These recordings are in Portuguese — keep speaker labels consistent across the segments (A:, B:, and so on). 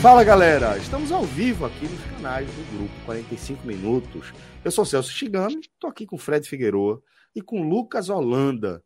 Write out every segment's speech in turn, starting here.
A: Fala galera, estamos ao vivo aqui nos canais do grupo 45 Minutos. Eu sou Celso Chigami, estou aqui com Fred Figueroa e com Lucas Holanda.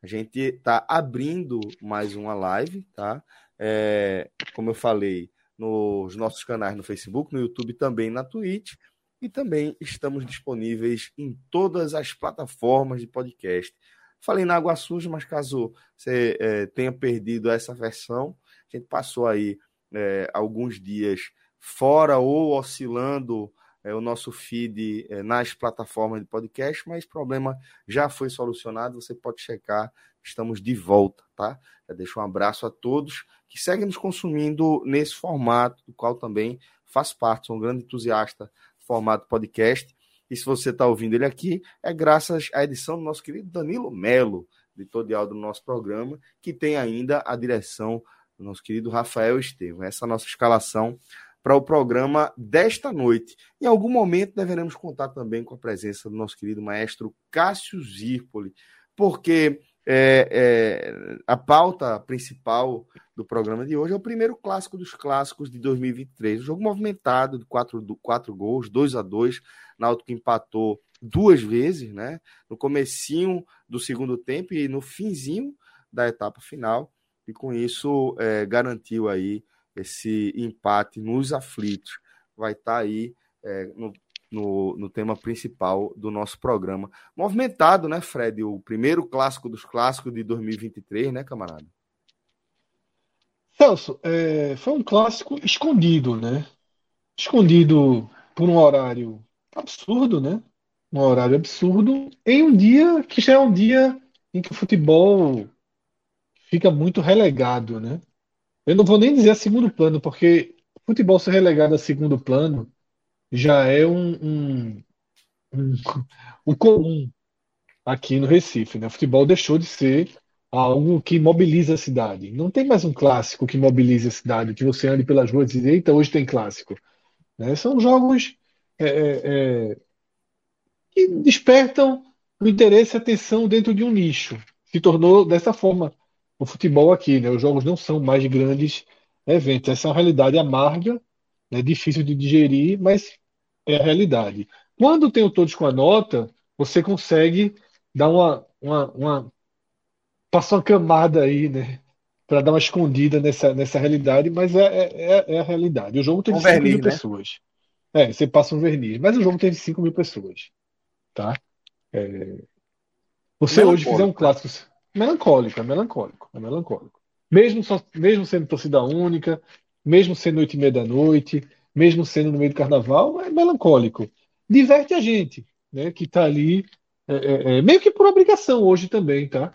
A: A gente está abrindo mais uma live, tá? É, como eu falei, nos nossos canais no Facebook, no YouTube também na Twitch. E também estamos disponíveis em todas as plataformas de podcast. Falei na Água Suja, mas caso você é, tenha perdido essa versão, a gente passou aí é, alguns dias fora ou oscilando é, o nosso feed é, nas plataformas de podcast, mas o problema já foi solucionado, você pode checar, estamos de volta, tá? Eu deixo um abraço a todos que seguem nos consumindo nesse formato, do qual também faz parte, sou um grande entusiasta do formato podcast, e se você está ouvindo ele aqui, é graças à edição do nosso querido Danilo Melo, editor de áudio do nosso programa, que tem ainda a direção do nosso querido Rafael Estevam. Essa é a nossa escalação para o programa desta noite. Em algum momento deveremos contar também com a presença do nosso querido maestro Cássio Zirpoli, porque é, é, a pauta principal do programa de hoje é o primeiro clássico dos clássicos de 2023. Um jogo movimentado de quatro, quatro gols, 2 a 2 Náutico empatou duas vezes, né? No comecinho do segundo tempo e no finzinho da etapa final. E com isso é, garantiu aí esse empate nos aflitos. Vai estar tá aí é, no, no, no, tema principal do nosso programa. Movimentado, né, Fred? O primeiro clássico dos clássicos de 2023, né, camarada?
B: Celso, é, foi um clássico escondido, né? Escondido por um horário absurdo, né? Um horário absurdo, em um dia que já é um dia em que o futebol fica muito relegado, né? Eu não vou nem dizer a segundo plano, porque futebol ser relegado a segundo plano já é um, um, um, um comum aqui no Recife, né? O futebol deixou de ser algo que mobiliza a cidade. Não tem mais um clássico que mobilize a cidade, que você ande pelas ruas e diz, eita, hoje tem clássico. Né? São jogos é, é, é que despertam o interesse e atenção dentro de um nicho. Se tornou dessa forma o futebol aqui, né? Os jogos não são mais grandes eventos. Essa é uma realidade amarga, né? difícil de digerir, mas é a realidade. Quando tem o todos com a nota, você consegue dar uma, uma, uma passa uma camada aí, né? Para dar uma escondida nessa, nessa realidade, mas é, é, é a realidade. O jogo teve um 5 verniz, mil né? pessoas. É, você passa um verniz, mas o jogo teve 5 mil pessoas. Tá? É... Você hoje fizer um clássico melancólico, é melancólico, é melancólico. Mesmo, só, mesmo sendo torcida única, mesmo sendo oito e meia da noite, mesmo sendo no meio do carnaval, é melancólico. Diverte a gente, né? Que está ali, é, é, é, meio que por obrigação hoje também, tá?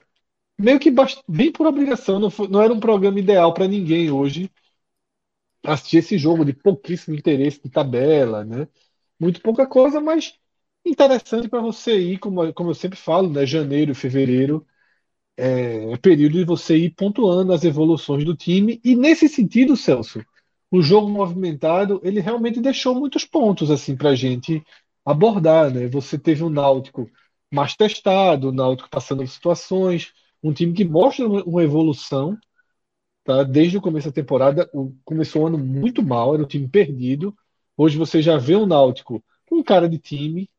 B: Meio que bem por obrigação, não, foi, não era um programa ideal para ninguém hoje assistir esse jogo de pouquíssimo interesse de tabela, né? Muito pouca coisa, mas interessante para você ir, como, como eu sempre falo, né? Janeiro, fevereiro é, é, período de você ir pontuando as evoluções do time. E nesse sentido, Celso, o jogo movimentado ele realmente deixou muitos pontos assim para a gente abordar. Né? Você teve um Náutico mais testado, o Náutico passando situações, um time que mostra uma evolução. Tá? Desde o começo da temporada, o, começou o ano muito mal, era um time perdido. Hoje você já vê o Náutico com cara de time,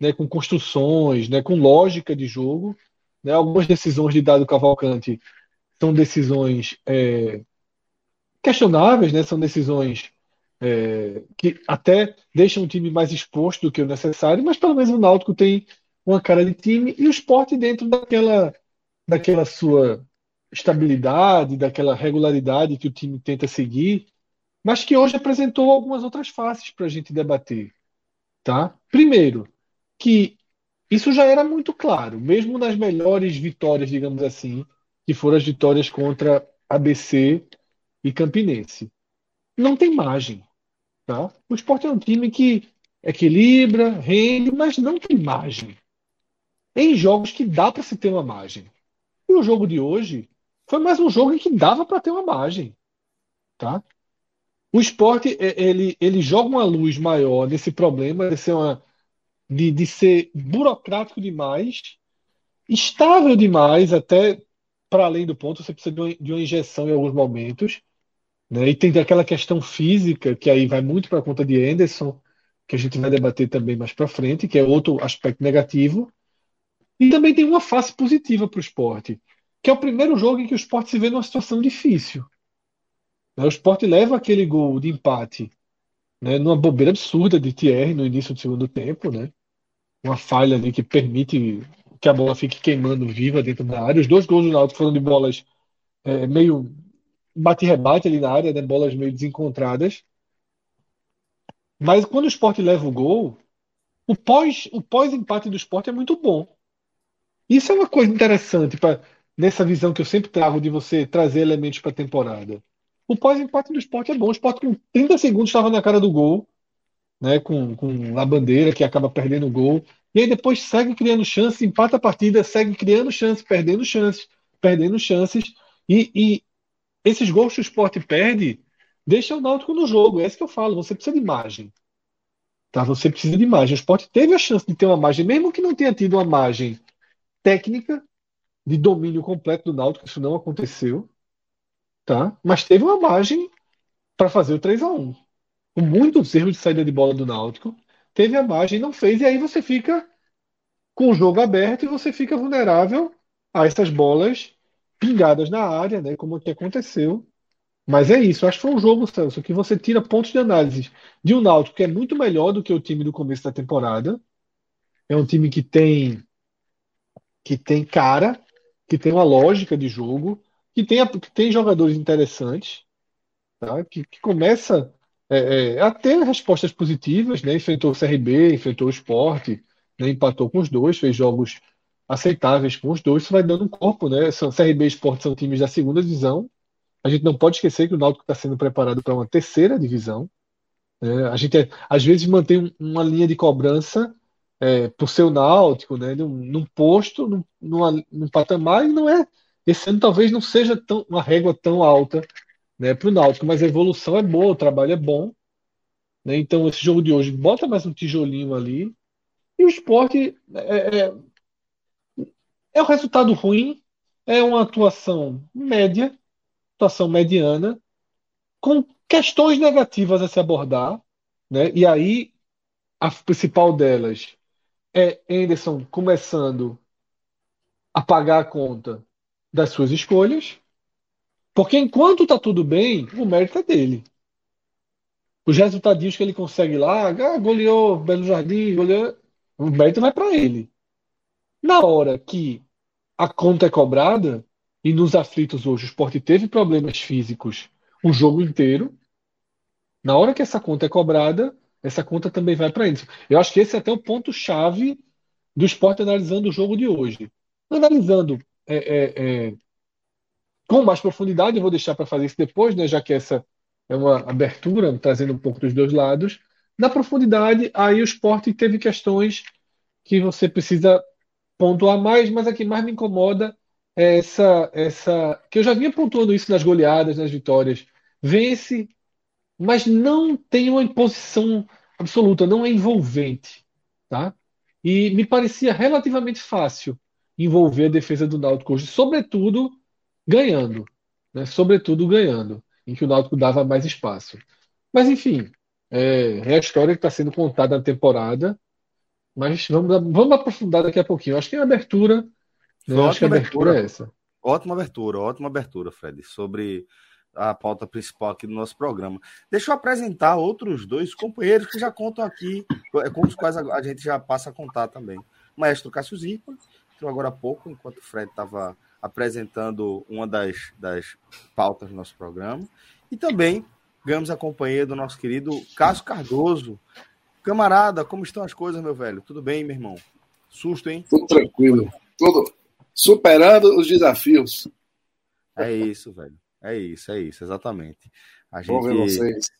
B: né, com construções, né, com lógica de jogo, né? Algumas decisões de Dado Cavalcante são decisões é, questionáveis, né? são decisões é, que até deixam o time mais exposto do que o necessário, mas pelo menos o Náutico tem uma cara de time e o esporte dentro daquela, daquela sua estabilidade, daquela regularidade que o time tenta seguir, mas que hoje apresentou algumas outras faces para a gente debater. Tá? Primeiro, que isso já era muito claro, mesmo nas melhores vitórias, digamos assim, que foram as vitórias contra ABC e Campinense. Não tem margem. Tá? O esporte é um time que equilibra, rende, mas não tem margem. Em jogos que dá para se ter uma margem. E o jogo de hoje foi mais um jogo em que dava para ter uma margem. Tá? O esporte ele, ele joga uma luz maior nesse problema de ser, uma, de, de ser burocrático demais, estável demais, até para além do ponto, você precisa de uma, de uma injeção em alguns momentos. Né? E tem aquela questão física, que aí vai muito para a conta de Anderson, que a gente vai debater também mais para frente, que é outro aspecto negativo. E também tem uma face positiva para o esporte, que é o primeiro jogo em que o esporte se vê numa situação difícil. Né? O esporte leva aquele gol de empate né, numa bobeira absurda de Thierry no início do segundo tempo, né? Uma falha ali que permite que a bola fique queimando viva dentro da área. Os dois gols do Náutico foram de bolas é, meio bate-rebate ali na área, né? Bolas meio desencontradas. Mas quando o esporte leva o gol, o pós, o pós-empate do esporte é muito bom. Isso é uma coisa interessante para nessa visão que eu sempre trago de você trazer elementos para a temporada. O pós-empate do esporte é bom. O esporte com 30 segundos estava na cara do gol, né, com, com a bandeira que acaba perdendo o gol. E aí depois segue criando chances, empata a partida, segue criando chances, perdendo chances, perdendo chances. E, e esses gols que o esporte perde deixam o Náutico no jogo. É isso que eu falo. Você precisa de margem. Tá? Você precisa de margem. O esporte teve a chance de ter uma margem, mesmo que não tenha tido uma margem técnica de domínio completo do Náutico, isso não aconteceu tá? Mas teve uma margem para fazer o 3 a 1 Com muitos erros de saída de bola do Náutico, teve a margem, não fez, e aí você fica com o jogo aberto e você fica vulnerável a essas bolas pingadas na área, né? Como que aconteceu. Mas é isso, acho que foi um jogo, Celso, que você tira pontos de análise de um Náutico que é muito melhor do que o time do começo da temporada. É um time que tem que tem cara, que tem uma lógica de jogo, que tem, que tem jogadores interessantes, tá? que, que começa é, é, respostas positivas, né? enfrentou o CRB, enfrentou o Sport, né? empatou com os dois, fez jogos aceitáveis com os dois, isso vai dando um corpo, né? São, CRB e Sport são times da segunda divisão. A gente não pode esquecer que o Náutico está sendo preparado para uma terceira divisão. Né? A gente, é, às vezes, mantém uma linha de cobrança é, por ser o Náutico, né? num, num posto, num, numa, num patamar, e não é esse ano talvez não seja tão, uma régua tão alta né, para o Náutico, mas a evolução é boa, o trabalho é bom. Né, então, esse jogo de hoje bota mais um tijolinho ali. E o esporte é, é, é um resultado ruim, é uma atuação média, atuação mediana, com questões negativas a se abordar. Né, e aí, a principal delas é Anderson começando a pagar a conta das suas escolhas, porque enquanto está tudo bem, o mérito é dele. Os resultados que ele consegue lá, ah, goleou Belo Jardim, goleou, o mérito vai para ele. Na hora que a conta é cobrada, e nos aflitos hoje o esporte teve problemas físicos o jogo inteiro, na hora que essa conta é cobrada, essa conta também vai para ele. Eu acho que esse é até o ponto-chave do esporte analisando o jogo de hoje. Analisando é, é, é, com mais profundidade, eu vou deixar para fazer isso depois, né, já que essa é uma abertura, trazendo um pouco dos dois lados. Na profundidade, aí o esporte teve questões que você precisa pontuar mais, mas a que mais me incomoda é essa, essa. que eu já vinha pontuando isso nas goleadas, nas vitórias. Vence, mas não tem uma imposição absoluta, não é envolvente. Tá? E me parecia relativamente fácil envolver a defesa do Náutico hoje, sobretudo ganhando, né? Sobretudo ganhando, em que o Náutico dava mais espaço. Mas enfim, é, é a história que está sendo contada na temporada. Mas vamos, vamos aprofundar daqui a pouquinho. Acho que a abertura, né? acho que a abertura, abertura é essa.
A: Ótima abertura, ótima abertura, Fred, sobre a pauta principal aqui do nosso programa. Deixa eu apresentar outros dois companheiros que já contam aqui, é, com os quais a gente já passa a contar também. O maestro Cássio Zipa entrou agora há pouco, enquanto o Fred estava apresentando uma das, das pautas do nosso programa. E também ganhamos a companhia do nosso querido Cássio Cardoso. Camarada, como estão as coisas, meu velho? Tudo bem, meu irmão? Susto, hein?
C: Tudo tranquilo. Tudo superando os desafios.
A: É isso, velho. É isso, é isso, exatamente.
C: A gente, ver vocês.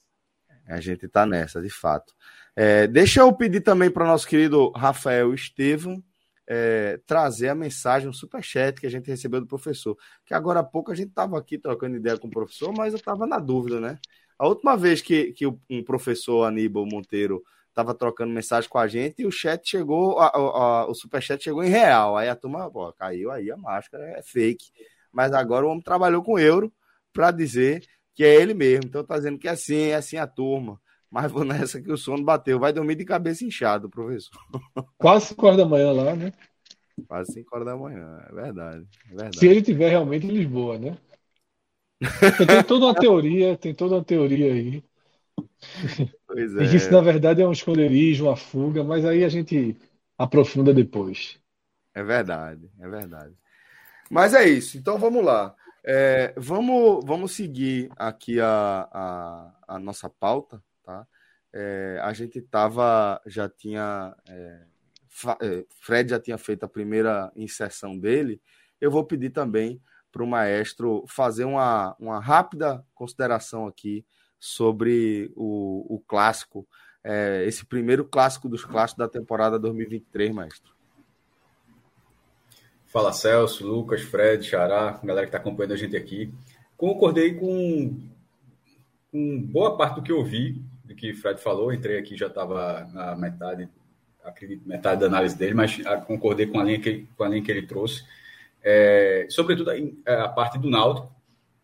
A: A gente tá nessa, de fato. É, deixa eu pedir também para o nosso querido Rafael Estevam é, trazer a mensagem, um superchat que a gente recebeu do professor. Que agora há pouco a gente estava aqui trocando ideia com o professor, mas eu estava na dúvida, né? A última vez que, que um professor Aníbal Monteiro estava trocando mensagem com a gente e o chat chegou, a, a, o superchat chegou em real. Aí a turma, pô, caiu aí a máscara, é fake. Mas agora o homem trabalhou com euro para dizer que é ele mesmo. Então tá dizendo que é assim, é assim a turma. Mas vou nessa que o sono bateu. Vai dormir de cabeça inchado, professor.
B: Quase 5 horas da manhã lá, né?
A: Quase 5 horas da manhã, é verdade, é verdade.
B: Se ele tiver realmente em Lisboa, né? Tem toda uma teoria, tem toda uma teoria aí. Pois é. Isso, na verdade, é um esconderijo, uma fuga, mas aí a gente aprofunda depois.
A: É verdade, é verdade. Mas é isso, então vamos lá. É, vamos, vamos seguir aqui a, a, a nossa pauta, tá? É, a gente tava, já tinha, é, é, Fred já tinha feito a primeira inserção dele. Eu vou pedir também para o maestro fazer uma, uma rápida consideração aqui sobre o, o clássico, é, esse primeiro clássico dos clássicos da temporada 2023, maestro.
D: Fala Celso, Lucas, Fred, Xará, galera que está acompanhando a gente aqui. Concordei com, com boa parte do que eu vi do que o Fred falou. Entrei aqui, já estava na metade, acredito, metade da análise dele, mas ah, concordei com a linha que, com a linha que ele trouxe. É, sobretudo a, a, parte do Náutico,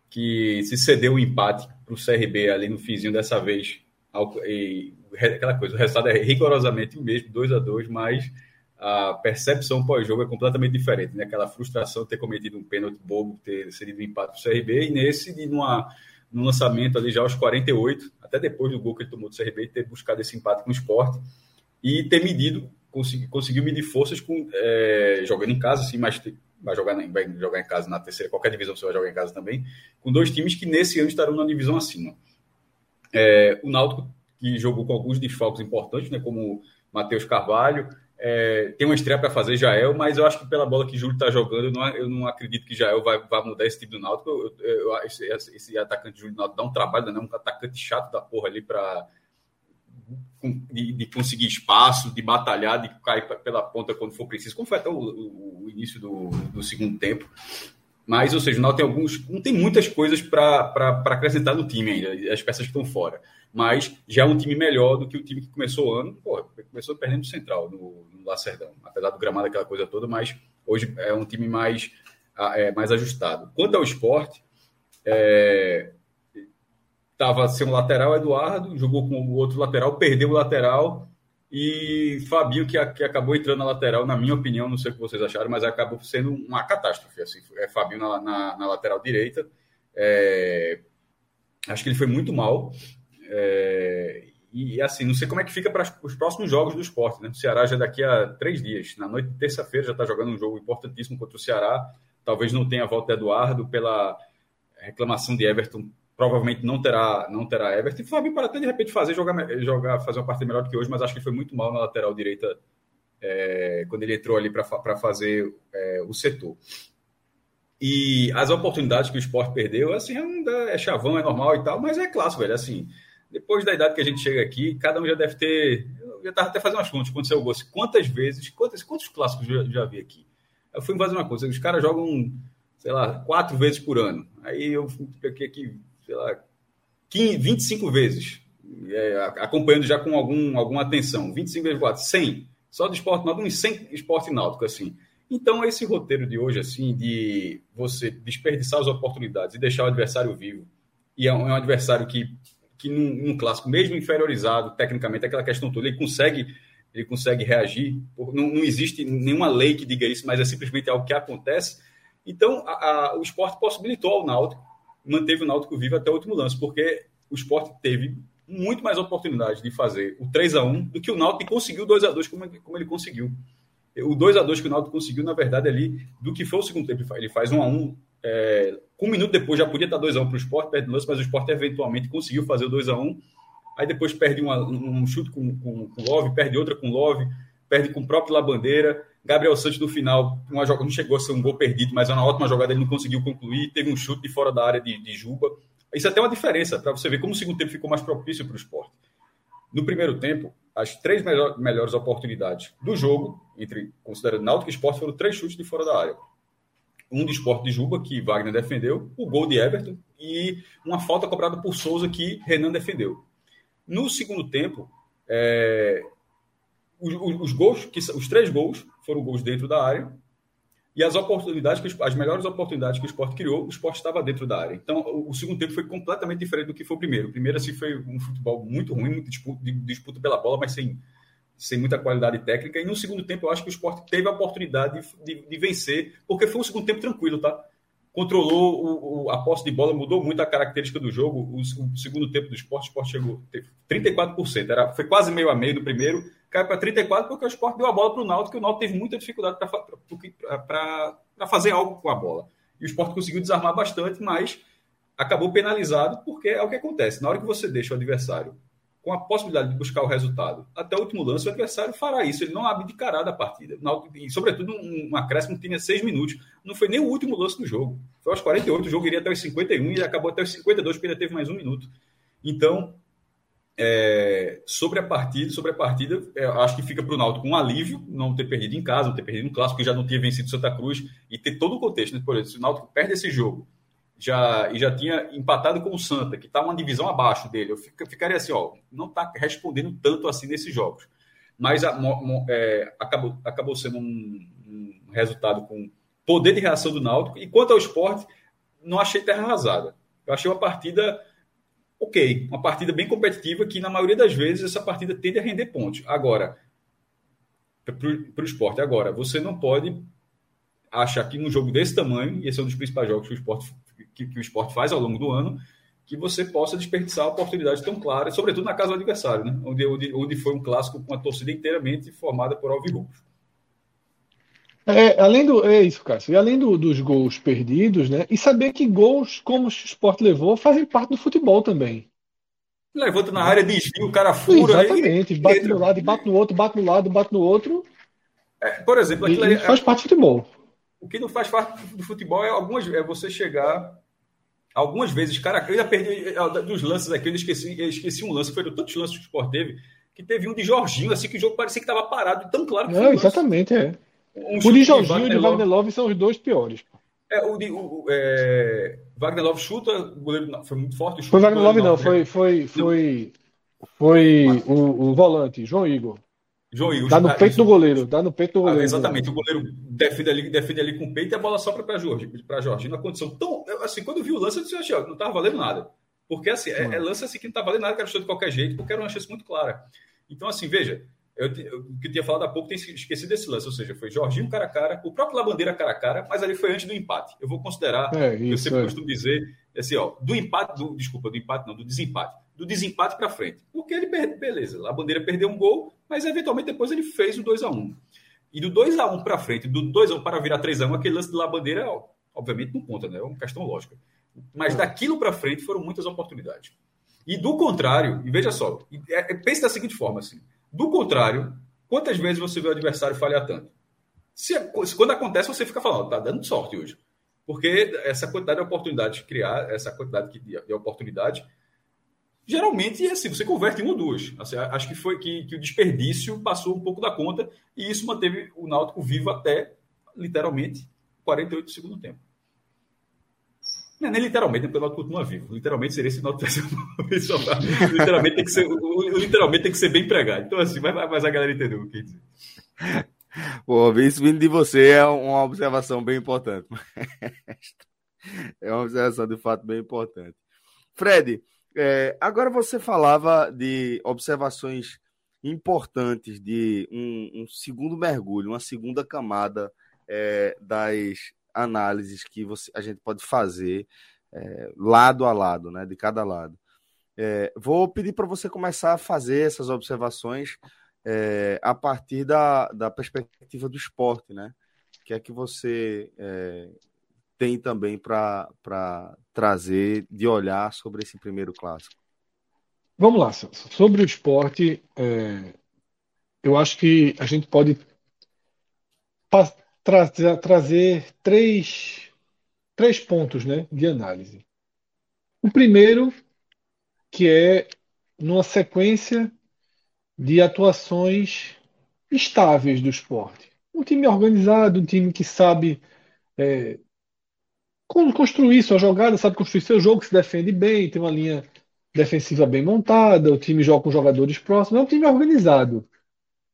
D: que se cedeu o empate para o CRB ali no finzinho dessa vez. E, aquela coisa, o resultado é rigorosamente o mesmo, 2 a 2 mas a percepção pós-jogo é completamente diferente, né? Aquela frustração de ter cometido um pênalti bobo, ter cedido um empate para o CRB, e nesse, de numa no lançamento ali já aos 48, até depois do gol que ele tomou do CRB, ter buscado esse empate com o esporte e ter medido, consegui, conseguiu medir forças com, é, jogando em casa, assim, mas vai jogar, vai jogar em casa na terceira, qualquer divisão você vai jogar em casa também, com dois times que nesse ano estarão na divisão acima. É, o Náutico, que jogou com alguns desfalques importantes, né, como Matheus Carvalho, é, tem uma estreia para fazer Jael, mas eu acho que pela bola que Júlio está jogando, eu não, eu não, acredito que Jael vai, vai mudar esse tipo do Náutico. Eu, eu, eu, esse, esse, atacante Júlio Náutico dá um trabalho, né? um atacante chato da porra ali para de, de, conseguir espaço, de batalhar, de cair pela ponta quando for preciso, como foi até o, o, o início do, do, segundo tempo. Mas, ou seja, o Náutico tem alguns, não tem muitas coisas para acrescentar no time ainda, as peças estão fora mas já é um time melhor do que o time que começou o ano. Pô, começou perdendo o Central no, no Lacerdão, apesar do gramado aquela coisa toda, mas hoje é um time mais, é, mais ajustado. Quanto ao esporte, estava é, sem o lateral Eduardo, jogou com o outro lateral, perdeu o lateral e Fabinho, que, que acabou entrando na lateral, na minha opinião, não sei o que vocês acharam, mas acabou sendo uma catástrofe. Assim, é Fabinho na, na, na lateral direita. É, acho que ele foi muito mal. É, e assim, não sei como é que fica para os próximos jogos do esporte. Né? O Ceará já daqui a três dias, na noite de terça-feira, já está jogando um jogo importantíssimo contra o Ceará. Talvez não tenha a volta de Eduardo pela reclamação de Everton. Provavelmente não terá, não terá Everton. E Fabinho para até de repente fazer jogar, jogar, fazer uma partida melhor do que hoje, mas acho que foi muito mal na lateral direita é, quando ele entrou ali para fazer é, o setor. E as oportunidades que o esporte perdeu, assim, é, é chavão, é normal e tal, mas é clássico, velho. Assim, depois da idade que a gente chega aqui, cada um já deve ter. Eu já estava até fazendo umas contas quando saiu o gol. Quantas vezes, quantos, quantos clássicos eu já, já vi aqui? Eu fui fazer uma coisa, os caras jogam, sei lá, quatro vezes por ano. Aí eu fiquei aqui, sei lá, 15, 25 vezes, é, acompanhando já com algum, alguma atenção. 25 vezes 4, 100. Só do esporte náutico, uns 100 esporte náutico, assim. Então, esse roteiro de hoje, assim, de você desperdiçar as oportunidades e deixar o adversário vivo, e é um, é um adversário que que num, num, clássico, mesmo inferiorizado tecnicamente, aquela questão toda, ele consegue, ele consegue reagir. Não, não existe nenhuma lei que diga isso, mas é simplesmente algo que acontece. Então, a, a, o esporte possibilitou ao Náutico, manteve o Náutico vivo até o último lance, porque o esporte teve muito mais oportunidade de fazer o 3 a 1 do que o Náutico conseguiu 2 a 2 como, como ele conseguiu. O 2 a 2 que o Náutico conseguiu, na verdade, ali, do que foi o segundo tempo, ele faz 1 a 1 é, um minuto depois já podia estar 2x1 para o Sport, perde o lance, mas o Sport eventualmente conseguiu fazer o 2x1. Aí depois perde uma, um chute com, com, com Love, perde outra com Love, perde com o próprio Labandeira. Gabriel Santos no final, uma jogada, não chegou a ser um gol perdido, mas é uma ótima jogada, ele não conseguiu concluir. Teve um chute de fora da área de, de Juba. Isso é até uma diferença, para você ver como o segundo tempo ficou mais propício para o esporte. No primeiro tempo, as três melhor, melhores oportunidades do jogo, entre considerando Náutico e Esporte, foram três chutes de fora da área. Um de Esporte de Juba, que Wagner defendeu, o gol de Everton e uma falta cobrada por Souza, que Renan defendeu. No segundo tempo, é, os, os, gols, que, os três gols foram gols dentro da área, e as oportunidades, que, as melhores oportunidades que o esporte criou, o esporte estava dentro da área. Então, o, o, segundo tempo foi completamente diferente do que foi o primeiro. O primeiro, assim, foi um futebol muito ruim, muito disputa, disputa pela bola, mas sem, sem muita qualidade técnica. E no segundo tempo, eu acho que o esporte teve a oportunidade de, de, de vencer, porque foi um segundo tempo tranquilo, tá? Controlou o, o, a posse de bola, mudou muito a característica do jogo. O, o segundo tempo do esporte, o esporte chegou, teve 34%. Era, foi quase meio a meio no primeiro, caiu para 34 porque o esporte deu a bola para o Náutico, que o Náutico teve muita dificuldade para fazer algo com a bola. E o esporte conseguiu desarmar bastante, mas acabou penalizado, porque é o que acontece. Na hora que você deixa o adversário com a possibilidade de buscar o resultado até o último lance, o adversário fará isso. Ele não abdicará da partida. E, sobretudo, um acréscimo tinha seis minutos. Não foi nem o último lance do jogo. Foi aos 48, o jogo iria até os 51 e acabou até os 52, porque ainda teve mais um minuto. Então, é, sobre a partida, sobre a partida, é, acho que fica para o Náutico um alívio não ter perdido em casa, não ter perdido no clássico, que já não tinha vencido Santa Cruz e ter todo o contexto. Né? Por exemplo, se o Náutico perde esse jogo já, e já tinha empatado com o Santa, que está uma divisão abaixo dele, eu ficaria assim, ó, não está respondendo tanto assim nesses jogos. Mas a, é, acabou, acabou sendo um, um, resultado com poder de reação do Náutico. E quanto ao esporte, não achei terra arrasada. Eu achei uma partida ok, uma partida bem competitiva que, na maioria das vezes, essa partida tende a render pontos. Agora, para o esporte, agora, você não pode achar que num jogo desse tamanho, e esse é um dos principais jogos que o esporte, que, que o esporte faz ao longo do ano, que você possa desperdiçar oportunidades tão claras, sobretudo na casa do adversário, né? onde, onde, onde foi um clássico com a torcida inteiramente formada por alvirrubos.
B: É, além do, é isso, Cássio. E além do, dos gols perdidos, né? E saber que gols, como o esporte levou, fazem parte do futebol também.
D: Levanta na área, desvia, o cara fura.
B: Exatamente. Aí, bate no lado, bate no outro, bate no lado, bate no outro.
D: É, por exemplo, aquilo
B: ali, faz parte do futebol.
D: O que não faz parte do futebol é algumas é você chegar algumas vezes, cara, eu já perdi dos lances aqui, eu esqueci, eu esqueci um lance, foi tantos lances que o Sport teve, que teve um de Jorginho, assim que o jogo parecia que estava parado, tão claro que
B: Não, exatamente, é. Um o de Jorginho e o de Wagner Love são os dois piores.
D: É, o de, o, é, Wagner Love chuta, o goleiro foi muito forte.
B: Chuta, foi Wagner Love, não, foi, foi, foi, foi o, o, volante, João Igor.
D: João.
B: Dá no peito do goleiro, dá no peito do goleiro. Ah,
D: exatamente, o goleiro defende ali, defende ali com o peito e a bola sopra para Jorge, para Jorge. Na condição tão. Assim, quando eu vi o lance, eu disse, achei, não estava valendo nada. Porque assim, é, é, lance assim que não estava valendo nada, que era de qualquer jeito, porque era uma chance muito clara. Então, assim, veja, eu, o que eu tinha falado há pouco, tem esquecido desse lance, ou seja, foi Jorginho cara a cara, o próprio Labandeira cara a cara, mas ali foi antes do empate. Eu vou considerar, é, isso, eu sempre é. costumo dizer, assim, ó, do empate, do, desculpa, do empate não, do desempate. Do desempate para frente. Porque ele perdeu, beleza, Labandeira perdeu um gol, mas eventualmente depois ele fez o 2 a 1 E do 2 a 1 para frente, do 2 a 1 para virar 3 a 1 aquele lance de Labandeira, ó, obviamente não conta, né? É uma questão lógica. Mas é. daquilo para frente foram muitas oportunidades. E do contrário, e veja só, é, pense da seguinte forma assim, do contrário, quantas vezes você vê o adversário falhar tanto? Se, quando acontece, você fica falando, tá dando sorte hoje. Porque essa quantidade de oportunidade de criar, essa quantidade de, de oportunidade, geralmente é assim, você converte em uma ou duas. Assim, acho que foi que, que, o desperdício passou um pouco da conta e isso manteve o Náutico vivo até, literalmente, 48 do segundo tempo. Não, é nem literalmente, porque o Náutico continua vivo. Literalmente seria esse Náutico literalmente tem que ser, literalmente tem que ser bem empregado. Então, assim, mas, mas a galera entendeu o que dizer.
A: Pô, isso vindo de você é uma observação bem importante. É uma observação de fato bem importante. Fred, é, agora você falava de observações importantes de um, um segundo mergulho, uma segunda camada é, das análises que você, a gente pode fazer é, lado a lado, né, de cada lado. É, vou pedir para você começar a fazer essas observações é, a partir da, da perspectiva do esporte, né? Que é que você é, tem também para trazer de olhar sobre esse primeiro clássico?
B: Vamos lá, sobre o esporte, é, eu acho que a gente pode trazer, trazer três, três pontos né, de análise. O primeiro, que é numa sequência de atuações estáveis do esporte. Um time organizado, um time que sabe é, construir sua jogada, sabe construir seu jogo, se defende bem, tem uma linha defensiva bem montada, o time joga com jogadores próximos, é um time organizado.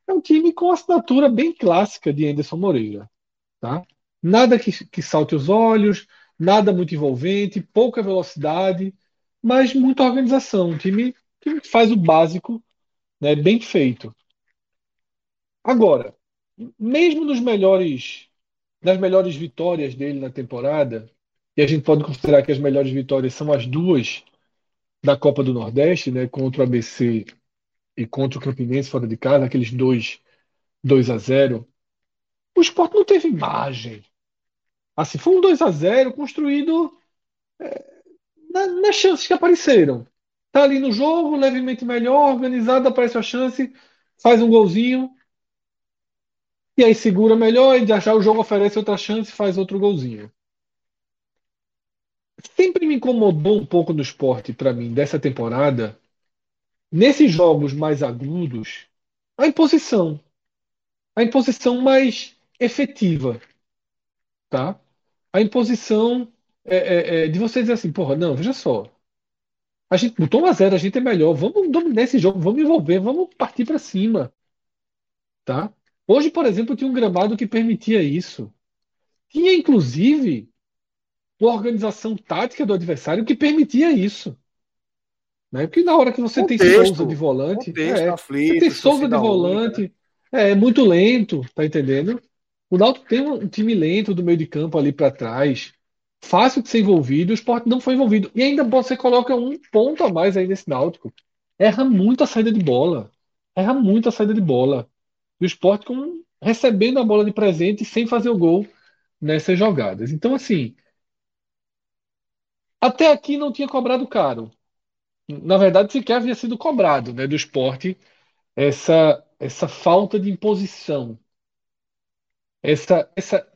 B: É um time com assinatura bem clássica de Anderson Moreira. Tá? Nada que, que salte os olhos, nada muito envolvente, pouca velocidade, mas muita organização. Um time, que faz o básico né, bem feito. Agora, mesmo nos melhores, nas melhores vitórias dele na temporada, e a gente pode considerar que as melhores vitórias são as duas da Copa do Nordeste, né, contra o ABC e contra o Campinense fora de casa, aqueles dois 2 a 0 o Sport não teve imagem. Assim, foi um 2 a 0 construído é, na, nas chances que apareceram. Tá ali no jogo, levemente melhor, organizado, aparece a chance, faz um golzinho. E aí segura melhor e já o jogo oferece outra chance, faz outro golzinho. Sempre me incomodou um pouco no esporte para mim dessa temporada, nesses jogos mais agudos, a imposição. A imposição mais efetiva. Tá? A imposição é, é, é, de você dizer assim, porra, não, veja só. A gente botou 1 a 0 a gente é melhor. Vamos dominar esse jogo, vamos envolver, vamos partir para cima. Tá? Hoje, por exemplo, tinha um gramado que permitia isso. Tinha, inclusive, uma organização tática do adversário que permitia isso. Né? Porque na hora que você contexto, tem Souza de volante, é, aflito, você tem Souza de volante, única. é muito lento, tá entendendo? O Náutico tem um time lento do meio de campo ali para trás, fácil de ser envolvido, o esporte não foi envolvido. E ainda você coloca um ponto a mais aí nesse Náutico. Erra muito a saída de bola. Erra muito a saída de bola. E o esporte com, recebendo a bola de presente sem fazer o gol nessas jogadas. Então, assim, até aqui não tinha cobrado caro. Na verdade, sequer havia sido cobrado né, do esporte essa, essa falta de imposição, essa, essa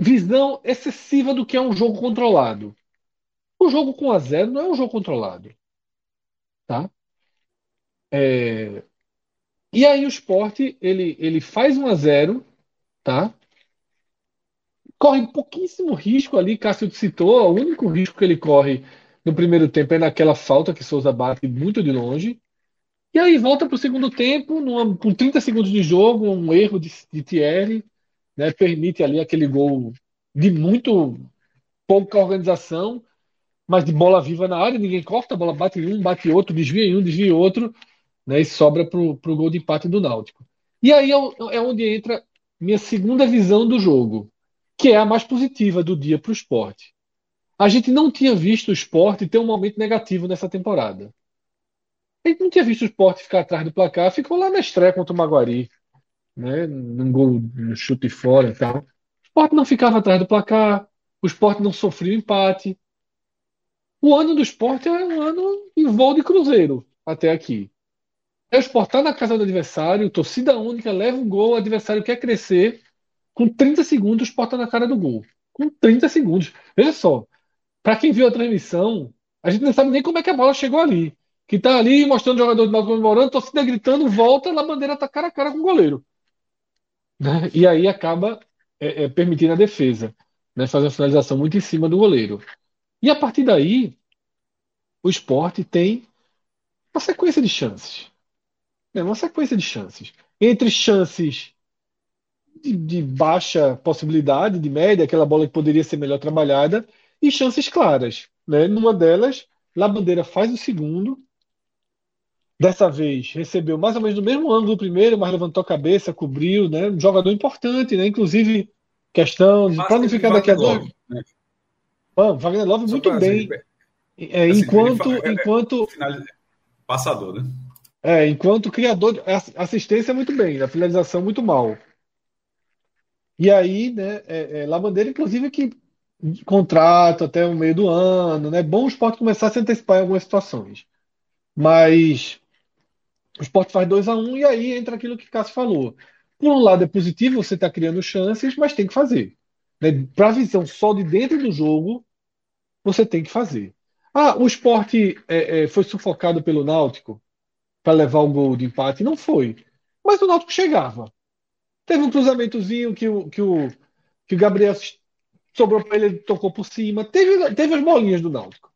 B: visão excessiva do que é um jogo controlado. O jogo com a zero não é um jogo controlado. Tá? É... E aí o esporte ele, ele faz 1 a 0 tá? Corre pouquíssimo risco ali, Cássio citou, o único risco que ele corre no primeiro tempo é naquela falta que Souza bate muito de longe. E aí volta para o segundo tempo, numa, com 30 segundos de jogo, um erro de, de Thierry, né, permite ali aquele gol de muito pouca organização, mas de bola viva na área, ninguém corta, a bola bate em um, bate outro, desvia em um, desvia em outro, né, e sobra para o gol de empate do Náutico. E aí é, é onde entra minha segunda visão do jogo que é a mais positiva do dia para o esporte. A gente não tinha visto o esporte ter um momento negativo nessa temporada. A gente não tinha visto o esporte ficar atrás do placar, ficou lá na estreia contra o Maguari, né? num gol, no chute fora e tal. O esporte não ficava atrás do placar, o esporte não sofreu empate. O ano do esporte é um ano em voo de cruzeiro até aqui. É o esporte está na casa do adversário, torcida única, leva um gol, o adversário quer crescer com 30 segundos, porta na cara do gol. Com 30 segundos. Veja só, para quem viu a transmissão, a gente não sabe nem como é que a bola chegou ali. Que tá ali mostrando o jogador de Náutico comemorando, torcida gritando, volta, a bandeira tá cara a cara com o goleiro. Né? E aí acaba é, é, permitindo a defesa, né? fazer uma finalização muito em cima do goleiro. E a partir daí, o esporte tem uma sequência de chances. Né? Uma sequência de chances. Entre chances de, de, baixa possibilidade, de média, aquela bola que poderia ser melhor trabalhada, e chances claras. Né? Numa delas, Labandeira faz o segundo. Dessa vez recebeu mais ou menos no mesmo ângulo do primeiro, mas levantou a cabeça, cobriu, né? Um jogador importante, né? Inclusive, questão de planificar daqui a dois. Né? Ah, Wagner Love muito bem. É, assim, enquanto. Fala, é, enquanto...
D: Passador, né?
B: É, enquanto criador, assistência muito bem, a finalização muito mal. E aí, né, é, é, inclusive, que contrato até o meio do ano, né? Bom o esporte começar a se antecipar em algumas situações. Mas o esporte faz 2 a 1 um, e aí entra aquilo que Cássio falou. Por um lado é positivo, você está criando chances, mas tem que fazer. Né? Para a visão só de dentro do jogo, você tem que fazer. Ah, o esporte é, é, foi sufocado pelo Náutico para levar o gol de empate? Não foi. Mas o Náutico chegava. Teve um cruzamentozinho que o, que o, que o Gabriel sobrou para ele, ele tocou por cima. Teve, teve as bolinhas do Náutico.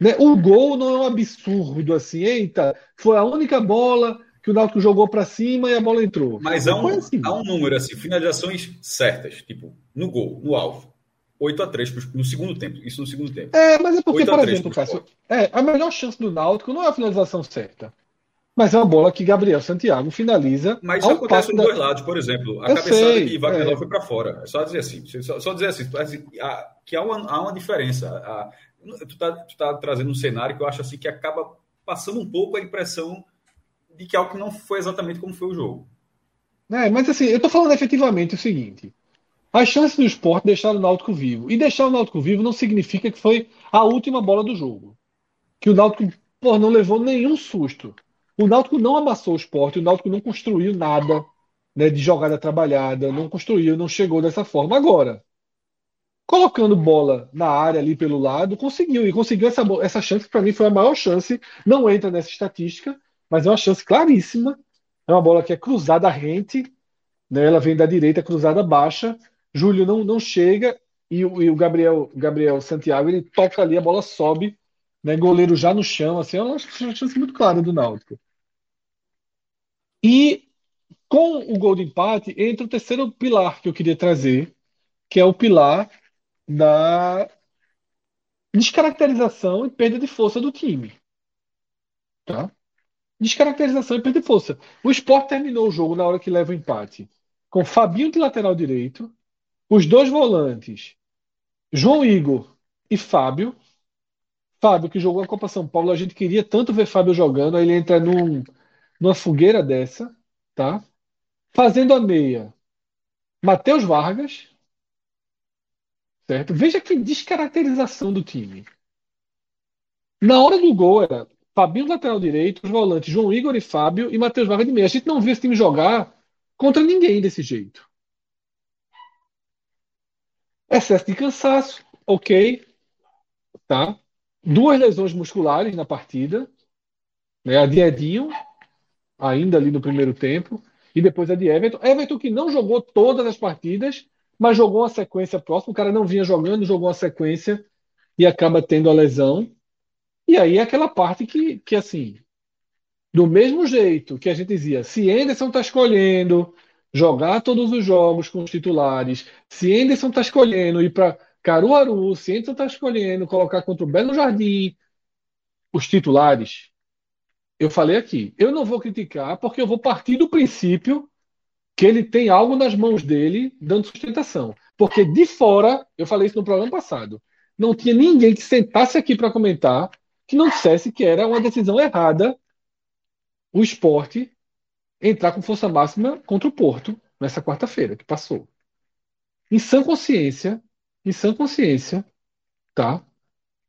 B: Né? O gol não é um absurdo assim. Eita, foi a única bola que o Náutico jogou para cima e a bola entrou.
D: Mas há um, assim. há um número assim, finalizações certas, tipo, no gol, no alvo. 8 a 3 no segundo tempo. Isso no segundo tempo.
B: É, mas é porque, por exemplo, Cássio, é, a melhor chance do Náutico não é a finalização certa. Mas é uma bola que Gabriel Santiago finaliza.
D: Mas isso acontece dos da... dois lados, por exemplo. A Eu cabeçada sei, que Wagner é. foi para fora. É só dizer assim. Só, só dizer assim, que há uma, há uma diferença. tu está tá trazendo um cenário que eu acho assim que acaba passando um pouco a impressão de que algo que não foi exatamente como foi o jogo.
B: É, mas assim, eu estou falando efetivamente o seguinte. As chances do esporte deixaram o Náutico vivo. E deixar o Náutico vivo não significa que foi a última bola do jogo. Que o Náutico pô, não levou nenhum susto. O Náutico não amassou o esporte, o Náutico não construiu nada né, de jogada trabalhada, não construiu, não chegou dessa forma. Agora, colocando bola na área ali pelo lado, conseguiu. E conseguiu essa, essa chance, que para mim foi a maior chance. Não entra nessa estatística, mas é uma chance claríssima. É uma bola que é cruzada rente, né, ela vem da direita, cruzada baixa. Júlio não, não chega e, o, e o Gabriel, Gabriel Santiago ele toca ali, a bola sobe, né, goleiro já no chão. Assim, é uma chance muito clara do Náutico. E com o gol de empate entra o terceiro pilar que eu queria trazer, que é o pilar da descaracterização e perda de força do time. Tá? Descaracterização e perda de força. O Sport terminou o jogo na hora que leva o empate com Fabinho de lateral direito, os dois volantes, João Igor e Fábio. Fábio, que jogou a Copa São Paulo, a gente queria tanto ver Fábio jogando, aí ele entra num, numa fogueira dessa, tá? Fazendo a meia, Matheus Vargas, certo? Veja que descaracterização do time. Na hora do gol era Fabinho lateral direito, os volantes João Igor e Fábio e Matheus Vargas de meia. A gente não viu esse time jogar contra ninguém desse jeito. Excesso de cansaço, ok, tá? Duas lesões musculares na partida, né? A de Edinho ainda ali no primeiro tempo, e depois a de Everton. Everton que não jogou todas as partidas, mas jogou uma sequência próxima. O cara não vinha jogando, jogou uma sequência e acaba tendo a lesão. E aí é aquela parte que, que assim, do mesmo jeito que a gente dizia, se Anderson está escolhendo jogar todos os jogos com os titulares, se Anderson está escolhendo ir para Caruaru, se Anderson está escolhendo colocar contra o Belo Jardim os titulares, eu falei aqui, eu não vou criticar porque eu vou partir do princípio que ele tem algo nas mãos dele dando sustentação. Porque de fora, eu falei isso no programa passado, não tinha ninguém que sentasse aqui para comentar que não dissesse que era uma decisão errada o esporte entrar com força máxima contra o Porto nessa quarta-feira que passou. Em sã consciência, em sã consciência, tá?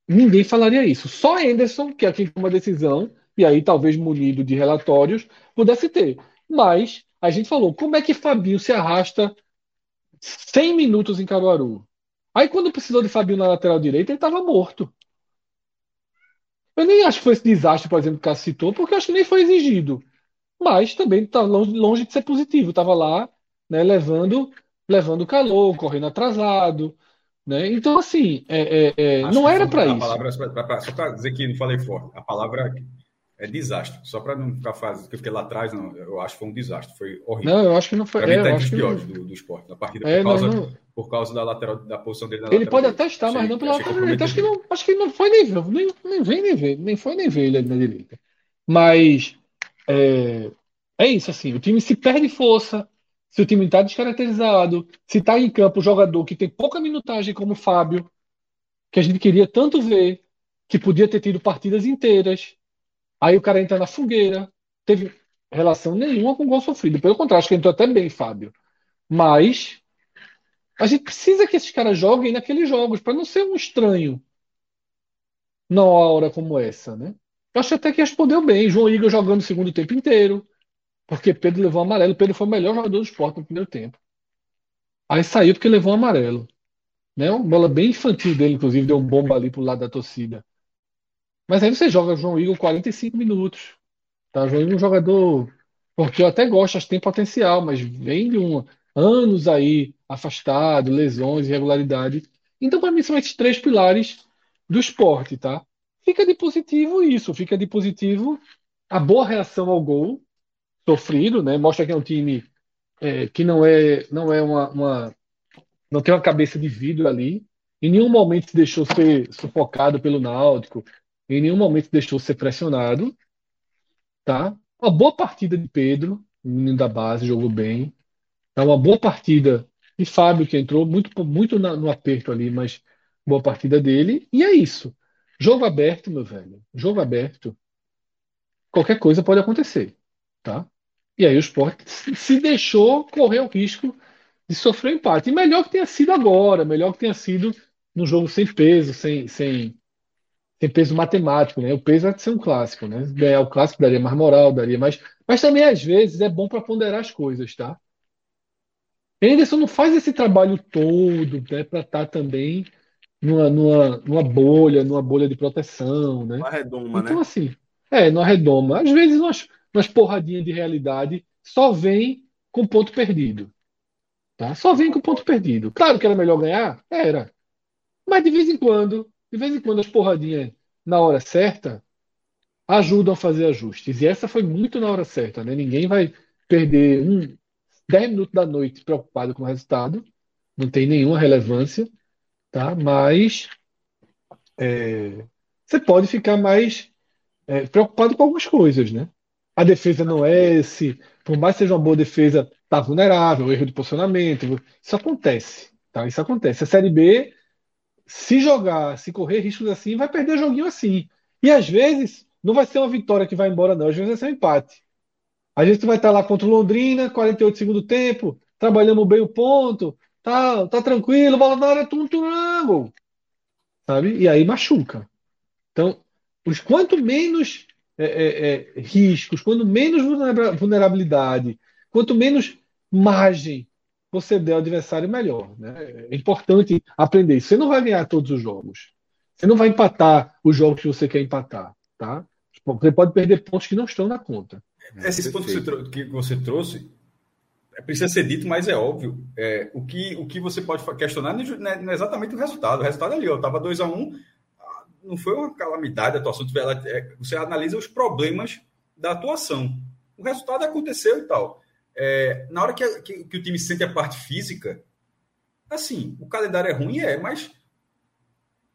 B: Ninguém falaria isso. Só Anderson, que é quem toma a decisão, e aí talvez munido de relatórios, pudesse ter. Mas a gente falou, como é que Fabinho se arrasta 100 minutos em Caruaru? Aí quando precisou de Fabinho na lateral direita, ele estava morto. Eu nem acho que foi esse desastre, por exemplo, que o Cássio citou, porque eu acho que nem foi exigido. Mas também está longe, longe, de ser positivo. Estava lá, né, levando, levando calor, correndo atrasado. Né? Então, assim, é, é, é não era para isso.
D: Palavra, só para dizer que não falei forte, a palavra é desastre. Só para não ficar fazendo, que eu fiquei lá atrás, não, eu acho que foi um desastre, foi horrível.
B: Não, eu acho que não foi.
D: Para
B: é,
D: mim, tá entre os piores do, do esporte, da partida, é, por, causa, não, não... por causa da lateral, da posição dele na
B: Ele pode até estar, mas não pela lateral direita. Acho que, não, acho que não foi nem, nem, nem vem nem ver, nem foi nem ver ele ali na direita. Mas é, é isso, assim, o time se perde força, se o time está descaracterizado, se está em campo o jogador que tem pouca minutagem como o Fábio, que a gente queria tanto ver, que podia ter tido partidas inteiras, Aí o cara entra na fogueira, teve relação nenhuma com o gol sofrido. Pelo contrário, acho que entrou até bem, Fábio. Mas a gente precisa que esses caras joguem naqueles jogos, para não ser um estranho numa hora como essa, né? Eu acho até que respondeu bem. João Igor jogando o segundo tempo inteiro, porque Pedro levou amarelo. Pedro foi o melhor jogador do esporte no primeiro tempo. Aí saiu porque levou amarelo. Né? Uma bola bem infantil dele, inclusive, deu um bomba ali pro lado da torcida. Mas aí você joga João Igor 45 minutos. Tá? João Igor é um jogador. Porque eu até gosto, acho que tem potencial, mas vem de um, anos aí afastado, lesões, irregularidade. Então, para mim, são esses três pilares do esporte, tá? Fica de positivo isso, fica de positivo a boa reação ao gol sofrido, né? Mostra que é um time é, que não é, não é uma, uma, não tem uma cabeça de vidro ali. Em nenhum momento se deixou ser sufocado pelo Náutico, em nenhum momento deixou ser pressionado, tá? Uma boa partida de Pedro, menino da base, jogou bem. Tá uma boa partida de Fábio que entrou muito muito na, no aperto ali, mas boa partida dele. E é isso. Jogo aberto, meu velho. Jogo aberto. Qualquer coisa pode acontecer, tá? E aí o Sport se deixou correr o risco de sofrer empate. E melhor que tenha sido agora, melhor que tenha sido no jogo sem peso, sem, sem, sem peso matemático, né? O peso é de ser um clássico, né? Ganhar o clássico daria mais moral, daria mais. Mas também, às vezes, é bom para ponderar as coisas, tá? Henderson não faz esse trabalho todo, né, para estar tá também numa, numa, numa bolha, numa bolha de proteção, né?
A: Uma redoma,
B: então,
A: né?
B: assim, é, numa redoma. Às vezes, umas, umas porradinhas de realidade só vem com ponto perdido. Tá? Só vem com ponto perdido. Claro que era melhor ganhar? Era. Mas de vez em quando, de vez em quando as porradinhas na hora certa ajudam a fazer ajustes. E essa foi muito na hora certa, né? Ninguém vai perder um 10 minutos da noite preocupado com o resultado. Não tem nenhuma relevância, tá? Mas é, você pode ficar mais é, preocupado com algumas coisas, né? A defesa não é esse, por mais que seja uma boa defesa, tá vulnerável, erro de posicionamento. Isso acontece, tá? Isso acontece. A Série B se jogar, se correr riscos assim, vai perder joguinho assim. E às vezes não vai ser uma vitória que vai embora, não. Às vezes vai ser um empate. Às vezes tu vai estar lá contra o Londrina, 48 segundo tempo, trabalhamos bem o ponto, tá, tá tranquilo, bola na área, tum, tum, tum, sabe? E aí machuca. Então, os quanto menos é, é, é, riscos, quanto menos vulnerabilidade, quanto menos margem você der ao adversário, melhor. Né? É importante aprender isso. Você não vai ganhar todos os jogos. Você não vai empatar os jogos que você quer empatar. Tá? Você pode perder pontos que não estão na conta.
D: Esse ponto que você, que você trouxe é, precisa ser dito, mas é óbvio. É, o, que, o que você pode questionar não é, não é exatamente o resultado. O resultado é ali, estava 2 a 1 um, não foi uma calamidade a atuação. É, você analisa os problemas da atuação. O resultado aconteceu e tal. É, na hora que, que, que, o time sente a parte física, assim, o calendário é ruim, é, mas.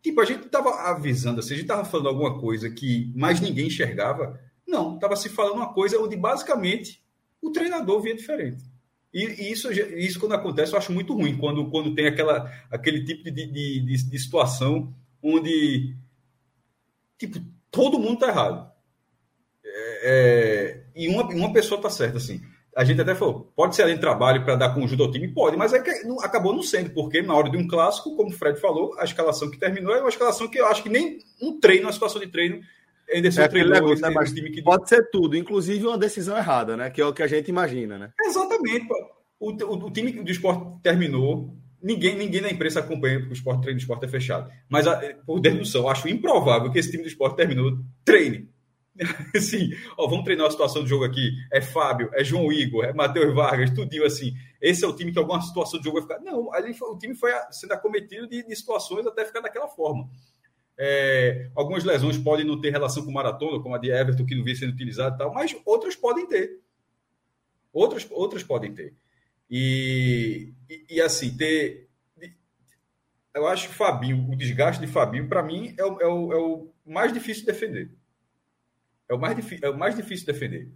D: Tipo, a gente estava avisando, assim, a gente estava falando alguma coisa que mais ninguém enxergava. Não, estava se falando uma coisa onde basicamente o treinador via diferente. E, e, isso, isso, quando acontece, eu acho muito ruim, quando, quando tem aquela, aquele tipo de, de, de, de situação onde tipo, todo mundo está errado. É, é, e uma, uma pessoa está certa, assim a gente até falou, pode ser além de trabalho para dar conjunto ao time? Pode, mas é não, acabou não sendo, porque na hora de um clássico, como o Fred falou, a escalação que terminou é uma escalação que eu acho que nem um treino, uma situação de treino, Anderson
A: é treinou negócio, né, time que... Pode ser tudo, inclusive uma decisão errada, né? Que é o que a gente imagina, né?
D: Exatamente. O, o, o time do esporte terminou, ninguém, ninguém na imprensa acompanha, porque o esporte, treino do esporte é fechado. Mas, por dedução, acho improvável que esse time do esporte terminou treine assim, ó, vamos treinar a situação do jogo aqui. É Fábio, é João Igor, é Matheus Vargas, tudinho assim. Esse é o time que alguma situação do jogo vai ficar. Não, ali o time foi sendo acometido de, de situações até ficar daquela forma. É, algumas lesões podem não ter relação com maratona, como a de Everton, que não vem sendo utilizado e tal, mas outras podem ter. Outras, outras podem ter. E, e, e assim, ter. Eu acho que Fabinho, o desgaste de Fabinho, para mim, é o, é, o, é o mais difícil de defender é o mais, é o mais difícil de defender.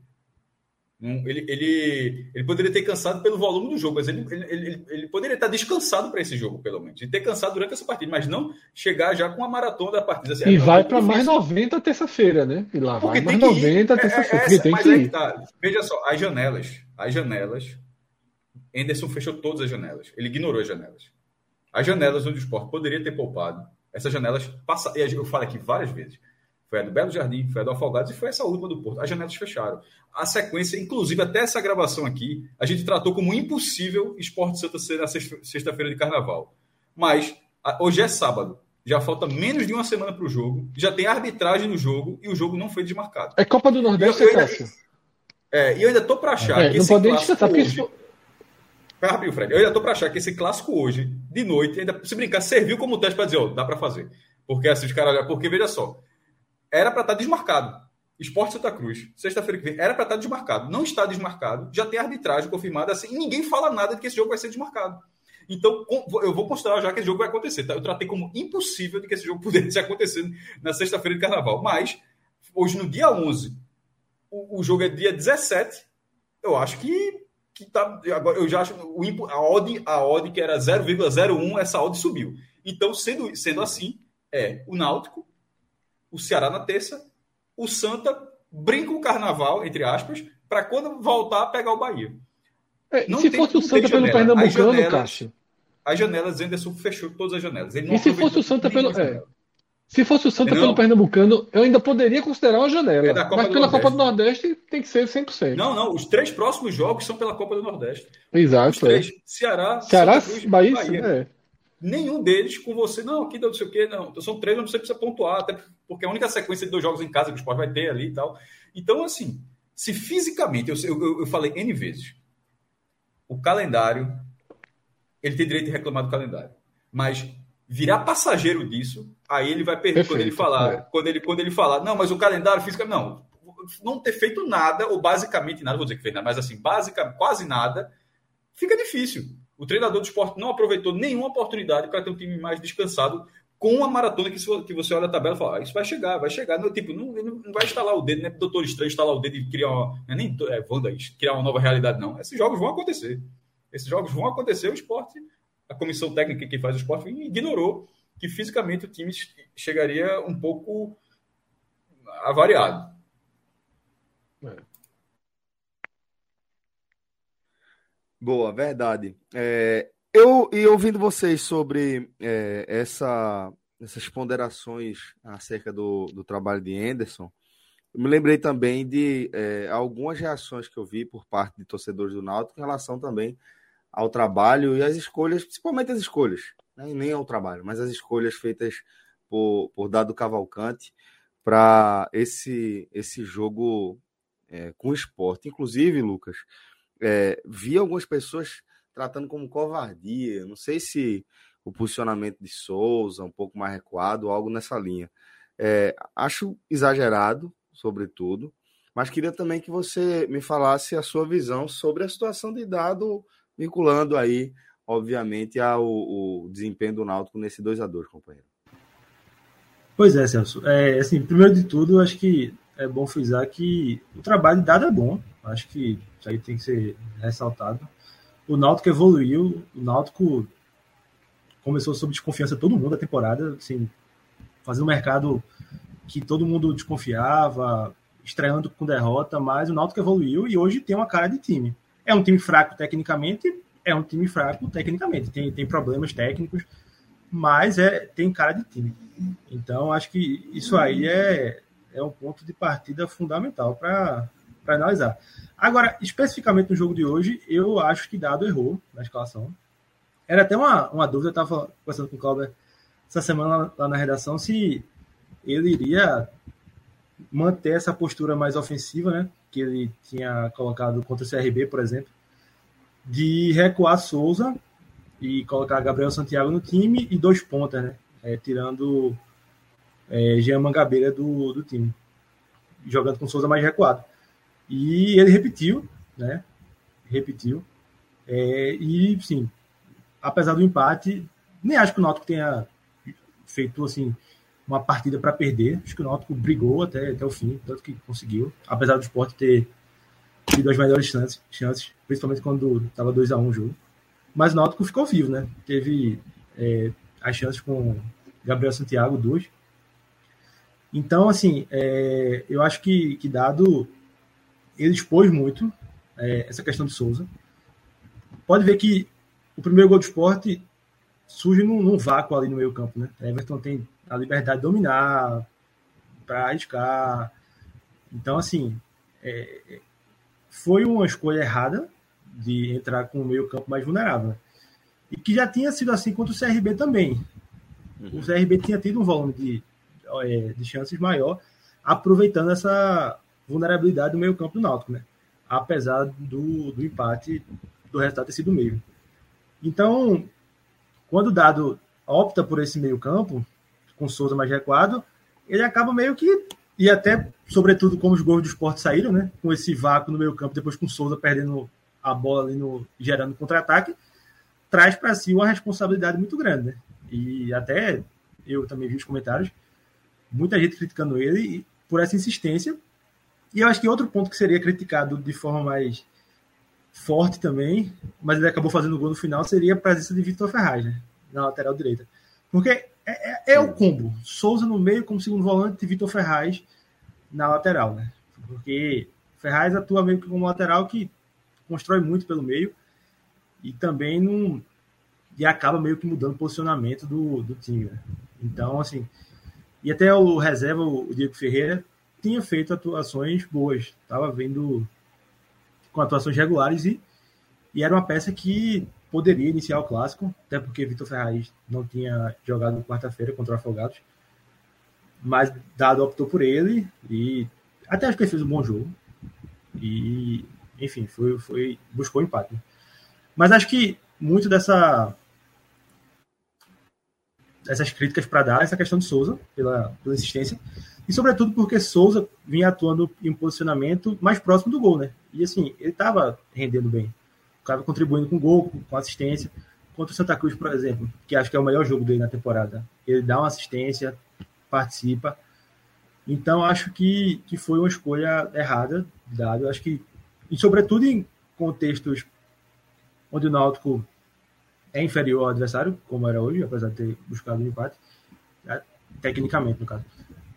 D: Ele, ele, ele poderia ter cansado pelo volume do jogo, mas ele, ele, ele, ele poderia estar descansado para esse jogo, pelo menos. E ter cansado durante essa partida, mas não chegar já com a maratona da partida.
B: Assim, e é vai para mais 90 terça-feira, né? E lá Porque vai mais 90 terça-feira. É, é tem que ir.
D: Tá. Veja só, as janelas. As janelas. Anderson fechou todas as janelas. Ele ignorou as janelas. As janelas onde o esporte poderia ter poupado. Essas janelas passaram. Eu falo aqui várias vezes foi a do Belo Jardim, foi a do Afogados e foi essa última do Porto. As janelas fecharam. A sequência, inclusive até essa gravação aqui, a gente tratou como impossível Esporte Santa ser na sexta-feira de carnaval. Mas hoje é sábado. Já falta menos de uma semana para o jogo. Já tem arbitragem no jogo e o jogo não foi desmarcado.
B: É Copa do Nordeste, eu, eu ainda,
D: É, e eu ainda tô para achar é,
B: que esse clássico hoje...
D: Fred. Eu ainda tô para achar que esse clássico hoje, de noite, ainda se brincar, serviu como teste para dizer, ó, dá para fazer. Porque assim, os caras, porque veja só, era para estar tá desmarcado. Esporte Santa Cruz, sexta-feira que vem, era para estar tá desmarcado. Não está desmarcado, já tem arbitragem confirmada assim, e ninguém fala nada de que esse jogo vai ser desmarcado. Então, eu vou considerar já que esse jogo vai acontecer. Tá? Eu tratei como impossível de que esse jogo pudesse acontecer na sexta-feira de carnaval. Mas, hoje, no dia 11, o, o jogo é dia 17, eu acho que, que tá. Agora, eu já acho. O, a, odd, a odd, que era 0,01, essa odd subiu. Então, sendo, sendo assim, é o Náutico o Ceará na terça, o Santa brinca o carnaval, entre aspas, para quando voltar pegar o Bahia.
B: É, se fosse o Santa pelo Pernambucano, Cássio.
D: As janelas, Anderson fechou todas as janelas.
B: e se fosse o Santa pelo. É, se fosse o Santa pelo Pernambucano, eu ainda poderia considerar uma janela. É mas pela Nordeste. Copa do Nordeste tem que ser 100%.
D: Não, não. Os três próximos jogos são pela Copa do Nordeste.
B: Exato. Os três.
D: É. Ceará,
B: Ceará Cruz, Bahia. Bahia.
D: Nenhum deles com você, não, aqui não sei o quê, não. Então, são três, não você precisa pontuar, até porque é a única sequência de dois jogos em casa que o esporte vai ter ali e tal. Então, assim, se fisicamente, eu, eu, eu falei N vezes, o calendário, ele tem direito de reclamar do calendário. Mas virar passageiro disso, aí ele vai perder quando ele falar, é. quando ele quando ele falar, não, mas o calendário físico não, não ter feito nada ou basicamente nada, vou dizer que fez nada, mas assim, basicamente quase nada, fica difícil. O treinador do esporte não aproveitou nenhuma oportunidade para ter um time mais descansado com uma maratona que, que você olha a tabela e fala, ah, isso vai chegar, vai chegar. Não, tipo, não, não vai instalar o dedo, né? Doutor Estranho instalar o dedo e criar uma. É nem é, Wanda, criar uma nova realidade, não. Esses jogos vão acontecer. Esses jogos vão acontecer, o esporte, a comissão técnica que faz o esporte ignorou que fisicamente o time chegaria um pouco avariado. É.
A: Boa, verdade. É, eu e ouvindo vocês sobre é, essa, essas ponderações acerca do, do trabalho de Anderson, eu me lembrei também de é, algumas reações que eu vi por parte de torcedores do Náutico em relação também ao trabalho e às escolhas, principalmente as escolhas, né? nem ao trabalho, mas as escolhas feitas por, por Dado Cavalcante para esse, esse jogo é, com esporte. Inclusive, Lucas, é, vi algumas pessoas tratando como covardia. Não sei se o posicionamento de Souza um pouco mais recuado, algo nessa linha. É, acho exagerado, sobretudo, mas queria também que você me falasse a sua visão sobre a situação de dado, vinculando aí, obviamente, ao, o desempenho do Náutico nesse 2 a 2 companheiro.
E: Pois é, Celso. É, assim, primeiro de tudo, acho que é bom frisar que o trabalho dado é bom. Acho que isso aí tem que ser ressaltado. O Náutico evoluiu, o Náutico começou sob desconfiança todo mundo a temporada, assim, fazendo um mercado que todo mundo desconfiava, estreando com derrota, mas o Náutico evoluiu e hoje tem uma cara de time. É um time fraco tecnicamente, é um time fraco tecnicamente, tem, tem problemas técnicos, mas é tem cara de time. Então, acho que isso aí é, é um ponto de partida fundamental para analisar. Agora, especificamente no jogo de hoje, eu acho que Dado errou na escalação. Era até uma, uma dúvida, eu estava conversando com o Clauber essa semana lá, lá na redação, se ele iria manter essa postura mais ofensiva, né? Que ele tinha colocado contra o CRB, por exemplo, de recuar Souza e colocar Gabriel Santiago no time e dois pontas, né? É, tirando é, Jean Mangabeira do, do time, jogando com Souza mais recuado. E ele repetiu, né? Repetiu. É, e, sim, apesar do empate, nem acho que o Náutico tenha feito, assim, uma partida para perder. Acho que o Náutico brigou até, até o fim, tanto que conseguiu. Apesar do esporte ter tido as melhores chances, chances principalmente quando estava 2 a 1 um o jogo. Mas o Náutico ficou vivo, né? Teve é, as chances com Gabriel Santiago, duas. Então, assim, é, eu acho que, que dado ele expôs muito é, essa questão de Souza. Pode ver que o primeiro gol do esporte surge num, num vácuo ali no meio campo, né? Everton tem a liberdade de dominar, para arriscar. Então, assim, é, foi uma escolha errada de entrar com o meio campo mais vulnerável. E que já tinha sido assim contra o CRB também. Uhum. O CRB tinha tido um volume de, é, de chances maior, aproveitando essa vulnerabilidade do meio campo do Náutico, né? Apesar do, do empate, do resultado ter sido meio. Então, quando o Dado opta por esse meio campo, com Souza mais recuado, ele acaba meio que. E até, sobretudo, como os gols do esporte saíram, né? Com esse vácuo no meio campo, depois com o Souza perdendo a bola ali no. gerando contra-ataque, traz para si uma responsabilidade muito grande, né? E até eu também vi os comentários, muita gente criticando ele por essa insistência. E eu acho que outro ponto que seria criticado de forma mais forte também, mas ele acabou fazendo gol no final, seria a presença de Vitor Ferraz, né? Na lateral direita. Porque é, é, é o combo. Souza no meio como segundo volante e Vitor Ferraz na lateral, né? Porque Ferraz atua meio que como lateral que constrói muito pelo meio e também não e acaba meio que mudando o posicionamento do, do time. Né? Então, assim, e até o reserva, o Diego Ferreira, tinha feito atuações boas, estava vendo com atuações regulares e, e era uma peça que poderia iniciar o clássico, até porque Vitor Ferraz não tinha jogado quarta-feira contra o Afogados. Mas Dado optou por ele e até acho que ele fez um bom jogo. E, enfim, foi, foi buscou empate. Mas acho que muito dessa essas críticas para dar essa questão de Souza pela, pela insistência e sobretudo porque Souza vinha atuando em um posicionamento mais próximo do gol, né? E assim, ele estava rendendo bem estava contribuindo com gol, com assistência. Contra o Santa Cruz, por exemplo, que acho que é o melhor jogo dele na temporada. Ele dá uma assistência, participa. Então, acho que, que foi uma escolha errada, dado. Acho que, e sobretudo em contextos onde o Náutico é inferior ao adversário, como era hoje, apesar de ter buscado um empate, né, tecnicamente, no caso.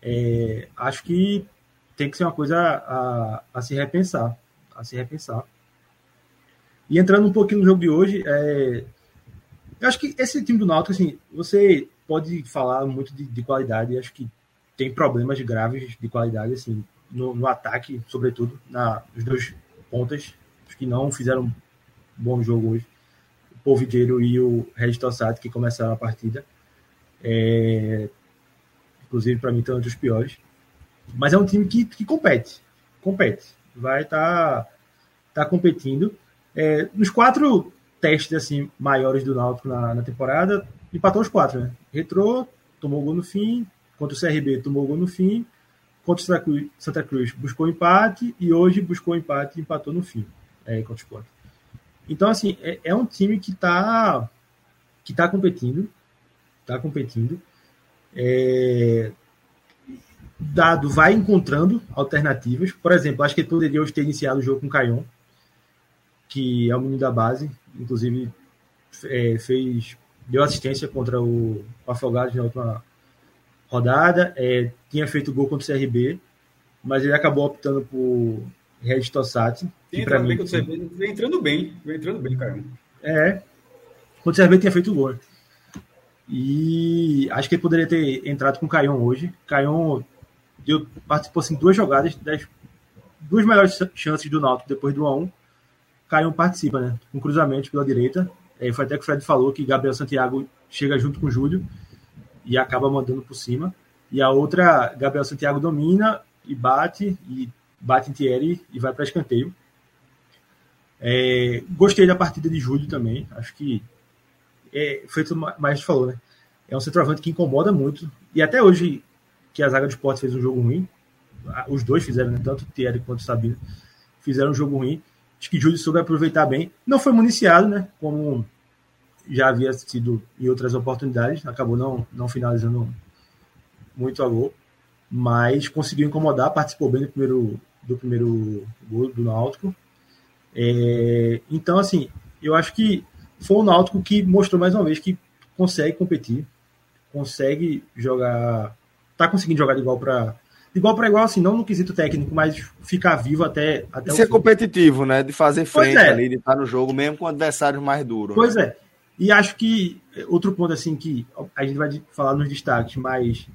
E: É, acho que tem que ser uma coisa a, a se repensar, a se repensar. E entrando um pouquinho no jogo de hoje, é... eu acho que esse time do Náutico, assim, você pode falar muito de, de qualidade, acho que tem problemas graves de qualidade, assim, no, no ataque, sobretudo, na, nos dois pontas, acho que não fizeram um bom jogo hoje. Polvideiro e o Regis Tossati, que começaram a partida. É... Inclusive, para mim, estão entre os piores. Mas é um time que, que compete. Compete. Vai estar tá, tá competindo. É, nos quatro testes assim maiores do Náutico na, na, temporada, empatou os quatro, né? Retrô, tomou gol no fim, contra o CRB tomou gol no fim, contra o Santa Cruz, Santa Cruz buscou empate e hoje buscou empate e empatou no fim, é, contra o Sport. Então, assim, é, é um time que está que tá competindo, está competindo, é, dado vai encontrando alternativas. Por exemplo, acho que poderia hoje ter iniciado o jogo com o Caion, que é o menino da base, inclusive é, fez deu assistência contra o, Afogados na última rodada, é, tinha feito gol contra o CRB, mas ele acabou optando por Regis Tossati.
D: Tem entrando mim, bem contra o CRB, vem entrando bem, vem entrando bem, cara.
E: É, contra o CRB tinha feito gol. E acho que ele poderia ter entrado com o Caion hoje. Caion deu, participou assim, duas jogadas, das duas melhores chances do Náutico depois do 1 Caio participa, né? Um cruzamento pela direita. É, foi até que o Fred falou que Gabriel Santiago chega junto com o Júlio e acaba mandando por cima. E a outra, Gabriel Santiago domina e bate, e bate em Thierry e vai para escanteio. É, gostei da partida de Júlio também. Acho que é, foi tudo mais falou, né? É um centroavante que incomoda muito. E até hoje, que a zaga do esporte fez um jogo ruim, os dois fizeram, né? tanto o Thierry quanto o Sabino, fizeram um jogo ruim. Acho que Júlio soube aproveitar bem. Não foi municiado, né? Como já havia sido em outras oportunidades. Acabou não, não finalizando muito a gol. Mas conseguiu incomodar, participou bem do primeiro, do primeiro gol do Náutico. É, então, assim, eu acho que foi o Náutico que mostrou mais uma vez que consegue competir, consegue jogar, tá conseguindo jogar de igual para igual para igual, assim, não no quesito técnico, mas ficar vivo até, até
A: de ser competitivo, né? De fazer frente
E: é.
A: ali, de estar no jogo, mesmo com adversários mais duros.
E: Pois
A: né?
E: é. E acho que outro ponto, assim, que a gente vai falar nos destaques, mas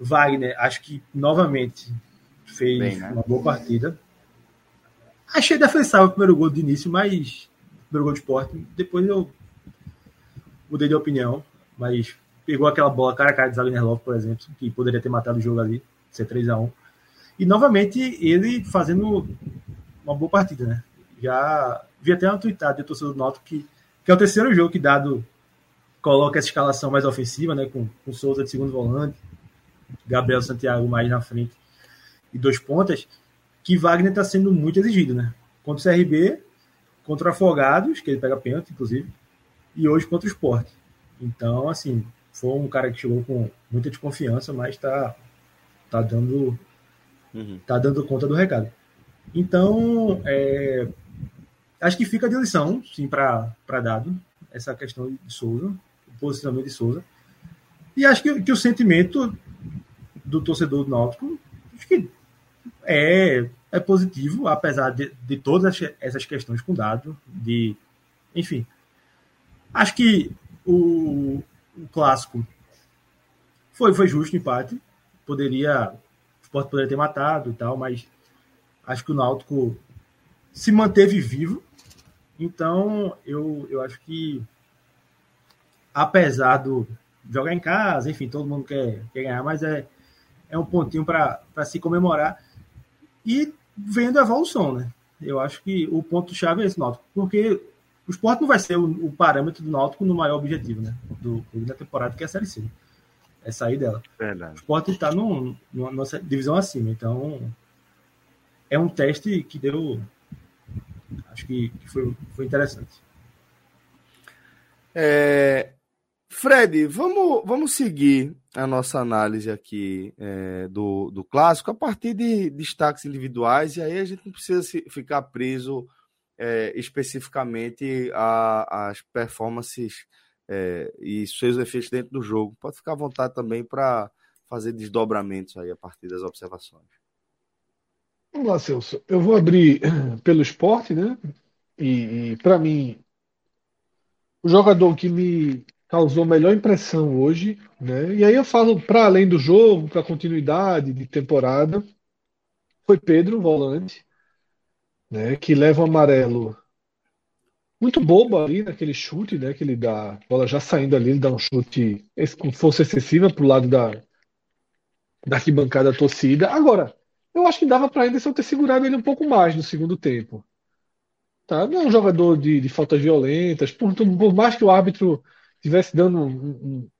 E: Wagner, acho que novamente fez
A: Bem, né?
E: uma boa partida. Achei defensável o primeiro gol de início, mas primeiro gol de esporte. Depois eu mudei de opinião, mas pegou aquela bola cara a cara de Wagner Love, por exemplo, que poderia ter matado o jogo ali, ser 3 a 1 E novamente ele fazendo uma boa partida, né? Já vi até uma tweetada de torcedor do Náutico que, que é o terceiro jogo que dado coloca essa escalação mais ofensiva, né? Com, com Souza de segundo volante, Gabriel Santiago mais na frente e dois pontas, que Wagner está sendo muito exigido, né? Contra o CRB, contra o Afogados, que ele pega pênalti, inclusive, e hoje contra o Sport. Então, assim, foi um cara que chegou com muita desconfiança, mas está tá dando
A: Uhum.
E: tá dando conta do recado. Então, é, acho que fica de lição, sim, para dado essa questão de Souza, o posicionamento de Souza. E acho que, que o sentimento do torcedor do Náutico acho que é, é positivo, apesar de, de todas essas questões com dado, de enfim. Acho que o, o clássico foi, foi justo o empate. Poderia. O Sport poderia ter matado e tal, mas acho que o Náutico se manteve vivo. Então, eu, eu acho que, apesar do jogar em casa, enfim, todo mundo quer, quer ganhar, mas é, é um pontinho para se comemorar. E vendo a evolução, né? Eu acho que o ponto-chave é esse, Náutico, porque o esporte não vai ser o, o, parâmetro do Náutico no maior objetivo, né? Do clube da temporada, que é a Série C. É sair dela.
A: Verdade.
E: O esporte está numa nossa divisão acima, então é um teste que deu. Acho que, que foi, foi interessante.
A: É, Fred, vamos, vamos seguir a nossa análise aqui é, do, do clássico a partir de destaques individuais, e aí a gente não precisa se, ficar preso é, especificamente às performances é, e seus efeitos dentro do jogo. Pode ficar à vontade também para fazer desdobramentos aí a partir das observações.
B: Vamos lá, Celso. Eu vou abrir pelo esporte, né? E, e para mim, o jogador que me causou melhor impressão hoje, né? E aí eu falo para além do jogo, para continuidade de temporada, foi Pedro, volante, né? Que leva o amarelo muito bobo ali naquele chute, né? Que ele dá, a bola já saindo ali, ele dá um chute com força excessiva pro lado da, da arquibancada torcida. Agora, eu acho que dava para Anderson ter segurado ele um pouco mais no segundo tempo. Tá? Não é um jogador de, de faltas violentas, por, por mais que o árbitro tivesse dando um, um,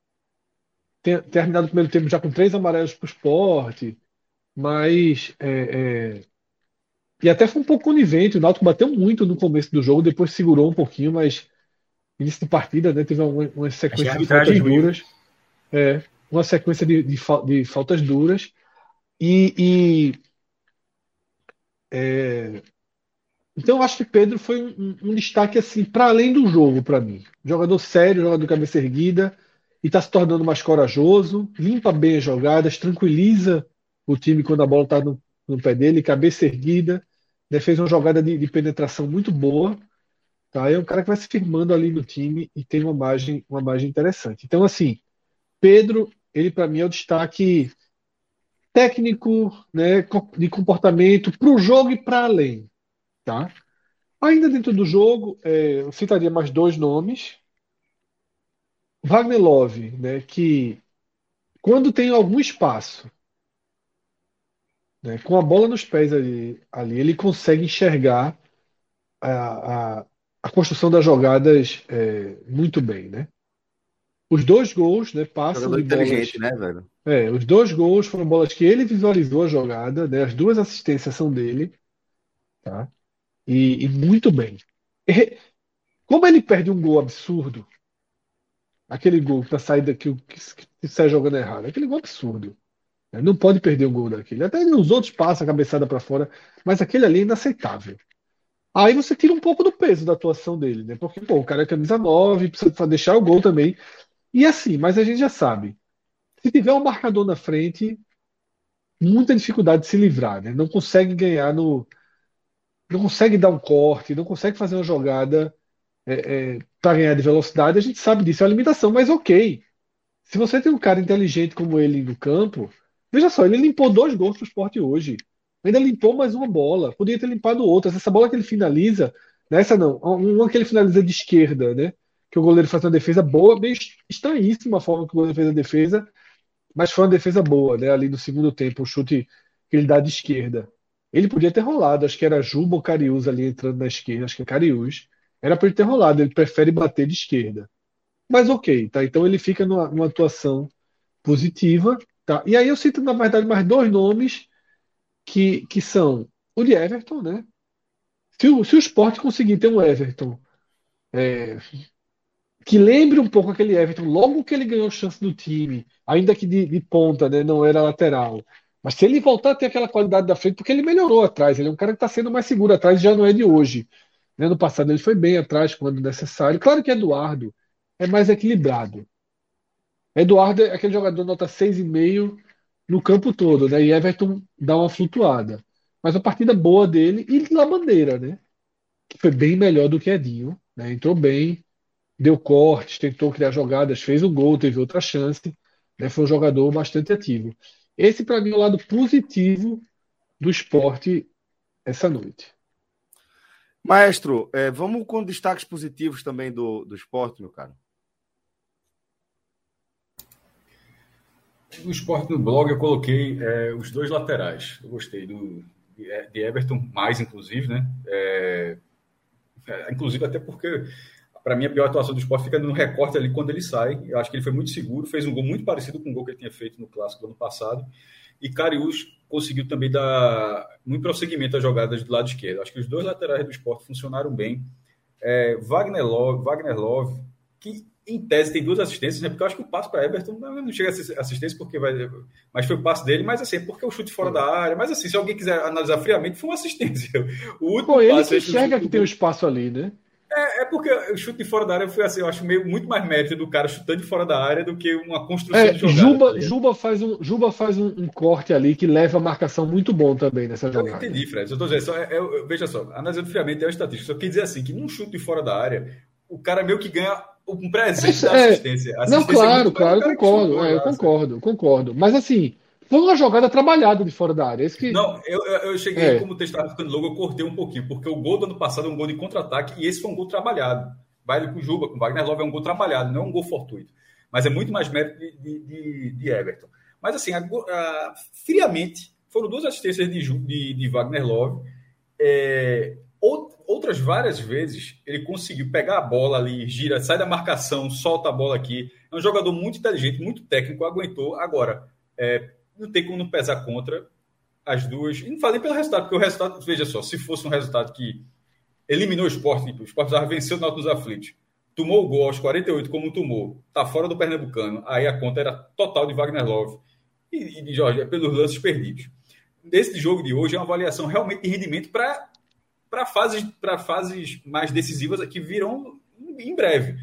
B: ter, terminado o primeiro tempo já com três amarelos para o esporte, mas é, é, e até foi um pouco conivente. O Náutico bateu muito no começo do jogo, depois segurou um pouquinho, mas início de partida né, teve uma, uma sequência de faltas duras, é, uma sequência de, de, de faltas duras. E, e é, então eu acho que Pedro foi um, um destaque assim para além do jogo para mim. Jogador sério, jogador de cabeça erguida e está se tornando mais corajoso, limpa bem as jogadas, tranquiliza o time quando a bola está no, no, pé dele, cabeça erguida, né, fez uma jogada de, de, penetração muito boa. Tá? É um cara que vai se firmando ali no time e tem uma margem, uma margem interessante. Então assim, Pedro, ele para mim é o destaque técnico, né, de comportamento para o jogo e para além. Tá? Ainda dentro do jogo, é, eu citaria mais dois nomes. Wagner Love, né, que quando tem algum espaço, né, com a bola nos pés ali, ali ele consegue enxergar a, a, a construção das jogadas é, muito bem. Né? Os dois gols né, passam
A: Jogador
B: de bolas,
A: né, velho?
B: É, os dois gols foram bolas que ele visualizou a jogada, né? As duas assistências são dele, tá? E, e muito bem. E, como ele perde um gol absurdo, aquele gol para saída que, que, que jogando errado, aquele gol absurdo. Né? Não pode perder um gol daquele. Até os outros passam a cabeçada para fora, mas aquele ali é inaceitável. Aí você tira um pouco do peso da atuação dele, né? Porque, pô, o cara é camisa 9, precisa deixar o gol também. E assim, mas a gente já sabe. Se tiver um marcador na frente, muita dificuldade de se livrar, né? Não consegue ganhar no. Não consegue dar um corte, não consegue fazer uma jogada é, é, para ganhar de velocidade. A gente sabe disso, é uma limitação, mas ok. Se você tem um cara inteligente como ele no campo, veja só, ele limpou dois gols pro esporte hoje. Ainda limpou mais uma bola. Podia ter limpado outras. Essa bola que ele finaliza, nessa não, uma que ele finaliza de esquerda, né? Que o goleiro faz uma defesa boa, bem estranhíssima a forma que o goleiro fez a defesa, mas foi uma defesa boa, né? Ali no segundo tempo, o chute que ele dá de esquerda. Ele podia ter rolado, acho que era Juba ou Cariús ali entrando na esquerda, acho que é Cariús. Era para ele ter rolado, ele prefere bater de esquerda. Mas ok, tá? Então ele fica numa, numa atuação positiva, tá? E aí eu cito, na verdade, mais dois nomes que, que são o de Everton, né? Se o, se o Sport conseguir ter um Everton é, que lembre um pouco aquele Everton, logo que ele ganhou chance do time, ainda que de, de, ponta, né, não era lateral. Mas se ele voltar a ter aquela qualidade da frente, porque ele melhorou atrás, ele é um cara que está sendo mais seguro atrás, já não é de hoje. Né? No passado ele foi bem atrás quando necessário. Claro que Eduardo é mais equilibrado. Eduardo é aquele jogador nota 6,5 no campo todo, né? E Everton dá uma flutuada. Mas a partida boa dele e La Bandeira, né? Que foi bem melhor do que Edinho, né? Entrou bem, deu cortes, tentou criar jogadas, fez o gol, teve outra chance, né? Foi um jogador bastante ativo. Esse para mim é o lado positivo do esporte essa noite.
A: Maestro, é, vamos com destaques positivos também do, do esporte, meu caro.
D: No esporte no blog eu coloquei é, os dois laterais. Eu gostei do, de Everton, mais inclusive, né? É, é, inclusive até porque para mim a pior atuação do esporte fica no recorte ali quando ele sai. Eu acho que ele foi muito seguro, fez um gol muito parecido com o gol que ele tinha feito no clássico do ano passado. E Cariús conseguiu também dar muito prosseguimento às jogadas do lado esquerdo. Acho que os dois laterais do esporte funcionaram bem. É, Wagner Love, Wagner Love, que em tese tem duas assistências, né? Porque eu acho que o passo para Everton não chega a ser assistência porque vai, mas foi o passo dele, mas assim, porque o chute fora da área, mas assim, se alguém quiser analisar friamente, foi uma assistência.
B: O último Pô, ele que enxerga que tem um espaço ali, né?
D: É, é, porque o chute de fora da área foi assim, eu acho meio, muito mais mérito do cara chutando de fora da área do que uma construção
B: é,
D: de jogada.
B: Juba, tá Juba faz, um, Juba faz um, um, corte ali que leva a marcação muito bom também nessa jogada.
D: Eu entendi, Fred. Eu tô dizendo, só, é, veja só, analisando friamente é o estatístico. Só quer dizer assim, que num chute de fora da área, o cara meio que ganha um presente da assistência.
B: assistência não, claro, é claro, eu concordo. Chutou, é, eu concordo, concordo. Mas assim, foi uma jogada trabalhada de fora da área. Esse que...
D: Não, eu, eu cheguei, é. como o texto estava ficando logo, eu cortei um pouquinho, porque o gol do ano passado é um gol de contra-ataque e esse foi um gol trabalhado. Vai com o Juba, com o Wagner Love, é um gol trabalhado, não é um gol fortuito. Mas é muito mais mérito de, de, de Everton. Mas assim, a, a, friamente, foram duas assistências de, de, de Wagner Love. É, outras várias vezes ele conseguiu pegar a bola ali, gira, sai da marcação, solta a bola aqui. É um jogador muito inteligente, muito técnico, aguentou. Agora, é, não tem como não pesar contra as duas. E não falei pelo resultado, porque o resultado, veja só, se fosse um resultado que eliminou o esporte, o esporte venceu o Náutico dos Aflitos, tomou o gol aos 48 como tomou, tá fora do Pernambucano, aí a conta era total de Wagner Love e, e de Jorge, pelos lances perdidos. Nesse jogo de hoje é uma avaliação realmente de rendimento para para fases, fases mais decisivas que virão em breve.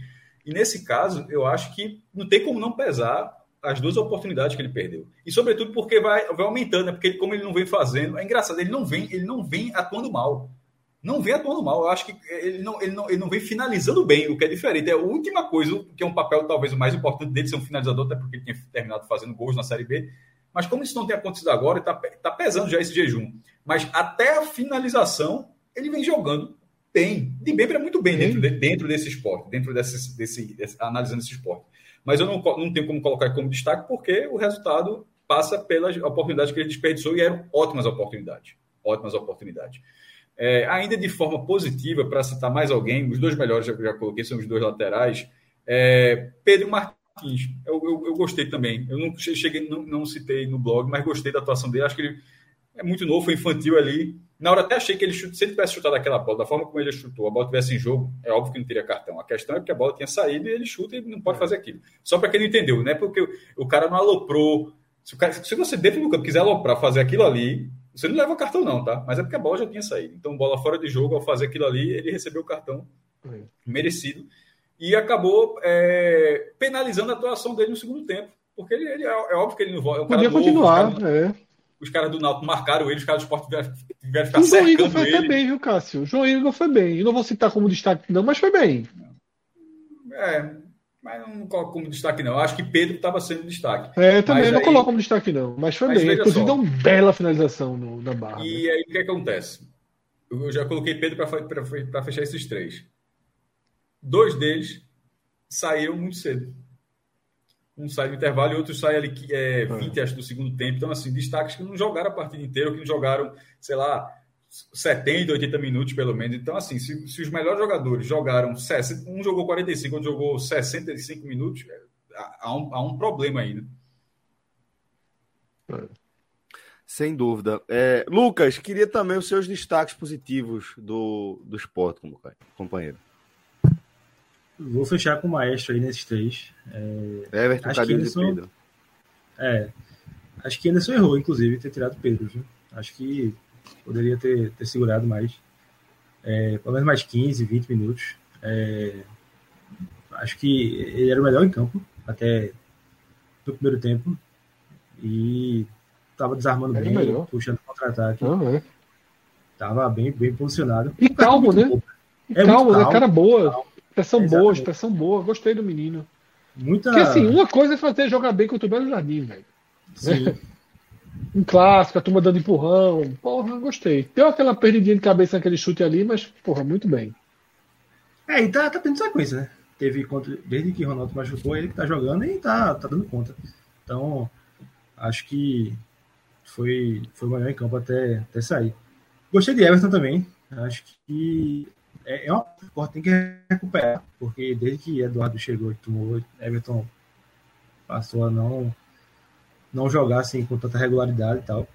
D: E nesse caso, eu acho que não tem como não pesar as duas oportunidades que ele perdeu. E sobretudo porque vai, vai aumentando, né? porque como ele não vem fazendo, é engraçado, ele não vem, ele não vem atuando mal. Não vem atuando mal. Eu acho que ele não, ele não, ele não vem finalizando bem, o que é diferente. É a última coisa, que é um papel talvez o mais importante dele ser um finalizador, até porque ele tinha terminado fazendo gols na Série B. Mas como isso não tem acontecido agora, está tá pesando já esse jejum. Mas até a finalização, ele vem jogando bem, de bem para muito bem dentro, de, dentro desse esporte, dentro desse, desse, desse, analisando esse esporte. Mas eu não, não tenho como colocar como destaque porque o resultado passa pelas oportunidades que ele desperdiçou e eram ótimas oportunidades. Ótimas oportunidades. É, ainda de forma positiva, para citar mais alguém, os dois melhores já, já coloquei são os dois laterais. É, Pedro Martins, eu, eu, eu, gostei também. Eu não cheguei, não, não citei no blog, mas gostei da atuação dele. Acho que ele é muito novo, foi infantil ali na hora até achei que ele chute, se ele tivesse chutado aquela bola, da forma como ele chutou, a bola tivesse em jogo, é óbvio que não teria cartão. A questão é que a bola tinha saído e ele chuta e não pode é. fazer aquilo. Só para quem não entendeu, né? Porque o, cara não aloprou. Se, o cara, se você dentro do campo quiser aloprar, fazer aquilo ali, Você não leva cartão, não, tá? Mas é porque a bola já tinha saído. Então, bola fora de jogo, ao fazer aquilo ali, ele recebeu o cartão
B: É.
D: merecido e acabou é, penalizando a atuação dele no segundo tempo. Porque ele, ele é, é óbvio que ele não volta. É um
B: Podia continuar, é.
D: Os caras do Náutico marcaram ele, os caras do esporte tiveram, tiveram que ficar
B: O João Igor foi até bem, viu, Cássio? O João Igor foi bem. Eu não vou citar como destaque, não, mas foi bem.
D: É, mas não coloco como destaque, não. Eu acho que Pedro estava sendo destaque.
B: É, eu também
D: Mas
B: não
D: aí-
B: coloco como destaque, não. Mas foi
D: Mas
B: bem. Inclusive, deu uma bela finalização no, na barra. né?
D: E aí o que acontece? Eu já coloquei Pedro para fechar esses três. Dois deles saíram muito cedo. Um sai no intervalo e outro sai ali que é 20 acho, do segundo tempo. Então, assim, destaques que não jogaram a partida inteira, que não jogaram, sei lá, 70, 80 minutos pelo menos. Então, assim, se, se os melhores jogadores jogaram 60, um jogou 45, outro jogou 65 minutos, é, há, um, há um problema aí, né?
A: Sem dúvida. É, Lucas, queria também os seus destaques positivos do, do esporte, como companheiro.
E: Vou fechar com o maestro aí nesses três.
A: Everton,
E: Acho que Anderson-
A: Pedro.
E: É. Acho que Anderson errou, inclusive, ter tirado o Pedro. Viu? Acho que poderia ter, ter segurado mais. É, pelo menos mais 15, 20 minutos. É, acho que ele era o melhor em campo até no primeiro tempo. E estava desarmando
B: Era o
E: bem,
B: melhor.
E: puxando contra-ataque.
B: Não, é.
E: Tava bem, bem posicionado.
B: E calmo, né? E
E: É
B: calmo,
E: muito
B: né?
E: calmo,
B: Cara boa. Expressão boa,
E: Exatamente.
B: expressão boa. Gostei do menino.
E: Muita.
B: Porque assim, uma coisa é fazer jogar bem contra o Belo Jardim, velho.
E: Sim.
B: Um clássico, a turma dando empurrão. Porra, gostei. Deu aquela perdidinha de cabeça naquele chute ali, mas, porra, muito bem.
E: É, e tá, tá tendo sequência, né? Teve contra, desde que o Ronaldo machucou, ele que tá jogando e tá, tá dando conta. Então, acho que foi, foi o melhor em campo até, até sair. Gostei de Everton também. Acho que é, é uma que tem que recuperar, porque desde que Eduardo chegou e tomou, Everton passou a não, não jogar assim com tanta regularidade e tal.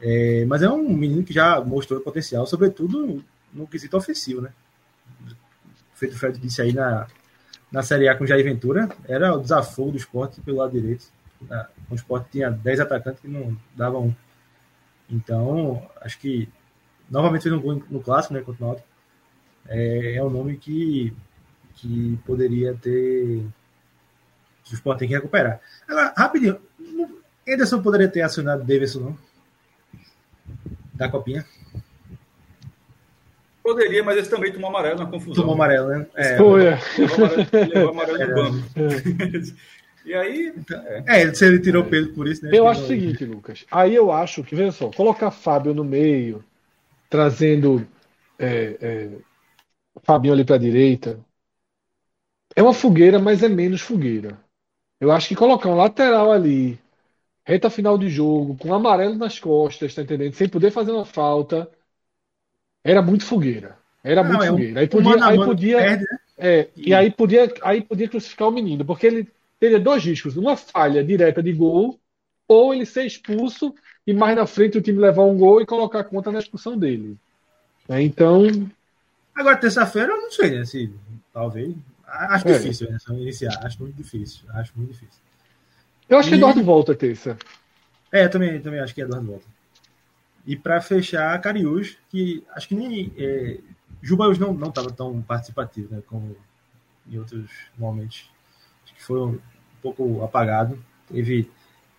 E: É, mas é um menino que já mostrou potencial, sobretudo no quesito ofensivo, né? feito o Fred disse aí na, na Série A com Jair Ventura, era o desafogo do esporte pelo lado direito. Na- O esporte tinha 10 atacantes que não davam um. Então, acho que novamente fez um gol no clássico, né, contra o Náutico. É, é um nome que, que poderia ter. que O esporte tem que recuperar. Agora, rapidinho, Ederson poderia ter acionado Davidson, não? Da copinha.
D: Poderia, mas esse também tomou amarelo na confusão.
E: Tomou amarelo, né? É,
B: Foi, é.
D: Levou amarelo, levou amarelo
E: É.
D: no banco. E aí, é.
E: É, se ele tirou Pedro por isso, né?
B: Eu acho o seguinte, Lucas. Aí eu acho que, veja só, colocar Fábio no meio, trazendo é, é, Fabinho ali para a direita, é uma fogueira, mas é menos fogueira. Eu acho que colocar um lateral ali, reta final de jogo, com amarelo nas costas, tá entendendo? Sem poder fazer uma falta, era muito fogueira. Era
E: Não,
B: muito
E: é um-
B: fogueira. Aí
E: um
B: podia,
E: mano
B: aí
E: mano
B: podia,
E: perde, né?
B: é, e aí podia, aí podia crucificar o menino, porque ele teria dois riscos: uma falha direta de gol, ou ele ser expulso e mais na frente o time levar um gol e colocar a conta na expulsão dele. É, então,
E: Agora, terça-feira, eu não sei, né? Se, talvez. Acho
B: É.
E: difícil né? iniciar. Acho muito difícil. Acho muito difícil.
B: eu acho que
E: E-
B: Eduardo volta terça.
E: É, eu também, também acho que é Eduardo volta. E para fechar, Cariús, que acho que nem. É, Juba hoje não estava tão participativo, né? Como em outros momentos. Acho que foi um pouco apagado. Teve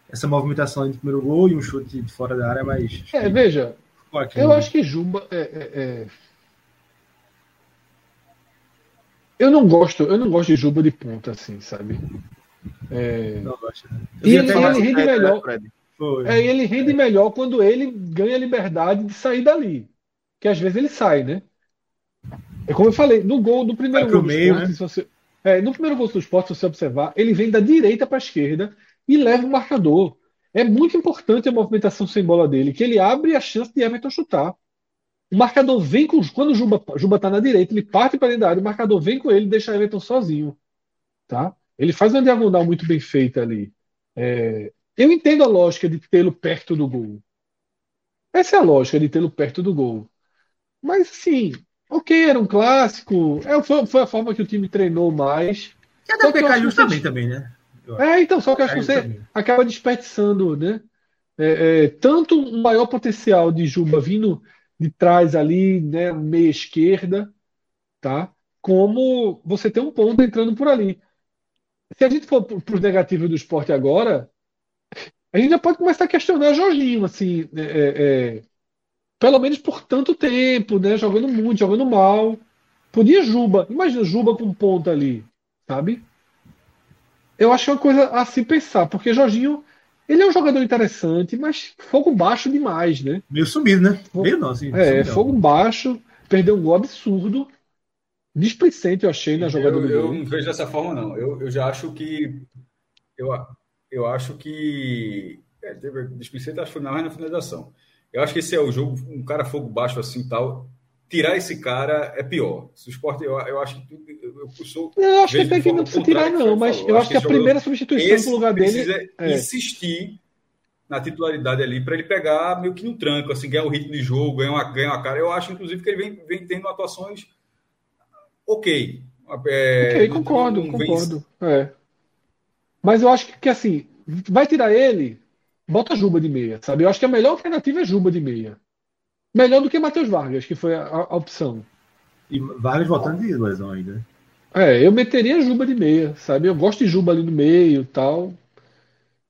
E: essa movimentação de primeiro gol e um chute de fora da área, mas.
B: É, veja, eu
E: né?
B: acho que Juba é, é- é- Eu não gosto, eu não gosto de Juba de ponta, assim, sabe? É,
E: Não gosto, né?
B: E ele- ele rende
A: É,
B: melhor. É, ele rende melhor quando ele ganha liberdade de sair dali. Que às vezes ele sai, né? É como eu falei, no gol, no primeiro gol do
E: meio,
B: Sport,
E: né?
B: você, é, no primeiro gol do Sport, se você observar, ele vem da direita para a esquerda e leva o marcador. É muito importante a movimentação sem bola dele, que ele abre a chance de Everton chutar. O marcador vem com. Quando o Juba, Juba tá na direita, ele parte para dentro da área, o marcador vem com ele e deixa Everton sozinho. Tá? Ele faz uma diagonal muito bem feita ali. É, eu entendo a lógica de tê-lo perto do gol. Essa é a lógica de tê-lo perto do gol. Mas, sim, ok, era um clássico. É, foi, foi a forma que o time treinou mais.
E: E até
B: acho
E: Cariús
B: que
E: também, né?
B: É, então, só que eu acho que você
E: também.
B: acaba desperdiçando, né? é, é, tanto um maior potencial de Juba vindo de trás ali, né, meia esquerda, tá? Como você tem um ponto entrando por ali. Se a gente for para os negativos do esporte agora, a gente já pode começar a questionar Jorginho, assim, é, é, é pelo menos por tanto tempo, né? Jogando muito, jogando mal. Podia Juba, imagina Juba com ponta ali, sabe? Eu acho é uma coisa a se pensar, porque Jorginho, ele é um jogador interessante, mas fogo baixo demais, né?
E: Meio sumido, né? Meio não, assim.
B: É, fogo baixo, perdeu um gol absurdo. Displicente, eu achei na jogada
D: eu,
B: do
D: Eu não vejo dessa forma, não. Eu, eu já acho que. Eu, eu acho que. É, displicente, acho que foi na finalização. Eu acho que esse é o jogo, um cara fogo baixo assim tal. Tirar esse cara é pior. Se o esporte, eu, eu acho que. Eu,
B: eu sou. Eu acho que tem que não precisa tirar, não, mas eu, eu acho que, que a primeira substituição no lugar dele.
D: É insistir na titularidade ali para ele pegar meio que no tranco, assim, ganhar o ritmo de jogo, ganhar uma, ganhar uma cara. Eu acho, inclusive, que ele vem, vem tendo atuações ok.
B: É, ok, concordo, concordo. É. Mas eu acho que, que, assim, vai tirar ele, bota Juba de meia, sabe? Eu acho que a melhor alternativa é Juba de meia. Melhor do que Matheus Vargas, que foi a, a opção.
E: E Vargas voltando de lesão ainda. Né?
B: É, eu meteria Juba de meia, sabe? Eu gosto de Juba ali no meio e tal.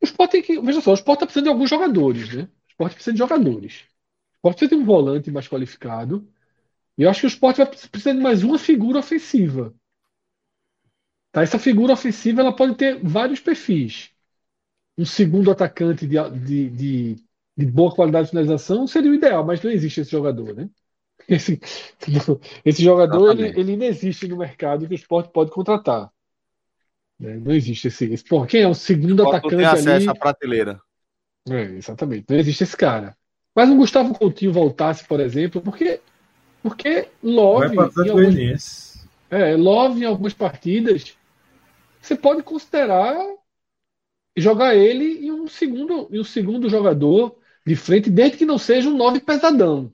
B: O Sport tem que. Veja só, o Sport tá precisando de alguns jogadores, né? O Sport precisa de jogadores. O Sport precisa de um volante mais qualificado. E eu acho que o Sport vai precisar de mais uma figura ofensiva. Tá? Essa figura ofensiva ela pode ter vários perfis. Um segundo atacante de, de, de, de boa qualidade de finalização seria o ideal, mas não existe esse jogador, né? Esse, esse jogador ele, ele não existe no mercado que o esporte pode contratar. Né? Não existe esse. esse porra, quem é o segundo o atacante tem
A: acesso ali? à prateleira.
B: É, exatamente. Não existe esse cara. Mas um Gustavo Coutinho voltasse, por exemplo, porque porque Love. Em algumas, é, Love em algumas partidas, você pode considerar jogar ele em um segundo, em um segundo jogador de frente, desde que não seja um 9 pesadão.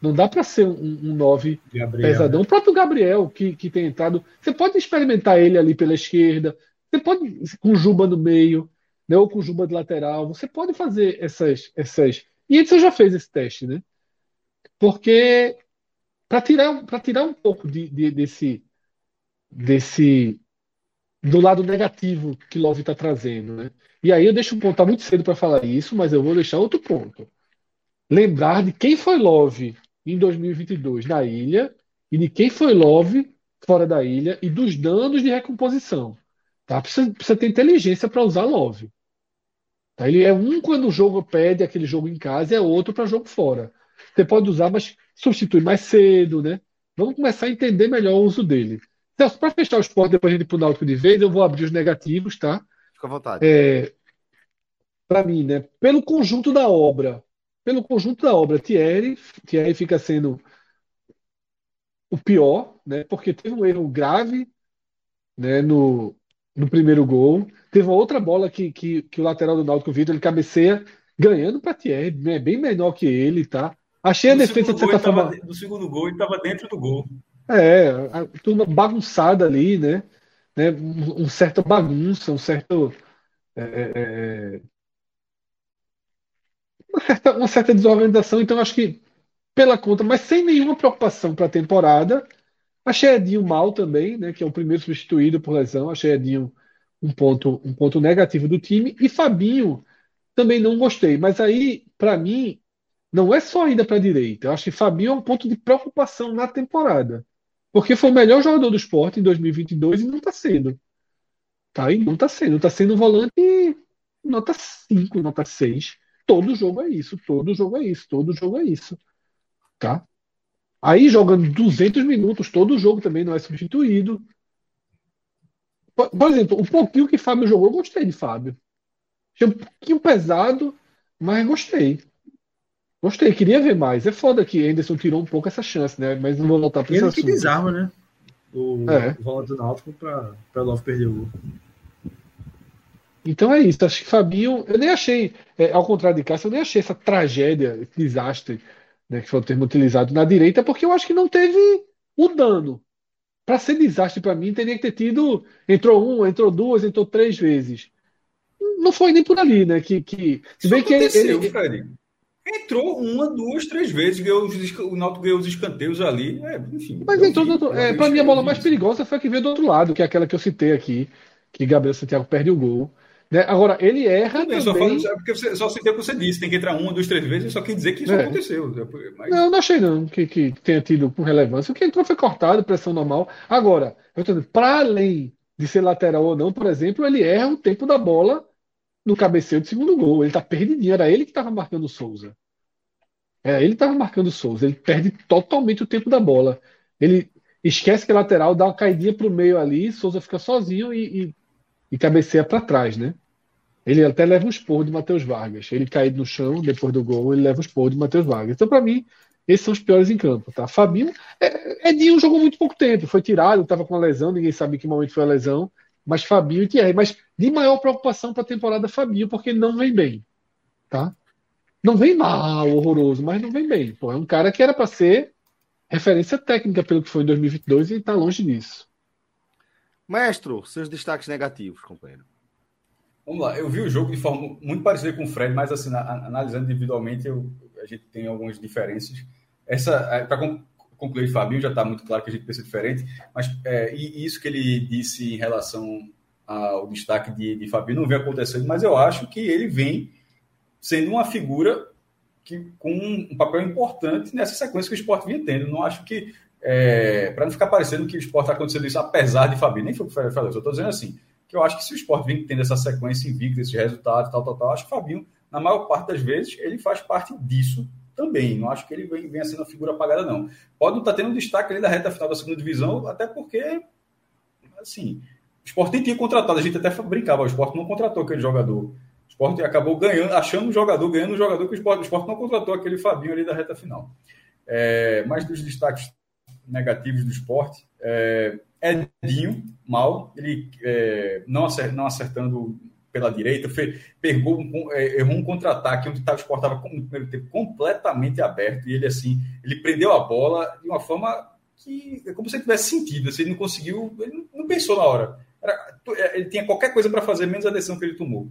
B: Não dá para ser um, um 9 pesadão. O próprio Gabriel, que, que tem entrado. Você pode experimentar ele ali pela esquerda. Você pode, com Juba no meio, né, ou com Juba de lateral. Você pode fazer essas. essas... E você já fez esse teste, né? Porque para tirar, tirar um pouco de, de, desse, desse do lado negativo que Love está trazendo, né? E aí eu deixo um ponto, tá muito cedo para falar isso, mas eu vou deixar outro ponto. Lembrar de quem foi Love em 2022 na ilha e de quem foi Love fora da ilha e dos danos de recomposição. Tá? Precisa, precisa ter inteligência para usar Love. Tá? Ele é um quando o jogo pede aquele jogo em casa e é outro para jogo fora. Você pode usar, mas substitui mais cedo, né? Vamos começar a entender melhor o uso dele. Celso, para fechar o esporte, depois a gente ir para o Náutico de vez, eu vou abrir os negativos, tá?
A: Fica à vontade.
B: É, para mim, né? Pelo conjunto da obra. Pelo conjunto da obra, Thierry, Thierry fica sendo o pior, né? Porque teve um erro grave né, no, no primeiro gol. Teve uma outra bola que, que, que o lateral do Náutico Vitor ele cabeceia ganhando para Thierry, né, bem menor que ele, tá? Achei a no defesa de certa forma.
D: no segundo gol ele estava dentro do gol.
B: É, turma bagunçada ali, né? né? Um, um certo bagunça, um certo. É, é, é, uma, certa, uma certa desorganização, então acho que pela conta, mas sem nenhuma preocupação para a temporada. Achei Edinho mal também, né? Que é o primeiro substituído por lesão. Achei Edinho um ponto, um ponto negativo do time. E Fabinho também não gostei. Mas aí, para mim, não é só a ida para a direita. Eu acho que Fabinho é um ponto de preocupação na temporada. Porque foi o melhor jogador do esporte em 2022 e não está sendo. Tá? E não está sendo. Está sendo volante nota 5, nota 6. Todo jogo é isso, todo jogo é isso, todo jogo é isso. Tá? Aí jogando 200 minutos, todo jogo também não é substituído. Por, por exemplo, o pouquinho que Fábio jogou, eu gostei de Fábio. Achei um pouquinho pesado, mas gostei. Gostei, queria ver mais. É foda que Anderson tirou um pouco essa chance, né? Mas não vou voltar para
E: esse Ele que desarma, né? O, é. do Náutico para Love perder o gol.
B: Então é isso. Acho que Fabinho, eu nem achei, é, ao contrário de Cássio, eu nem achei essa tragédia, esse desastre, né, que foi o termo utilizado na direita, porque eu acho que não teve o dano. Para ser desastre para mim, teria que ter tido. Entrou um, entrou duas, entrou três vezes. não foi nem por ali, né? Que, que, se bem que ele, ele,
D: Fred. Entrou uma, duas, três vezes, ganhou os, o Náutico ganhou os escanteios ali. É, enfim,
B: mas entrou vi, do, é, para mim a bola mais perigosa foi a que veio do outro lado, que é aquela que eu citei aqui, que Gabriel Santiago perde o gol. Né? Agora, ele erra também... Só, falo,
D: porque você, só citei o que você disse, tem que entrar uma, duas, três vezes, só quer dizer que isso é. aconteceu.
B: Mas... Não, não achei não que, que tenha tido com relevância. O que entrou foi cortado, pressão normal. Agora, eu estou dizendo, para além de ser lateral ou não, por exemplo, ele erra o tempo da bola no cabeceio do segundo gol. Ele está perdidinho, era ele que estava marcando o Souza. É, ele estava marcando o Souza, ele perde totalmente o tempo da bola. Ele esquece que é lateral, dá uma caidinha para o meio ali, Souza fica sozinho e, e, e cabeceia para trás, né? Ele até leva um esporro de Matheus Vargas. Ele caído no chão depois do gol, ele leva um esporro de Matheus Vargas. Então, para mim, esses são os piores em campo, tá? Fabinho, é, Edinho jogou muito pouco tempo, foi tirado, estava com uma lesão, ninguém sabe em que momento foi a lesão. Mas Fabinho e Thierry. Mas de maior preocupação para a temporada, Fabinho, porque ele não vem bem, tá? Não vem mal, horroroso, mas não vem bem. Pô, é um cara que era para ser referência técnica pelo que foi em 2022 e está longe disso.
A: Maestro, seus destaques negativos, companheiro.
D: Vamos lá, eu vi o jogo de forma muito parecida com o Fred, mas assim, analisando individualmente, eu, a gente tem algumas diferenças. Essa, é, para concluir, Fabinho já está muito claro que a gente pensa diferente, mas é, e isso que ele disse em relação ao destaque de, de Fabinho não vem acontecendo, mas eu acho que ele vem sendo uma figura que, com um papel importante nessa sequência que o esporte vinha tendo. Não acho que, é, para não ficar parecendo que o esporte está acontecendo isso apesar de Fabinho, nem foi o que eu falei, eu estou dizendo assim, que eu acho que se o esporte vem tendo essa sequência invicta, esses resultados, tal, tal, tal, acho que Fabinho, na maior parte das vezes, ele faz parte disso também. Não acho que ele venha sendo uma figura apagada, não. Pode não estar tá tendo um destaque ali da reta final da segunda divisão, até porque, assim, o esporte nem tinha contratado, a gente até brincava, o esporte não contratou aquele jogador esporte acabou ganhando, achando um jogador, ganhando um jogador que o esporte, o esporte não contratou aquele Fabinho ali da reta final. É, dos destaques negativos do esporte, é, Edinho, mal, ele é, não, acert, não acertando pela direita, pegou um, é, errou um contra-ataque onde o esporte estava primeiro tempo completamente aberto e ele assim, ele prendeu a bola de uma forma que é como se ele tivesse sentido, assim, ele não conseguiu, ele não, pensou na hora. Era, ele tinha qualquer coisa para fazer, menos a decisão que ele tomou.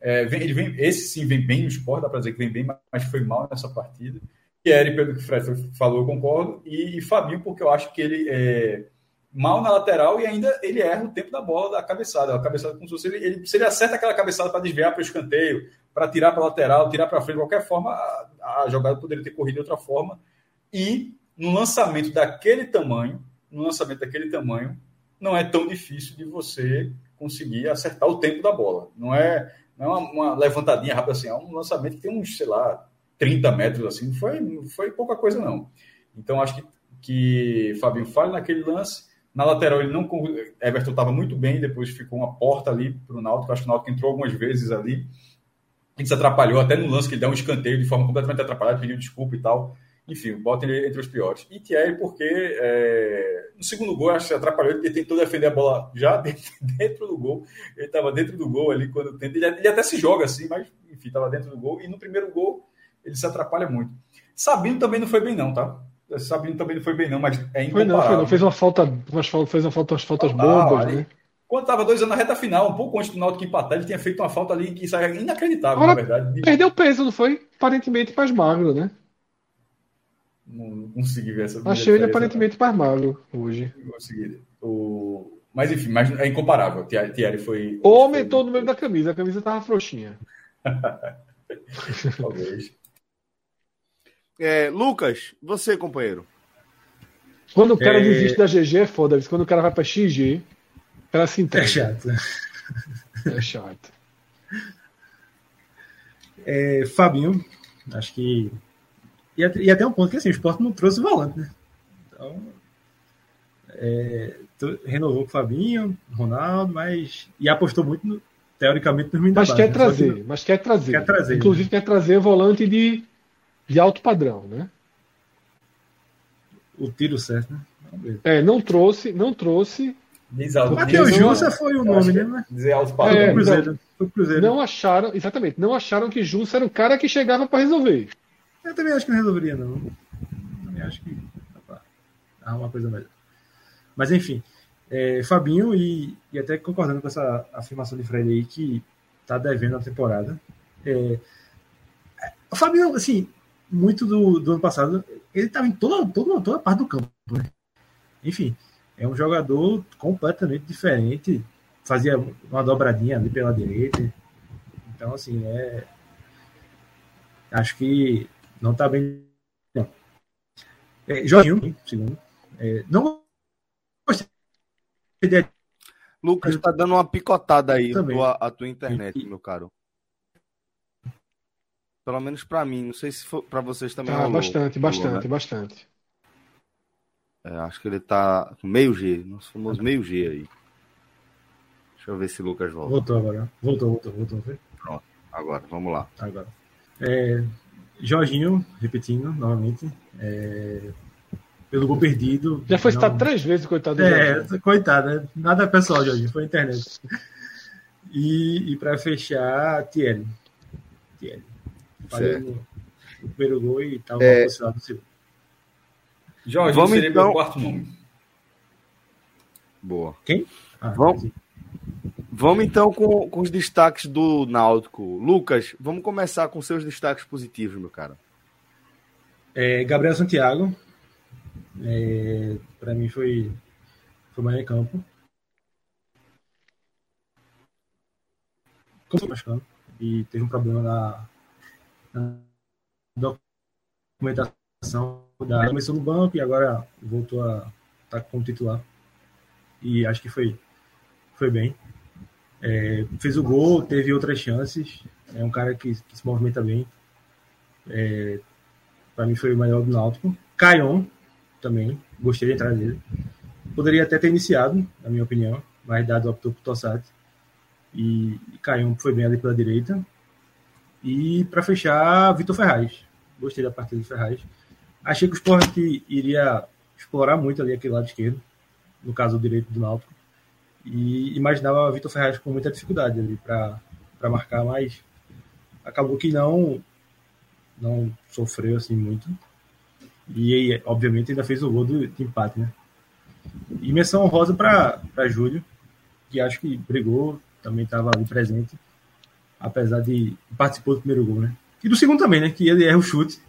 D: É, vem, ele vem, esse sim vem bem no esporte, dá para dizer que vem bem, mas foi mal nessa partida. Thierry, pelo que o Fred falou, eu concordo. E, e Fabinho, porque eu acho que ele é mal na lateral e ainda ele erra o tempo da bola da cabeçada. A cabeçada como se fosse ele, ele, se ele acerta aquela cabeçada para desviar para o escanteio, para tirar para lateral, tirar para frente, de qualquer forma, a, a, jogada poderia ter corrido de outra forma. E no lançamento daquele tamanho, no lançamento daquele tamanho, não é tão difícil de você conseguir acertar o tempo da bola. Não é não é uma, uma, levantadinha rápida assim, é um lançamento que tem uns, sei lá, 30 metros assim, foi, foi pouca coisa não. Então acho que, que Fabinho falha naquele lance. Na lateral ele não. Everton estava muito bem, depois ficou uma porta ali para o Náutico. Acho que o Náutico entrou algumas vezes ali. Ele se atrapalhou até no lance que ele deu um escanteio de forma completamente atrapalhada, pediu desculpa e tal. Enfim, bota ele entre os piores. E Thierry, porque é, no segundo gol, acho que atrapalhou, ele tentou defender a bola já dentro, dentro do gol. Ele estava dentro do gol ali quando tenta. Ele, ele, até se joga assim, mas enfim, estava dentro do gol. E no primeiro gol, ele se atrapalha muito. Sabino também não foi bem, não, tá? Sabino também não foi bem, não, mas é
B: Foi não, foi não. Fez uma falta, umas, fez uma falta, umas faltas bobas, né?
D: Quando estava dois anos na reta final, um pouco antes do Náutico empatar, ele tinha feito uma falta ali que é inacreditável, Agora, na verdade.
B: Perdeu peso, não foi? Aparentemente mais magro, né?
D: Não, consegui ver essa.
B: Achei ele aparentemente mais magro hoje.
D: consegui. O... Mas enfim, mas é incomparável. Thierry foi.
B: Ou aumentou foi... o número da camisa, a camisa tava frouxinha.
A: Talvez. É, Lucas, você, companheiro.
B: Quando o cara é... desiste da GG é foda, quando o cara vai pra XG, o cara se entrega.
E: É chato.
B: É chato.
E: É, Fabinho, acho que e, e até um ponto que assim, o esporte não trouxe volante, né? Então, é, renovou com o Fabinho, Ronaldo, mas. E apostou muito, no, teoricamente,
B: nos Mas quer né? trazer, que, mas quer trazer.
E: Quer trazer.
B: Inclusive né? quer trazer volante de, de alto padrão, né?
E: O tiro certo, né?
B: É, não trouxe, não trouxe.
E: Matheus Jussa foi o nome, né?
D: Dizer alto padrão.
B: É, Cruzeiro. Não, Cruzeiro. não acharam, exatamente, não acharam que Jussa era o cara que chegava para resolver.
E: Eu também acho que não resolveria, não. Eu também acho que dá pra uma coisa melhor. Mas enfim, é, Fabinho, e, e até concordando com essa afirmação de Fred aí, que tá devendo a temporada. É, o Fabinho, assim, muito do, do ano passado, ele estava em toda, toda, toda parte do campo. Né? Enfim, é um jogador completamente diferente. Fazia uma dobradinha ali pela direita. Então, assim, é. Acho que não está bem. Não. É, Jorginho, segundo. É, não gostei
A: de... Lucas, está dando uma picotada aí a, a tua internet, meu caro. Pelo menos para mim, não sei se para vocês também.
B: Tá, rolou, bastante, rolou, bastante, né? bastante.
A: É, acho que ele tá com meio G, nós fomos meio G aí. Deixa eu ver se o Lucas volta.
E: Voltou agora. Voltou, voltou, voltou.
A: Pronto, agora, vamos lá.
E: Agora. É, Jorginho, repetindo novamente. É, pelo gol perdido.
B: Já foi citado três vezes, coitado.
E: É, coitado, né? nada pessoal, Jorginho, foi internet. E, e para fechar, Thierry. Thierry. Falei no, no primeiro gol e estava é... posicionado no segundo.
D: Jorge, Vamos seria então... meu quarto nome.
A: Boa.
E: Quem?
A: Ah, vamos, vamos então com, com os destaques do Náutico. Lucas, vamos começar com seus destaques positivos, meu cara.
E: É, Gabriel Santiago. É, Para mim foi, foi mais em campo. Como e teve um problema na, documentação da começou no banco e agora voltou a estar tá como titular. E acho que foi foi bem. É, fez o gol teve outras chances. É um cara que, que se movimenta bem. É, para mim foi o melhor do Náutico. Caion também gostei de entrar dele poderia até ter iniciado na minha opinião mas dado optou por Tossati. E, e Caion foi bem ali pela direita e para fechar, Vitor Ferraz. Gostei da partida do Ferraz. Achei que o Sport iria explorar muito ali aquele lado esquerdo, no caso o direito do Náutico. E imaginava Vitor Ferraz com muita dificuldade ali para marcar, mas acabou que não não sofreu assim muito. E obviamente ainda fez o gol do, de empate, né? E menção rosa para Júlio, que acho que brigou, também estava ali presente apesar de participou do primeiro gol, né? E do segundo também, né? Que ele erra o chute,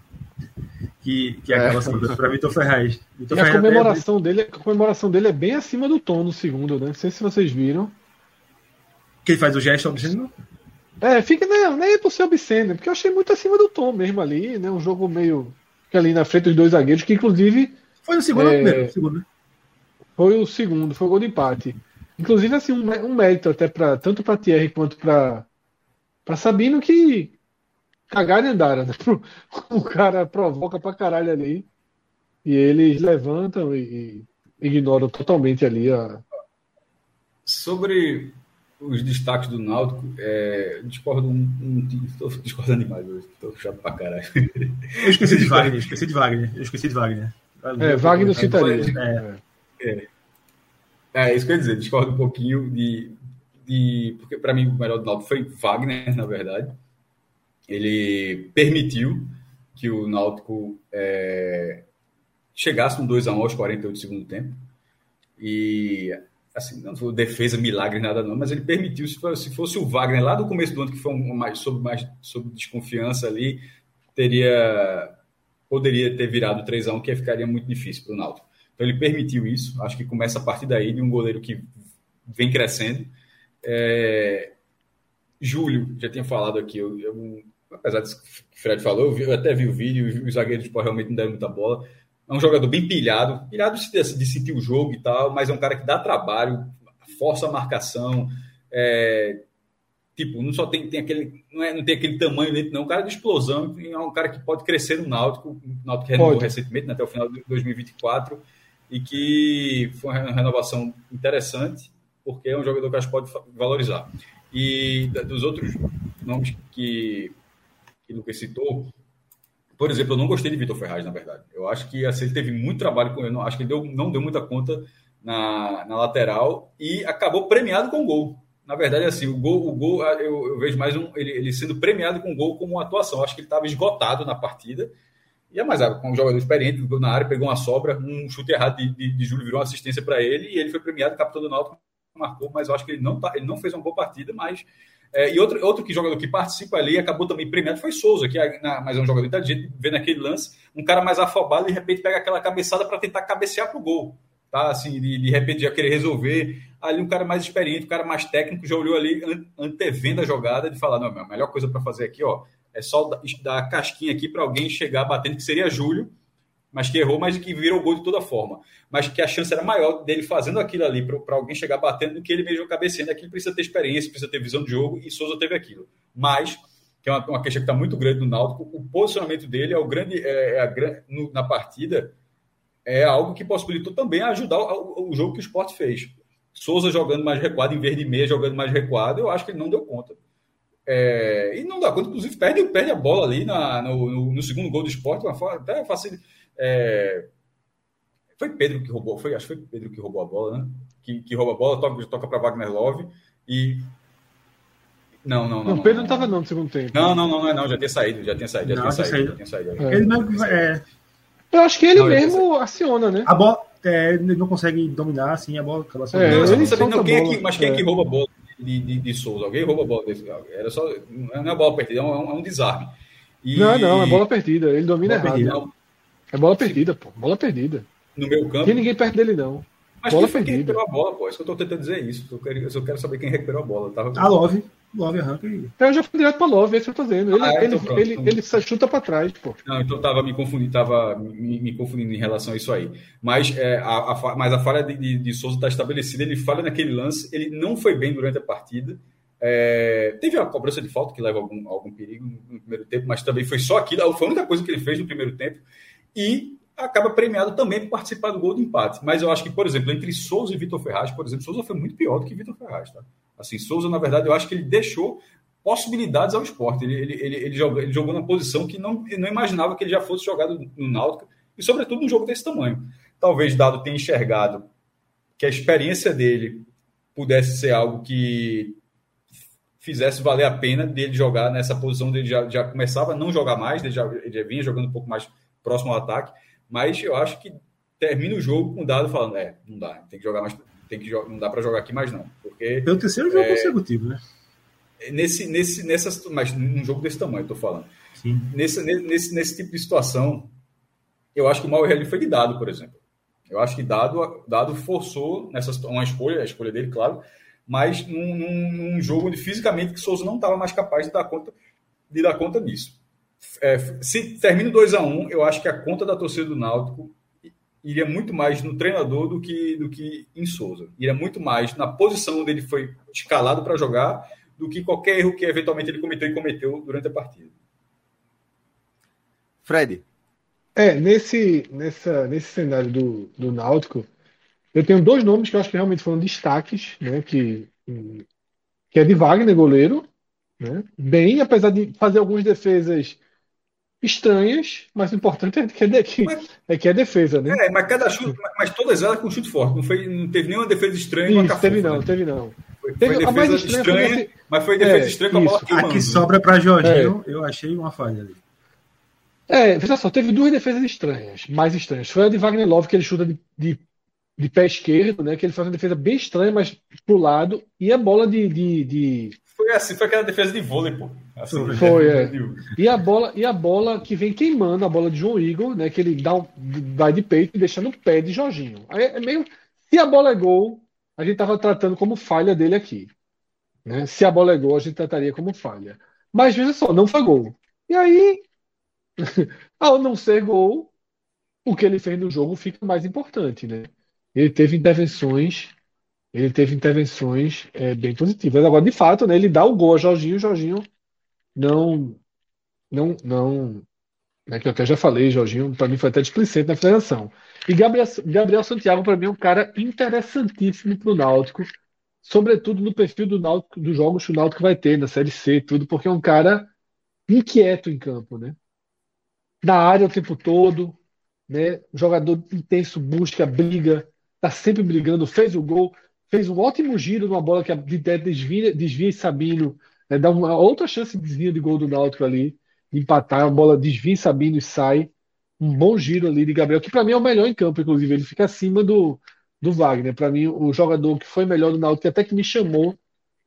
E: que, que acaba é. sendo para Vitor Ferraz. Vitor
B: e a comemoração, é... dele, a comemoração dele é bem acima do tom no segundo, né? Não sei se vocês viram.
E: Que ele faz o gesto obsceno?
B: É, fica, né, nem é por ser obsceno, porque eu achei muito acima do tom mesmo ali, né? Um jogo meio ali na frente dos dois zagueiros, que inclusive.
E: Foi no segundo é, ou primeiro? Segundo. Né?
B: Foi o segundo, foi o gol de empate. Inclusive, assim, um, um mérito até para tanto para Thierry quanto para Pra Sabino que cagar e andaram, né? O cara provoca pra caralho ali. E eles levantam e, e ignoram totalmente ali a.
D: Sobre os destaques do Náutico, é, discordo um, um, estou discordando demais hoje, estou chato pra caralho.
E: Eu esqueci de Wagner, esqueci de Wagner, eu esqueci de Wagner.
B: É, Wagner citaria.
D: É. É. é, isso que eu ia dizer, discordo um pouquinho de de. Porque para mim o melhor do Náutico foi Wagner, na verdade. Ele permitiu que o Náutico é, chegasse um 2x1 aos 48 do segundo tempo. E assim, não foi defesa milagre nada não, mas ele permitiu, se fosse, se fosse o Wagner lá do começo do ano, que foi um, mais, sob, mais desconfiança ali, teria poderia ter virado 3 a 1 que ficaria muito difícil para o Náutico. Então ele permitiu isso, acho que começa a partir daí de um goleiro que vem crescendo é, Júlio, já tinha falado aqui, eu, eu, apesar disso que o Fred falou, eu, vi, eu até vi o vídeo, os zagueiros do realmente não deram muita bola. É um jogador bem pilhado, pilhado de, de, sentir o jogo e tal, mas é um cara que dá trabalho, força a marcação, é, tipo, não só tem, tem aquele, não, é, não tem aquele tamanho dentro, não, é um cara de explosão, é um cara que pode crescer no Náutico, o Náutico renovou pode. recentemente, né, até o final de 2024, e que foi uma renovação interessante, porque é um jogador que a gente pode valorizar. E dos outros nomes que, que o Lucas citou, por exemplo, eu não gostei de Vitor Ferraz, na verdade. Eu acho que assim, ele teve muito trabalho com ele, acho que ele deu, não deu muita conta na, na lateral e acabou premiado com gol. Na verdade, assim, o gol, o gol eu, eu vejo mais um, ele, ele, sendo premiado com gol como uma atuação. Acho que ele estava esgotado na partida. E é mais, com um jogador experiente, na área, pegou uma sobra, um chute errado de, de, de Júlio virou uma assistência para ele e ele foi premiado capitão do Náutico marcou, mas eu acho que ele não, tá, ele não fez uma boa partida, mas É, e outro, outro que jogador que participa ali acabou também premiado foi Souza, que é, na, mas é um jogador inteligente, vê naquele lance, um cara mais afobado e de repente pega aquela cabeçada para tentar cabecear pro gol. Tá, assim, de, de repente já querer resolver. Ali um cara mais experiente, um cara mais técnico, já olhou ali antevendo a jogada de falar: não, a melhor coisa para fazer aqui, ó, é só dar a casquinha aqui para alguém chegar batendo, que seria Júlio, mas que errou, mas que virou gol de toda forma. Mas que a chance era maior dele fazendo aquilo ali para alguém chegar batendo do que ele mesmo cabeceando. Aqui precisa ter experiência, precisa ter visão de jogo e Souza teve aquilo. Mas, que é uma, uma questão que está muito grande no Náutico, o posicionamento dele é o grande, é, é a, no, na partida é algo que possibilitou também ajudar o, o jogo que o esporte fez. Souza jogando mais recuado, em vez de meia jogando mais recuado, eu acho que ele não deu conta. É, e não dá conta, inclusive perde, perde a bola ali na, no, no, no segundo gol do esporte, até fácil. É, foi Pedro que roubou, foi, acho que foi Pedro que roubou a bola, né? Que, que rouba a bola, toca, toca para Wagner Love e. Não, não, não.
B: Não, Pedro não estava não no segundo tempo.
D: Não, não, não, não, não, já tinha saído, já tinha saído, já
E: Não,
D: tinha saído.
E: saído.
D: Já tinha saído
B: É.
E: Ele é,
B: Eu acho que ele
D: Não,
B: mesmo aciona, né?
E: a bola, é, ele não consegue dominar assim, a bola acaba
B: É,
D: Não,
E: sobrando.
D: eu só
B: ele
D: não sabia, não, quem é que, mas quem é.
B: é.
D: que rouba a bola de, de, de Souza? Alguém rouba a bola desse Era só. Não é bola perdida, é um, é um desarme. E-
B: Não, não, é bola perdida. Ele domina
E: Bola
B: errado.
E: perdida.
B: É bola perdida, pô. Bola perdida.
D: no meu campo.
B: tem ninguém perto dele, não.
D: Mas
B: bola
D: quem
B: perdida.
D: recuperou a bola, pô? É isso que eu tô tentando dizer isso. Eu quero, eu só quero saber quem recuperou a bola. Eu Tava...
E: A Love, Love arranca e.
B: Então eu já fui direto pra Love, é isso que eu tô dizendo. Ele,
D: Ah, é,
B: ele,
D: então pronto.
B: ele, ele só chuta pra trás, pô.
D: Não, então tava me confundindo, tava me, me confundindo em relação a isso aí. Mas, é, a, a mas a falha de, de, de Souza está estabelecida. Ele falha naquele lance, ele não foi bem durante a partida. É, teve a cobrança de falta que leva algum, algum perigo no primeiro tempo, mas também foi só aquilo. Foi a única coisa que ele fez no primeiro tempo. E acaba premiado também por participar do gol de empate. Mas eu acho que, por exemplo, entre Souza e Vitor Ferraz, por exemplo, Souza foi muito pior do que Vitor Ferraz. Tá? Assim, Souza, na verdade, eu acho que ele deixou possibilidades ao esporte. Ele, ele, ele, ele, jogou, ele jogou numa posição que não, não imaginava que ele já fosse jogado no Náutico, e sobretudo num jogo desse tamanho. Talvez Dado tenha enxergado que a experiência dele pudesse ser algo que fizesse valer a pena dele jogar nessa posição dele já, já começava a não jogar mais, ele já, ele já vinha jogando um pouco mais próximo ao ataque, mas eu acho que termina o jogo com o Dado falando, é, não dá, tem que jogar mais, tem que jogar, não dá para jogar aqui mais não, porque
E: Pelo terceiro jogo
D: É.
E: consecutivo, né?
D: nesse, nesse, nessa, mas num jogo desse tamanho, eu tô falando.
E: Sim.
D: Nesse, nesse, nesse tipo de situação, eu acho que o maior erro ali foi de Dado, por exemplo. Eu acho que Dado, Dado forçou nessa uma escolha, a escolha dele, claro, mas num, num, num jogo onde fisicamente que Souza não estava mais capaz de dar conta, de dar conta disso. É, se termina 2 a 1 eu acho que a conta da torcida do Náutico iria muito mais no treinador do que, do que em Souza. Iria muito mais na posição onde ele foi escalado para jogar do que qualquer erro que eventualmente ele cometeu e cometeu durante a partida.
A: Fred,
B: É, nesse, nessa, nesse cenário do, do Náutico, eu tenho dois nomes que eu acho que realmente foram destaques, né? Que, que é de Wagner, goleiro, né? Bem, apesar de fazer algumas defesas estranhas, mas o importante é que é, que, é, que é defesa, né?
D: É, mas cada chute, mas todas elas com chute forte. Não, foi, não teve nenhuma defesa estranha com a
B: Isso,
D: Cafufa,
B: teve não,
D: né?
B: teve não.
D: Foi,
B: Teve-
D: foi
B: a mais
D: defesa
B: estranha
D: estranha,
B: foi
D: mas foi defesa
B: É,
D: estranha com a bola queimando.
E: A que sobra para
B: É.
E: Jorginho, eu achei uma falha ali.
B: É, veja só, teve duas defesas estranhas, mais estranhas. Foi a de Wagner Love, que ele chuta de, de, de pé esquerdo, né? Que ele faz uma defesa bem estranha, mas pro lado. E a bola de, de, de-
D: Foi assim, foi aquela defesa de vôlei, pô. Assim,
B: Foi, é. E a bola, e a bola que vem queimando, a bola de João Igor, né? Que ele dá um, vai de peito e deixa no pé de Jorginho. Aí é meio. Se a bola é gol, a gente tava tratando como falha dele aqui. Né? Se a bola é gol, a gente trataria como falha. Mas veja só, não foi gol. E aí, ao não ser gol, o que ele fez no jogo fica mais importante, né? Ele teve intervenções, ele teve intervenções é, bem positivas. Agora, de fato, né, ele dá o gol a Jorginho, o Jorginho não, não, não, né, que eu até já falei, Jorginho, para mim foi até displicente na finalização. E Gabriel, Gabriel Santiago, para mim, é um cara interessantíssimo para o Náutico, sobretudo no perfil do Náutico, dos jogos que o Náutico vai ter na Série C, tudo, porque é um cara inquieto em campo, né? Na área o tempo todo, né? Jogador intenso, busca, briga, tá sempre brigando, fez o gol, fez um ótimo giro numa bola que a Didé desvia, desvia e Sabino, né? Dá uma outra chance de desvio de gol do Náutico ali, de empatar, a bola desvia e Sabino e sai. Um bom giro ali de Gabriel, que para mim é o melhor em campo, inclusive, ele fica acima do, do Wagner. Para mim, o jogador que foi melhor do Náutico, que até que me chamou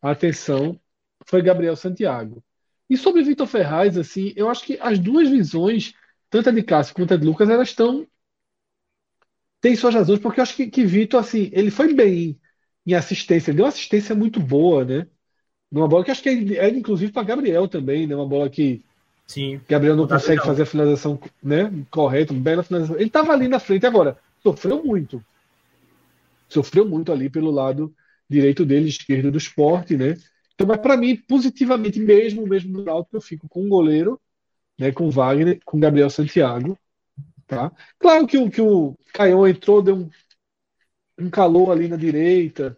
B: a atenção, foi Gabriel Santiago. E sobre Vitor Ferraz, assim, eu acho que as duas visões, tanto a de Cássio quanto a de Lucas, elas estão. têm suas razões, porque eu acho que, que Vitor, assim, ele foi bem em assistência, ele deu uma assistência muito boa, né? Numa bola que acho que é, é inclusive para Gabriel também, né? Uma bola que
E: Sim.
B: Gabriel não consegue
E: legal.
B: fazer a finalização né, correta, bela finalização. Ele estava ali na frente agora, sofreu muito. Sofreu muito ali pelo lado direito dele, esquerdo do esporte, né? Então, mas para mim, positivamente mesmo, mesmo no Náutico, eu fico com o goleiro, né, com o Wagner, com o Gabriel Santiago, tá? Claro que o que o Caião entrou, deu um, um calor ali na direita,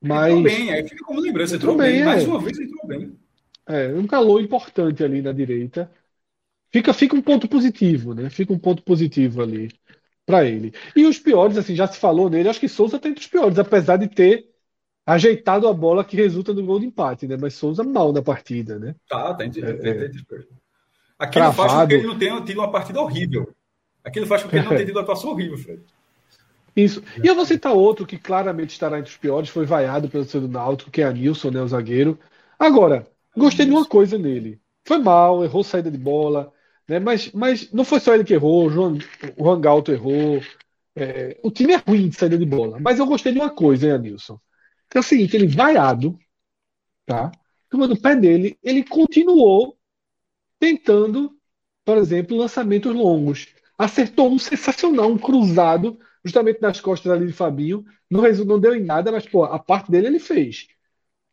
B: mas
D: Entrou bem, aí fica como lembrança. Entrou,
B: Entrou
D: bem,
B: bem,
D: mais
B: é.
D: uma vez entrou bem.
B: É, um calor importante ali na direita. Fica, fica um ponto positivo, né? Fica um ponto positivo ali para ele. E os piores, assim, já se falou nele, acho que Souza tá entre os piores, apesar de ter ajeitado a bola que resulta no gol de empate, né? Mas Souza mal na partida, né?
D: Tá, tá entre,
B: É,
D: tem-
B: é.
D: tem- tem- Aquilo faz com que ele não tenha tido uma partida horrível. Aquilo faz com que ele não tenha tido uma atuação horrível, Fred.
B: Isso. E eu vou citar outro que claramente estará entre os piores, foi vaiado pelo do Náutico, que é Anilson, né, o zagueiro. Agora, gostei de uma coisa nele. Foi mal, errou saída de bola, né? Mas, mas não foi só ele que errou, o João, o Juan Galto errou. É, o time é ruim de saída de bola. Mas eu gostei de uma coisa, hein, Anilson? Que é o seguinte, ele vaiado, tá? Turma do pé dele, ele continuou tentando, por exemplo, lançamentos longos. Acertou um sensacional, um cruzado, justamente nas costas ali de Fabinho. Não, não deu em nada, mas pô, a parte dele ele fez.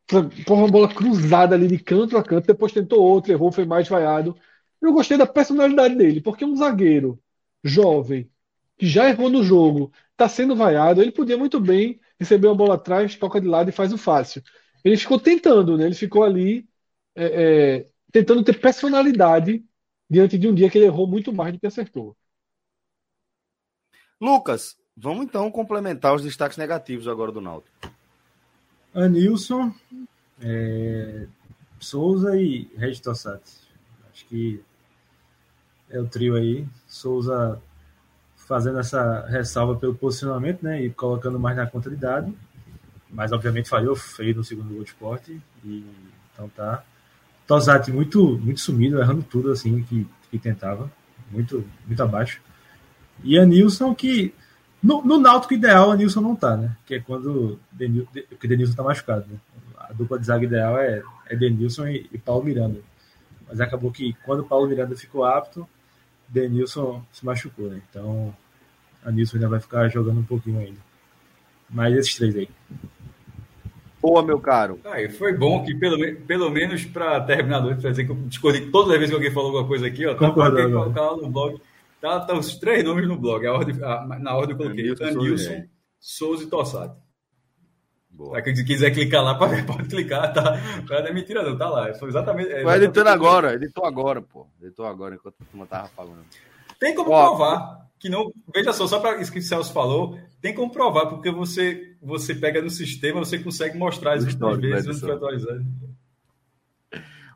B: Foi uma bola cruzada ali de canto a canto, depois tentou outro, errou, foi mais vaiado. Eu gostei da personalidade dele, porque um zagueiro jovem, que já errou no jogo, está sendo vaiado, ele podia muito bem receber uma bola atrás, toca de lado e faz o fácil. Ele ficou tentando, né? Ele ficou ali é, é, tentando ter personalidade diante de um dia que ele errou muito mais do que acertou.
A: Lucas, vamos então complementar os destaques negativos agora do Náutico.
E: Anilson, é, Souza e Regis Tossati. Acho que é o trio aí. Souza fazendo essa ressalva pelo posicionamento, né? E colocando mais na conta de dado. Mas obviamente falhou feio no segundo gol de esporte. E, então tá. Tossati muito, muito sumido, errando tudo assim que, que tentava. Muito, muito abaixo. E Anilson que. No, no Náutico ideal, Anilson não tá, né? Que é quando Denil, porque Denilson tá machucado, né? A dupla de zaga ideal é, é Denilson e, e Paulo Miranda. Mas acabou que quando o Paulo Miranda ficou apto, Denilson se machucou, né? Então, Anilson ainda vai ficar jogando um pouquinho ainda. Mas esses três aí.
A: Boa, meu caro.
D: Aí, foi bom que, pelo, pelo menos para terminar a noite, dizer que eu discordi todas as vezes que alguém falou alguma coisa aqui, ó, tá,
E: agora.
D: tá lá no blog. Tá, tá os três nomes no blog. A ordem, a- na ordem eu coloquei
A: Anilson,
D: Anilson,
A: Souza e
D: Tossati.
A: Boa.
D: Pra quem quiser clicar lá, pode, pode clicar, tá? Não é mentira, não, tá lá. Foi exatamente. é
A: Foi
D: exatamente
A: editando agora, editou agora, pô. Editou agora enquanto a turma tava falando.
D: Tem como
A: Ó,
D: provar que não. Veja só, só para isso que o Celso falou, tem como provar, porque você, você pega no sistema, você consegue mostrar as vezes foi atualizado.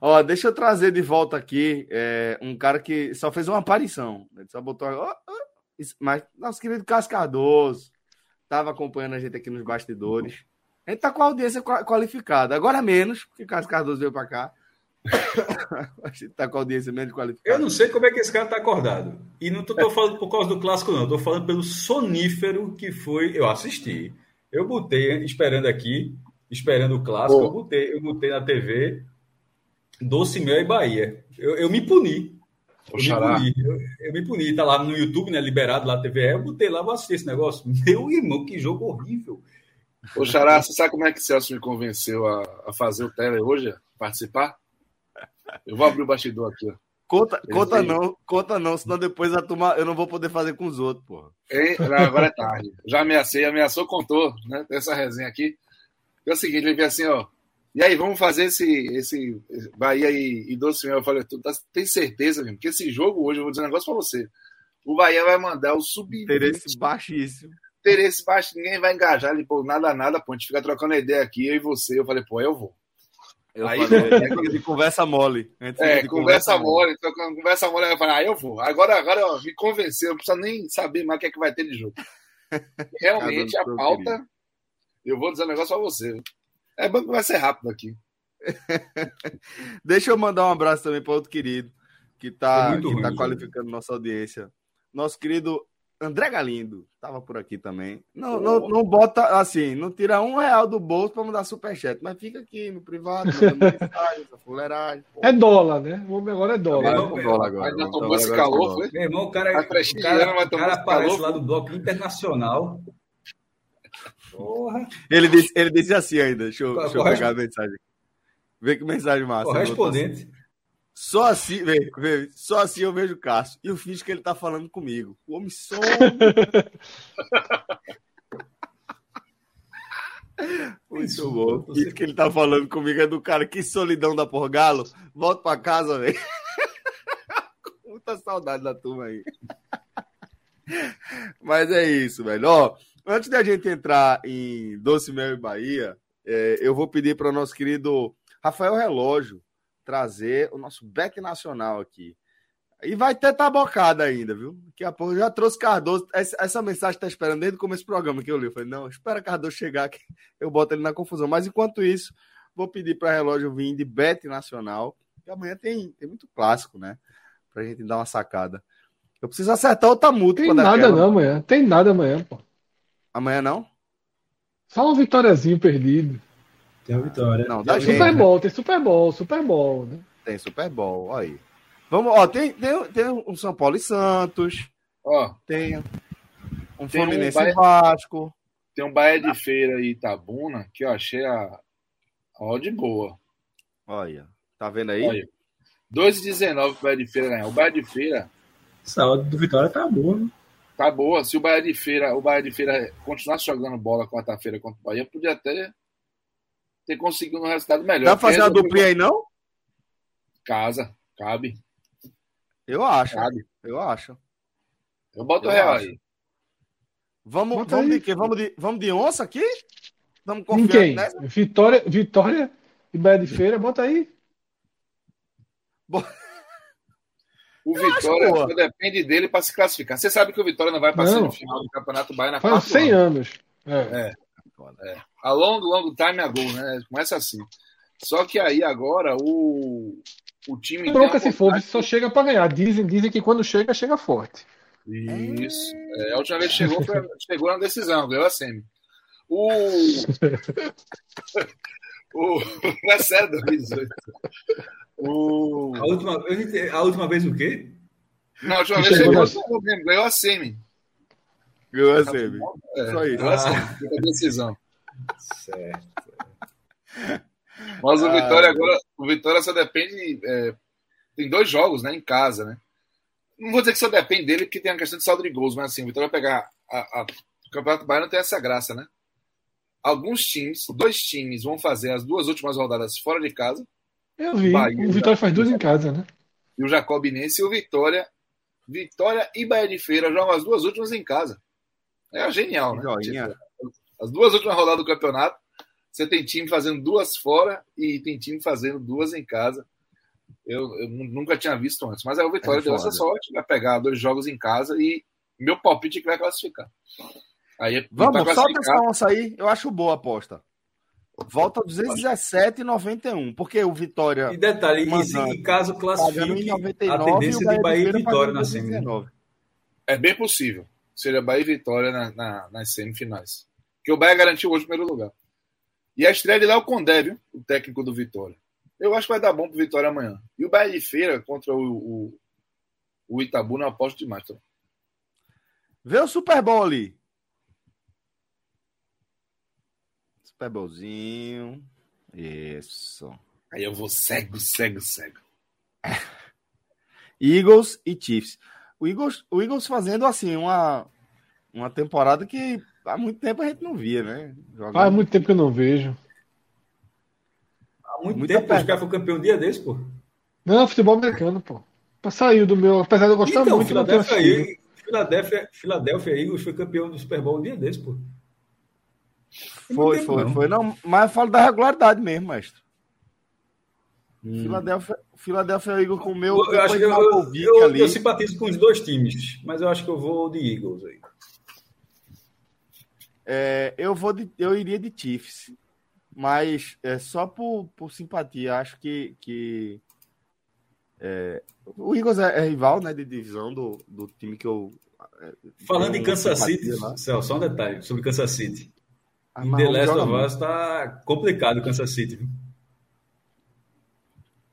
A: Ó, deixa eu trazer de volta aqui é, um cara que só fez uma aparição. Ele só botou. ó, ó, isso- mas nosso querido Cássio Cardoso estava acompanhando a gente aqui nos bastidores. A gente tá com a audiência qua- qualificada. Agora menos, porque Cássio Cardoso veio para cá. a gente tá com a audiência menos qualificada.
D: Eu não sei como é que esse cara tá acordado. E não tô, tô falando por causa do clássico, não. Tô falando pelo sonífero que foi. Eu assisti. Eu botei, esperando aqui, esperando o clássico,
C: Pô.
D: eu botei, eu botei na TV Doce Mel e Bahia. Eu, eu me puni. Eu me puni. Eu, eu me puni. Tá lá no YouTube, né? Liberado lá na TVE. Eu botei lá, vou assistir esse negócio. Meu irmão, que jogo horrível.
C: ô, Xará, você sabe como é que Celso me convenceu a, a fazer o tele hoje? Participar? Eu vou abrir o bastidor aqui, ó.
A: Conta, conta não, conta não, senão depois a turma, eu não vou poder fazer com os outros, porra.
C: Não, Agora é tarde. Já ameacei, ameaçou, contou, né? Tem essa resenha aqui. É o seguinte, ele veio assim, ó. E aí, vamos fazer esse, esse Bahia e, e Doce Mel. Eu falei, tu tá, tem certeza, mesmo? Que esse jogo hoje, eu vou dizer um negócio pra você. O Bahia vai mandar o sub
A: Interesse baixíssimo.
C: interesse baixo, ninguém vai engajar. Ele, pô, nada, nada, pô. A gente fica trocando ideia aqui, eu e você. Eu falei, pô, eu vou.
A: Eu
C: Aí-
A: falei, é de conversa mole.
C: É, conversa mole, trocando conversa mole. Eu falei, ah, eu vou. Agora, agora ó, me convenceu, não precisa nem saber mais o que é que vai ter de jogo. Realmente, a pauta, eu vou dizer um negócio pra você. É bom que vai ser rápido aqui.
A: Deixa eu mandar um abraço também para outro querido que está que tá qualificando nossa audiência. Nosso querido André Galindo tava por aqui também. Não, não, não bota assim, não tira um real do bolso para mandar superchat, mas fica aqui no privado, mensagem, fuleiragem.
B: É dólar, né? O homem agora é dólar.
C: Agora, dólar agora. Ainda tomou esse calor, foi?
D: Meu irmão, o cara, tá o cara, o cara aparece calor, lá do bloco internacional.
A: Porra. Ele disse, ele disse assim ainda. Deixa eu, deixa eu pegar a mensagem. Vê que mensagem massa.
D: Correspondente.
A: Só assim, vê, vê, só assim eu vejo o Cássio. E eu fiz que ele tá falando comigo. O homem some. Muito bom. Isso que ele tá falando comigo é do cara. Que solidão da por galo. Volta pra casa, velho. Muita saudade da turma aí. Mas é isso, velho. Ó, antes da gente entrar em Doce Mel e Bahia, é, eu vou pedir para o nosso querido Rafael Relógio trazer o nosso back nacional aqui. E vai ter tabocada ainda, viu? Daqui a pouco já trouxe Cardoso. Essa, essa mensagem está esperando desde o começo do programa que eu li. Eu falei, não, espera Cardoso chegar que eu boto ele na confusão. Mas enquanto isso, vou pedir para relógio vir de bet nacional. Que amanhã tem, tem muito clássico, né? Pra gente dar uma sacada. Eu preciso acertar o Tamuto.
B: Tem nada aquela... não amanhã. Tem nada amanhã, pô.
A: Amanhã não?
B: Só um vitóriazinho perdido.
E: Tem a vitória.
B: Não, da gente, Super Bowl, tem Super Bowl, Super Bowl, né?
A: Tem Super Bowl, aí. Vamos, ó, tem, tem, tem um São Paulo e Santos. Ó, tem um tem Fluminense um Bahia, Vasco.
C: Tem um Bahia de Feira e Itabuna que eu achei a, a odd boa.
A: Olha, tá vendo aí?
C: 2,19 pro Bahia de Feira ganhar. O Bahia de Feira.
E: Essa odd do Vitória tá boa, né?
C: Tá boa. Se o Bahia de Feira, o Bahia de Feira continuasse jogando bola quarta-feira contra o Bahia, podia até ter conseguido um resultado melhor.
A: Tá fazendo a duplinha aí, não?
C: Casa, cabe.
A: Eu acho. Cabe. Eu acho.
C: Eu boto o real aí.
A: Vamos, vamos aí. de quê? Vamos de, vamos de onça aqui?
B: Vamos confiar nessa? Vitória, Vitória e Bahia de Feira, bota aí.
C: O Vitória acho, depende dele para se classificar. Você sabe que o Vitória não vai passar no final do Campeonato Baiano
B: Faz 100 anos.
C: É. é. é. A long, long time ago, né? Começa assim. Só que aí agora o, o time.
B: Bronca se for, só chega para ganhar. Dizem, dizem que quando chega, chega forte.
C: Isso. É, a última vez que chegou, foi, chegou na decisão, ganhou a semi. O. o. É sério, 2018.
D: O... A, última, a última vez o quê?
C: Não, a última vez chegou ganhou a semi.
A: Ganhou a semi.
C: É, Só isso. Ganhou a semi. Ah. decisão. Certo. Mas o ah, Vitória agora, o Vitória só depende. É, tem dois jogos, né, em casa, né? Não vou dizer que só depende dele, porque tem a questão de saldo de gols, mas assim, o Vitória vai pegar. A, a, o Campeonato Baiano tem essa graça, né? Alguns times, dois times, vão fazer as duas últimas rodadas fora de casa.
B: Eu vi. Bahia, o Vitória faz duas em casa, né?
C: E o Jacobinense e o Vitória. Vitória e Bahia de Feira jogam as duas últimas em casa. É genial, né? Joinha. As duas últimas rodadas do campeonato, você tem time fazendo duas fora e tem time fazendo duas em casa. Eu, eu nunca tinha visto antes. Mas aí o Vitória é deu essa sorte, vai pegar dois jogos em casa e meu palpite é que vai classificar.
A: Aí, Vamos, solta essa onça aí. Eu acho boa a aposta. Volta 217,91, porque o Vitória.
D: E detalhe, mandando, e caso classifique 99, a tendência de Bahia e Vitória na semifinal.
C: É bem possível. Seria Bahia e Vitória na, na, nas semifinais. Que o Bahia garantiu hoje o primeiro lugar. E a estreia de Léo Condé, viu? O técnico do Vitória. Eu acho que vai dar bom pro Vitória amanhã. E o Bahia de Feira contra o, o, o Itabu não aposto demais também.
A: Vê o Super Bowl ali. Super Bowlzinho. Isso.
C: Aí eu vou cego, cego, cego.
A: Eagles e Chiefs. O Eagles, o Eagles fazendo assim uma, uma temporada que há muito tempo a gente não via, né?
B: Jogando... Faz muito tempo que eu não vejo.
D: Há muito Muita tempo, o cara foi campeão um dia desse, pô.
B: Não, futebol americano, pô. Saiu do meu, apesar de eu gostar então, muito.
D: Filadélfia, aí, Filadélfia, Filadélfia Eagles foi campeão do Super Bowl um dia desse, pô.
A: Foi, foi, não. foi. Não, mas eu falo da regularidade mesmo, mestre. Hum. Filadélfia, Filadélfia Eagles com o meu.
D: Eu, acho que eu, eu, eu, eu, simpatizo com os dois times, mas eu acho que eu vou de Eagles aí.
A: É, eu vou de, eu iria de Chiefs. Mas é só por, por simpatia, acho que, que é, o Eagles é, é, rival né, de divisão do, do time que eu.
D: É, Falando em Kansas City, Céu, só um detalhe sobre Kansas City. Em The Last of Us tá complicado o Kansas City. Viu?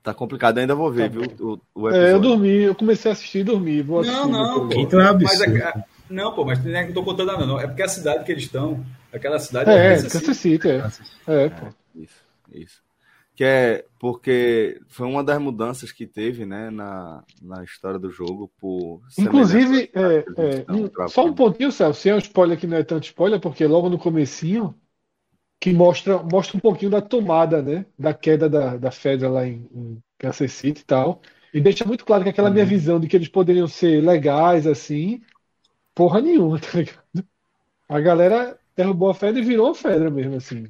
A: Tá complicado, ainda vou ver, tá viu? O,
B: o é, eu dormi, eu comecei a assistir e dormi. Vou
D: não, não, então é absurdo. Mas, não, pô, mas não é que eu tô contando nada, não. É porque a cidade que eles estão, aquela cidade
B: é, é Kansas City. City é. é, pô.
A: Isso, isso. Que é porque foi uma das mudanças que teve, né, na, na história do jogo. Por
B: Inclusive, é, é, um, só um pontinho, Celso, sem um spoiler que não é tanto spoiler, porque logo no comecinho, que mostra, mostra um pouquinho da tomada, né, da queda da, da Fedra lá em, em Kansas City e tal. E deixa muito claro que aquela minha uhum. visão de que eles poderiam ser legais, assim, porra nenhuma, tá ligado? A galera derrubou a Fedra e virou a Fedra mesmo, assim.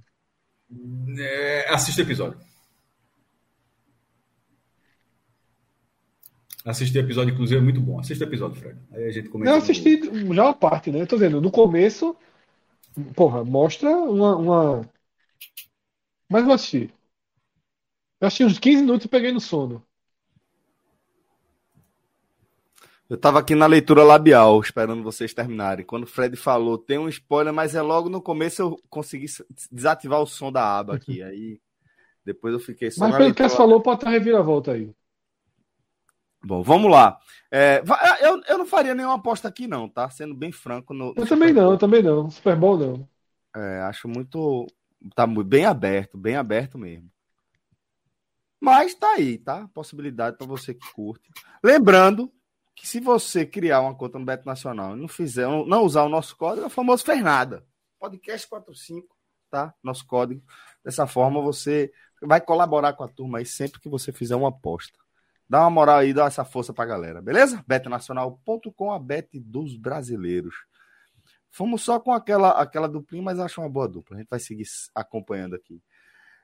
D: É, assista o episódio. Assisti o episódio, inclusive, é muito bom. Assista o episódio, Fred. Aí a gente
B: começa. Não, assisti no... já uma parte, né? Eu tô dizendo, no começo, porra, mostra uma. uma... Mas eu assisti. Eu assisti uns 15 minutos e peguei no sono.
A: Eu tava aqui na leitura labial, esperando vocês terminarem. Quando o Fred falou, tem um spoiler, mas é logo no começo eu consegui desativar o som da aba aqui. Aí depois eu fiquei
B: só. Mas pelo que você falou, pode estar reviravolta aí.
A: Bom, vamos lá. É, eu, eu não faria nenhuma aposta aqui, não, tá? Sendo bem franco. No,
B: eu também não, eu também não. Super Bowl não.
A: É, acho muito. Tá bem aberto, bem aberto mesmo. Mas tá aí, tá? Possibilidade para você que curte. Lembrando que se você criar uma conta no Beto Nacional e não fizer, não usar o nosso código, é o famoso Fernada. Podcast 45, tá? Nosso código. Dessa forma você vai colaborar com a turma aí sempre que você fizer uma aposta. Dá uma moral aí, dá essa força pra galera, beleza? betnacional.com, a bet dos brasileiros. Fomos só com aquela, aquela duplinha, mas acho uma boa dupla. A gente vai seguir acompanhando aqui.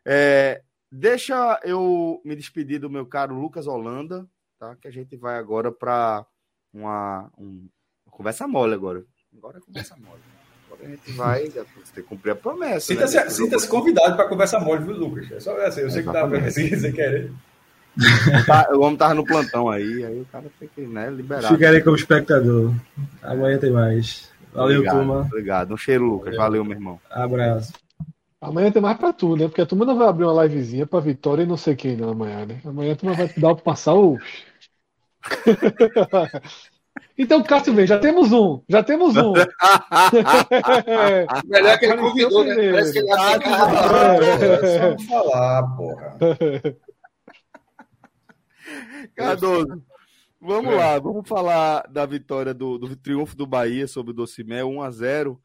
A: É, deixa eu me despedir do meu caro Lucas Holanda, tá? Que a gente vai agora para uma, um, uma conversa mole agora. Agora é conversa mole. Agora a gente vai já tem que cumprir a promessa.
D: Sinta-se né? sinta convidado para conversa mole, viu, Lucas? É só assim, eu sei que dá para você querer.
A: O homem tava no plantão aí, aí o cara tem que né, liberar.
E: Ficarei como espectador. Amanhã tem mais. Valeu,
A: obrigado,
E: turma.
A: Obrigado. Um cheiro, Lucas. Valeu, Valeu meu irmão.
E: Abraço.
B: Amanhã tem mais pra tu, né? Porque a turma não vai abrir uma livezinha pra Vitória e não sei quem não amanhã, né? Amanhã a turma vai dar pra passar o. então, Cássio, vem, já temos um. Já temos um.
C: Melhor que ele convidou, né? Parece que ele
D: já é. Só falar, porra.
A: Cardoso, vamos é. lá, vamos falar da vitória do, do triunfo do Bahia sobre o Docimé, 1 a 0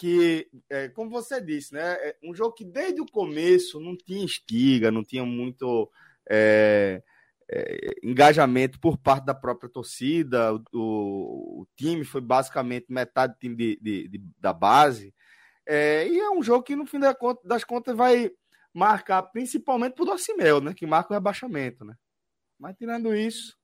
A: que, é, como você disse, né, é um jogo que desde o começo não tinha estiga, não tinha muito é, é, engajamento por parte da própria torcida, o, o, o time foi basicamente metade do time de, de, de da base, é, e é um jogo que no fim das contas vai marcar principalmente por Docimel, né, que marca o rebaixamento, né. Mas tirando isso.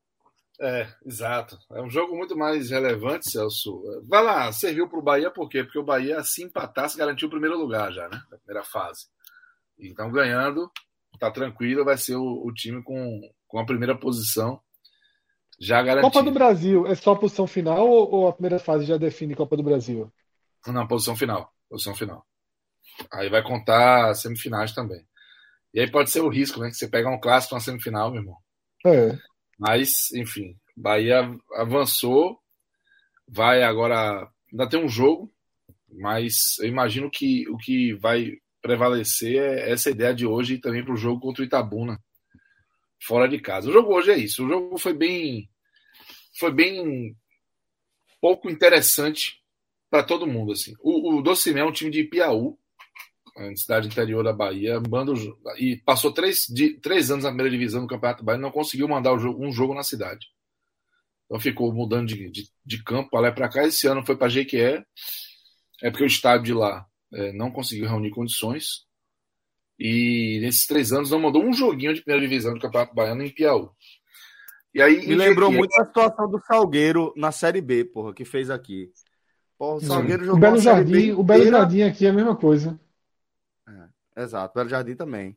C: É, exato. É um jogo muito mais relevante, Celso. Vai lá, serviu para o Bahia por quê? Porque o Bahia, se empatasse, garantiu o primeiro lugar já, né? Na primeira fase. Então, ganhando, tá tranquilo, vai ser o, o time com, com a primeira posição já garantida.
B: Copa do Brasil é só a posição final ou, ou a primeira fase já define Copa do Brasil?
C: Não, posição final. Posição final. Aí vai contar semifinais também. E aí pode ser o risco, né? Que você pega um clássico na semifinal, meu irmão.
B: É.
C: Mas, enfim, Bahia avançou, vai agora. Ainda tem um jogo, mas eu imagino que o que vai prevalecer é essa ideia de hoje também para o jogo contra o Itabuna, fora de casa. O jogo hoje é isso. O jogo foi bem. Foi bem pouco interessante para todo mundo. assim. O, o Docimé é um time de Piauí, cidade interior da Bahia, manda e passou três, de, três anos na primeira divisão do Campeonato Bahia e não conseguiu mandar jogo, um jogo na cidade. Então ficou mudando de, de, de campo para lá e para cá. Esse ano foi para Jequié, é porque o estádio de lá é, não conseguiu reunir condições. E nesses três anos não mandou um joguinho de primeira divisão do Campeonato Baiano em Piauí.
A: E aí, Me lembrou Jequié... muito a situação do Salgueiro na Série B, porra, que fez aqui.
B: Porra, o Salgueiro jogou o Belo Jardim, o Belo Jardim aqui é a mesma coisa.
A: Exato, Belo Jardim também.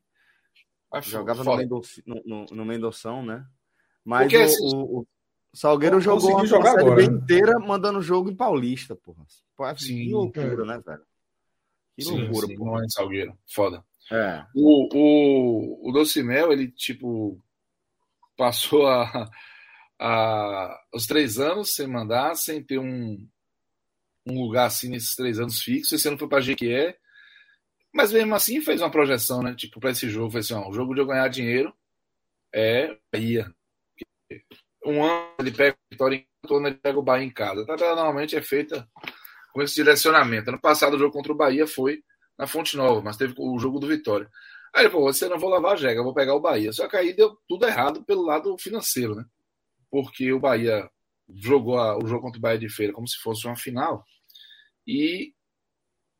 C: Mas
A: Jogava no,
C: foda.
A: Mendoci- no, no, no Mendoção, né? Mas
C: Porque,
A: o,
C: assim,
A: o- o Salgueiro jogou a
D: jogar
A: série
D: agora, né?
A: inteira mandando jogo em Paulista, porra. É
C: Sim,
A: que loucura, né, velho? Que
C: Sim,
A: loucura,
C: sim,
A: porra.
C: não é em Salgueiro. Foda.
A: É.
C: O, o, o Docimel, ele, tipo, passou a, a, os três anos sem mandar, sem ter um, um lugar assim nesses três anos fixos. Esse ano foi para Jequié. Mas mesmo assim fez uma projeção, né? Tipo, para esse jogo, foi assim: ó, o jogo de eu ganhar dinheiro é Bahia. Um ano ele pega a vitória em outro ano ele pega o Bahia em casa. A tabela normalmente é feita com esse direcionamento. Ano passado o jogo contra o Bahia foi na Fonte Nova, mas teve o jogo do Vitória. Aí ele falou: você não vou lavar a jega, vou pegar o Bahia. Só que aí deu tudo errado pelo lado financeiro, né? Porque o Bahia jogou a- o jogo contra o Bahia de Feira como se fosse uma final e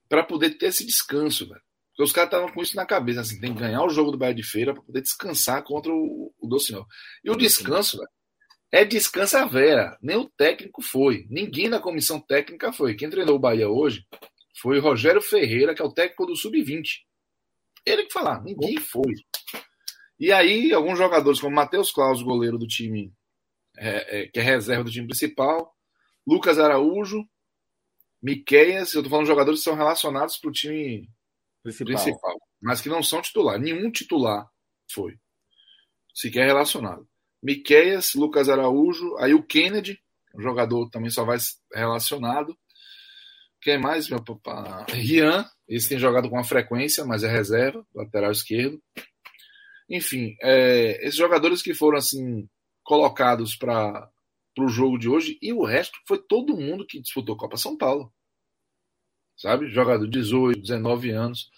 C: para poder ter esse descanso, velho. Porque os caras estavam com isso na cabeça, assim, tem que ganhar o jogo do Bahia de Feira para poder descansar contra o, o Docinho. E o descanso, velho, é descanso a vera. Nem o técnico foi. Ninguém na comissão técnica foi. Quem treinou o Bahia hoje foi o Rogério Ferreira, que é o técnico do Sub-20. Ele que falar, ninguém foi. E aí, alguns jogadores, como Matheus Claus, goleiro do time, é, é, que é reserva do time principal, Lucas Araújo, Miqueias, eu tô falando jogadores que são relacionados para o time
A: Principal.
C: principal, mas que não são titular. Nenhum titular foi. Sequer relacionado. Miqueias, Lucas Araújo, aí o Kennedy, um jogador também só vai relacionado. Quem mais, meu papá? Rian, esse tem jogado com uma frequência, mas é reserva, lateral esquerdo. Enfim, é, esses jogadores que foram assim colocados para o jogo de hoje, e o resto foi todo mundo que disputou Copa São Paulo sabe? Jogador de 18, 19 anos,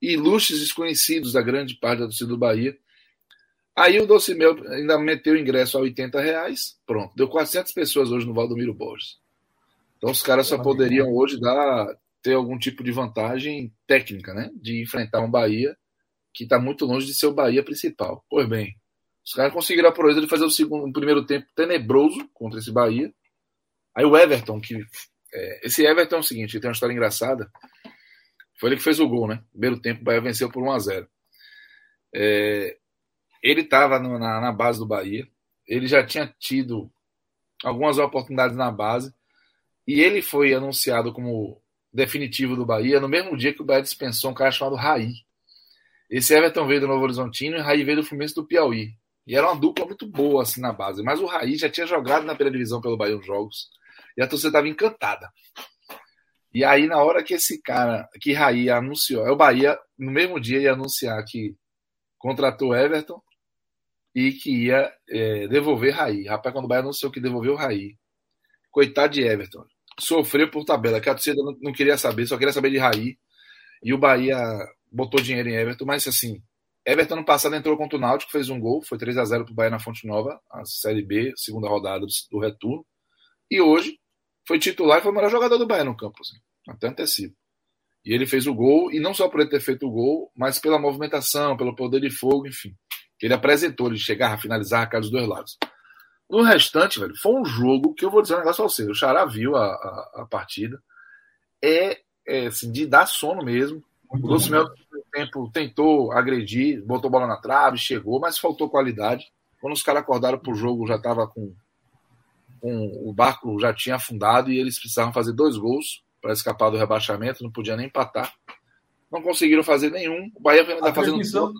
C: ilustres desconhecidos da grande parte da torcida do Bahia. Aí o Docimel ainda meteu o ingresso a 80 reais, pronto, deu 400 pessoas hoje no Valdomiro Borges. Então os caras só poderiam hoje dar, ter algum tipo de vantagem técnica, né? De enfrentar um Bahia que está muito longe de ser o Bahia principal. Pois bem, os caras conseguiram a proeza de fazer o segundo, um primeiro tempo tenebroso contra esse Bahia. Aí o Everton, que é, esse Everton é o seguinte, ele tem uma história engraçada. Foi ele que fez o gol, né? Primeiro tempo, o Bahia venceu por 1 a 0 é, Ele estava na, na base do Bahia. Ele já tinha tido algumas oportunidades na base. E ele foi anunciado como definitivo do Bahia no mesmo dia que o Bahia dispensou um cara chamado Raí. Esse Everton veio do Novo Horizontino e Raí veio do Fluminense do Piauí. E era uma dupla muito boa assim na base. Mas o Raí já tinha jogado na primeira divisão pelo Bahia uns jogos. E a torcida estava encantada. E aí, na hora que esse cara, que Raí anunciou, é o Bahia, no mesmo dia, ia anunciar que contratou Everton e que ia é, devolver Raí. Rapaz, quando o Bahia anunciou que devolveu Raí, coitado de Everton, sofreu por tabela, que a torcida não queria saber, só queria saber de Raí. E o Bahia botou dinheiro em Everton, mas assim, Everton no passado entrou contra o Náutico, fez um gol, foi 3 a 0 pro Bahia na Fonte Nova, a Série B, segunda rodada do, retorno. E hoje foi titular e foi o melhor jogador do Bahia no campo, assim, até antecipo. E ele fez o gol, e não só por ele ter feito o gol, mas pela movimentação, pelo poder de fogo, enfim. Ele apresentou, ele chegava a finalizar a cara dos dois lados. No restante, velho, foi um jogo que eu vou dizer um negócio pra você. O Xará viu a, a, a partida. É, é assim, de dar sono mesmo.
D: Muito
C: O Lucimel, tempo, tentou agredir, botou bola na trave, chegou, mas faltou qualidade. Quando os caras acordaram pro jogo, já tava com, com. O barco já tinha afundado e eles precisavam fazer dois gols para escapar do rebaixamento, não podia nem empatar. Não conseguiram fazer nenhum. O Bahia ainda
D: A
C: fazendo.
D: transmissão,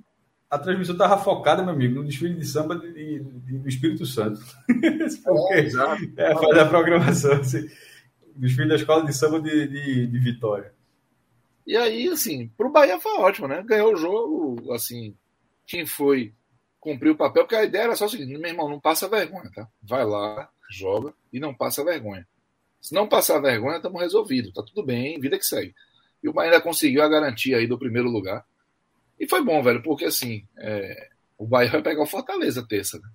D: a transmissão estava focada, meu amigo, no desfile de samba de, de- de- do Espírito Santo. Porque
C: Exato.
D: é, fazer a programação. Assim, desfile da escola de samba de Vitória.
C: E aí, assim, pro Bahia foi ótimo, né? Ganhou o jogo, assim, quem foi cumpriu o papel, porque a ideia era só o seguinte, meu irmão, não passa vergonha, tá? Vai lá, joga e não passa vergonha. Se não passar vergonha, estamos resolvidos, tá tudo bem, vida que segue. E o Bahia ainda conseguiu a garantia aí do primeiro lugar. E foi bom, velho, porque assim, é, o Bahia vai pegar o Fortaleza terça, né?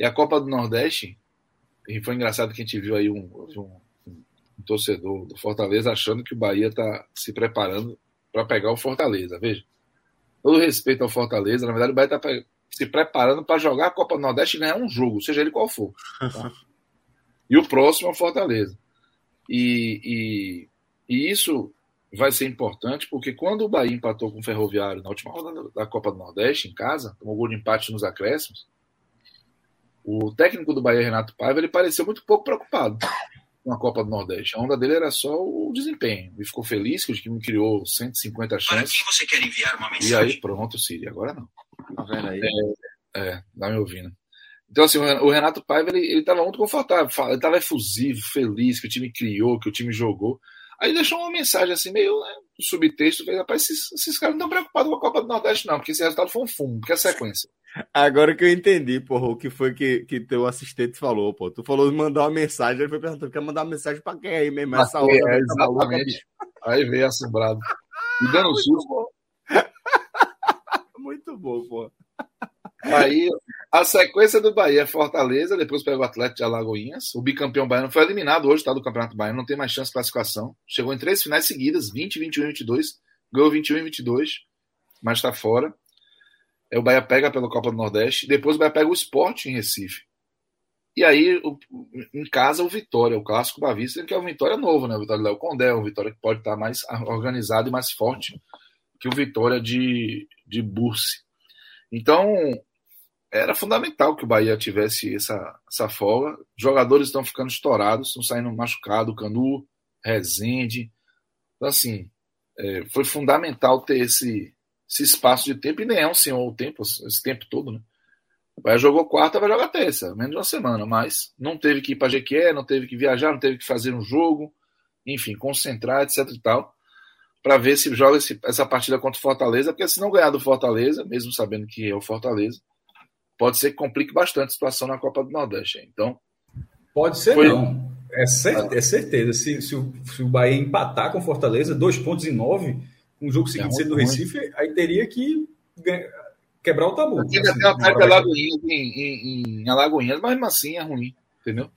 C: E a Copa do Nordeste, e foi engraçado que a gente viu aí um, um, torcedor do Fortaleza achando que o Bahia está se preparando para pegar o Fortaleza. Veja, todo respeito ao Fortaleza, na verdade o Bahia está se preparando para jogar a Copa Nordeste e ganhar um jogo, seja ele qual for. tá? E o próximo é o Fortaleza. E, e, e isso vai ser importante, porque quando o Bahia empatou com o Ferroviário na última rodada da Copa do Nordeste, em casa, tomou gol de empate nos acréscimos, o técnico do Bahia, Renato Paiva, ele pareceu muito pouco preocupado com a Copa do Nordeste. A onda dele era só o desempenho. Ele ficou feliz que o time criou 150 chances. Para quem você quer enviar uma mensagem? E aí, pronto, Siri, agora não. Tá vendo aí? É, é tá me ouvindo. Então, assim, o Renato Paiva, ele estava muito confortável, ele estava efusivo, feliz que o time criou, que o time jogou. Aí deixou uma mensagem assim, meio né, subtexto, fez, rapaz, esses, esses caras não estão preocupados com a Copa do Nordeste, não, porque esse resultado foi um fumo, porque é sequência.
A: Agora que eu entendi, porra, o que foi que, que teu assistente falou, pô. Tu falou de mandar uma mensagem, ele foi perguntando, quer mandar uma mensagem pra quem aí mesmo? Essa hora,
C: é, exatamente. aí veio assombrado. E dando susto.
A: Muito bom, pô.
C: Aí, a sequência do Bahia é Fortaleza, depois pega o Atlético de Alagoinhas. O bicampeão baiano foi eliminado hoje, tá? Do Campeonato Baiano, não tem mais chance de classificação. Chegou em três finais seguidas, 20, 21 e 22. Ganhou 21 e 22, mas está fora. Aí o Bahia pega pela Copa do Nordeste. Depois o Bahia pega o Esporte em Recife. E aí, o, em casa, o Vitória, o clássico Bavista, que é um Vitória novo, né? O Vitória Léo Condé, um Vitória que pode estar mais organizado e mais forte que o Vitória de, de Burse. Então, era fundamental que o Bahia tivesse essa, essa folga. Jogadores estão ficando estourados, estão saindo machucados, Canu, Rezende. Então, assim, é, foi fundamental ter esse, esse espaço de tempo, e nem é um senhor o tempo, esse tempo todo, né? O Bahia jogou quarta, vai jogar terça, menos de uma semana, mas não teve que ir para Jequié, não teve que viajar, não teve que fazer um jogo, enfim, concentrar, etc e tal, para ver se joga esse, essa partida contra o Fortaleza, porque se não ganhar do Fortaleza, mesmo sabendo que é o Fortaleza, pode ser que complique bastante a situação na Copa do Nordeste. Então.
D: Pode ser, foi... não. É, é certeza. Se, se, o, se o Bahia empatar com Fortaleza, dois pontos em nove, um jogo seguinte é sendo no Recife, aí teria que quebrar o tabu.
C: Ainda assim, tem uma parte Alagoinhas em, em, em Alagoinhas, mas mesmo assim é ruim, entendeu?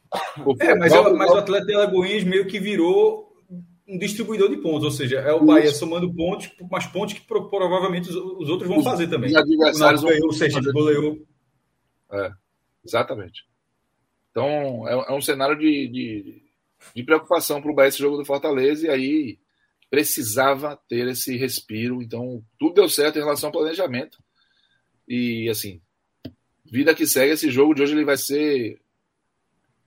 D: é, mas, o, mas o Atlético de Alagoinhas meio que virou um distribuidor de pontos, ou seja, é o Bahia somando pontos, mas pontos que provavelmente os, os outros vão fazer também. Os
C: adversários o ganhou, o Sergipe goleou. É, exatamente. Então, é, é um cenário de, de, de preocupação para o Bahia esse jogo do Fortaleza, e aí precisava ter esse respiro. Então, tudo deu certo em relação ao planejamento. E, assim, vida que segue, esse jogo de hoje ele vai ser.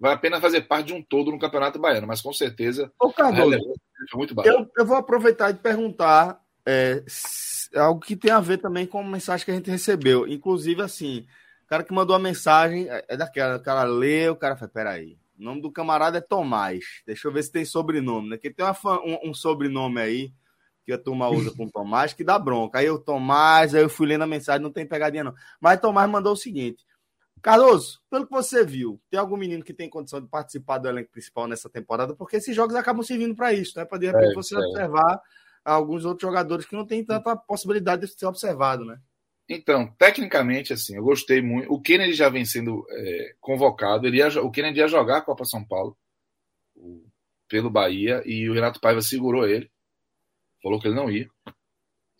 C: Vai apenas fazer parte de um todo no Campeonato Baiano, mas com certeza.
A: Ô, Carlos, muito baixo. Eu, eu vou aproveitar e perguntar é, algo que tem a ver também com a mensagem que a gente recebeu. Inclusive, assim, o cara que mandou a mensagem é, é daquela, o cara lê, o cara fala, peraí, o nome do camarada é Tomás. Deixa eu ver se tem sobrenome, né? Porque tem uma, um, um, sobrenome aí que a turma usa com Tomás que dá bronca. Aí eu, Tomás, aí eu fui lendo a mensagem, não tem pegadinha não. Mas Tomás mandou o seguinte: Cardoso, pelo que você viu, tem algum menino que tem condição de participar do elenco principal nessa temporada? Porque esses jogos acabam servindo para isso, né? Para de repente é, você é. observar alguns outros jogadores que não tem tanta possibilidade de ser observado, né?
C: Então, tecnicamente, assim, eu gostei muito. O Kennedy já vem sendo é, convocado. Ele ia, o Kennedy ia jogar a Copa São Paulo pelo Bahia e o Renato Paiva segurou ele. Falou que ele não ia.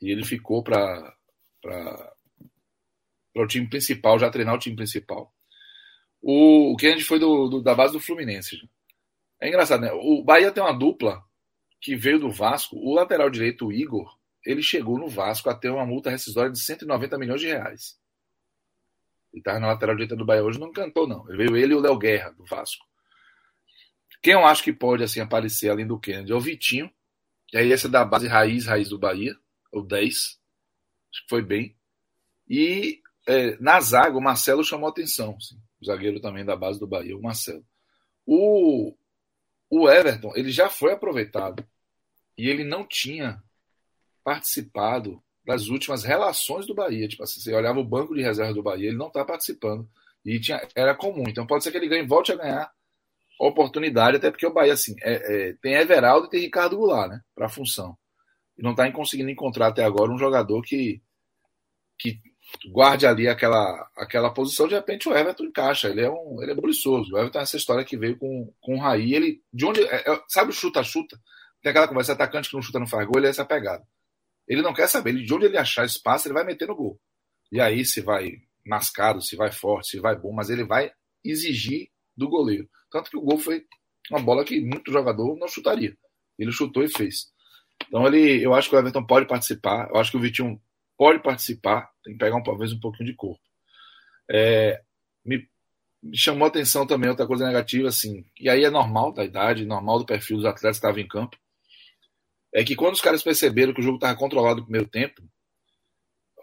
C: E ele ficou para o time principal, já treinar o time principal. O, o Kennedy foi do, do, da base do Fluminense. É engraçado, né? O Bahia tem uma dupla que veio do Vasco. O lateral direito, o Igor, ele chegou no Vasco a ter uma multa rescisória de 190 milhões de reais. Ele estava na lateral direita do Bahia hoje, não cantou, não. Veio ele e o Léo Guerra, do Vasco. Quem eu acho que pode assim aparecer além do Kennedy é o Vitinho. E aí esse é da base raiz, raiz do Bahia, o 10. Acho que foi bem. E é, na zaga, o Marcelo chamou atenção. Assim, o zagueiro também da base do Bahia, o Marcelo. O, o Everton, ele já foi aproveitado. E ele não tinha participado das últimas relações do Bahia. Tipo assim, você olhava o banco de reserva do Bahia, ele não está participando. E tinha, era comum. Então pode ser que ele ganhe, volte a ganhar oportunidade, até porque o Bahia assim, é, é, tem Everaldo e tem Ricardo Goulart, né? Para a função. E não está conseguindo encontrar até agora um jogador que, que guarde ali aquela, aquela posição. De repente o Everton encaixa. Ele é um ele é buliçoso. O Everton é essa história que veio com, com o Raí. Ele, de onde, é, é, sabe o chuta-chuta? Tem aquela conversa, atacante que não chuta não faz gol, ele é essa pegada. Ele não quer saber. Ele, de onde ele achar espaço, ele vai meter no gol. E aí, se vai mascado, se vai forte, se vai bom, mas ele vai exigir do goleiro. Tanto que o gol foi uma bola que muito jogador não chutaria. Ele chutou e fez. Então ele, eu acho que o Everton pode participar, eu acho que o Vitinho pode participar, tem que pegar um, talvez um pouquinho de corpo. É, me, me, chamou a atenção também outra coisa negativa, assim, e aí é normal da idade, normal do perfil dos atletas que estavam em campo, é que quando os caras perceberam que o jogo estava controlado no primeiro tempo,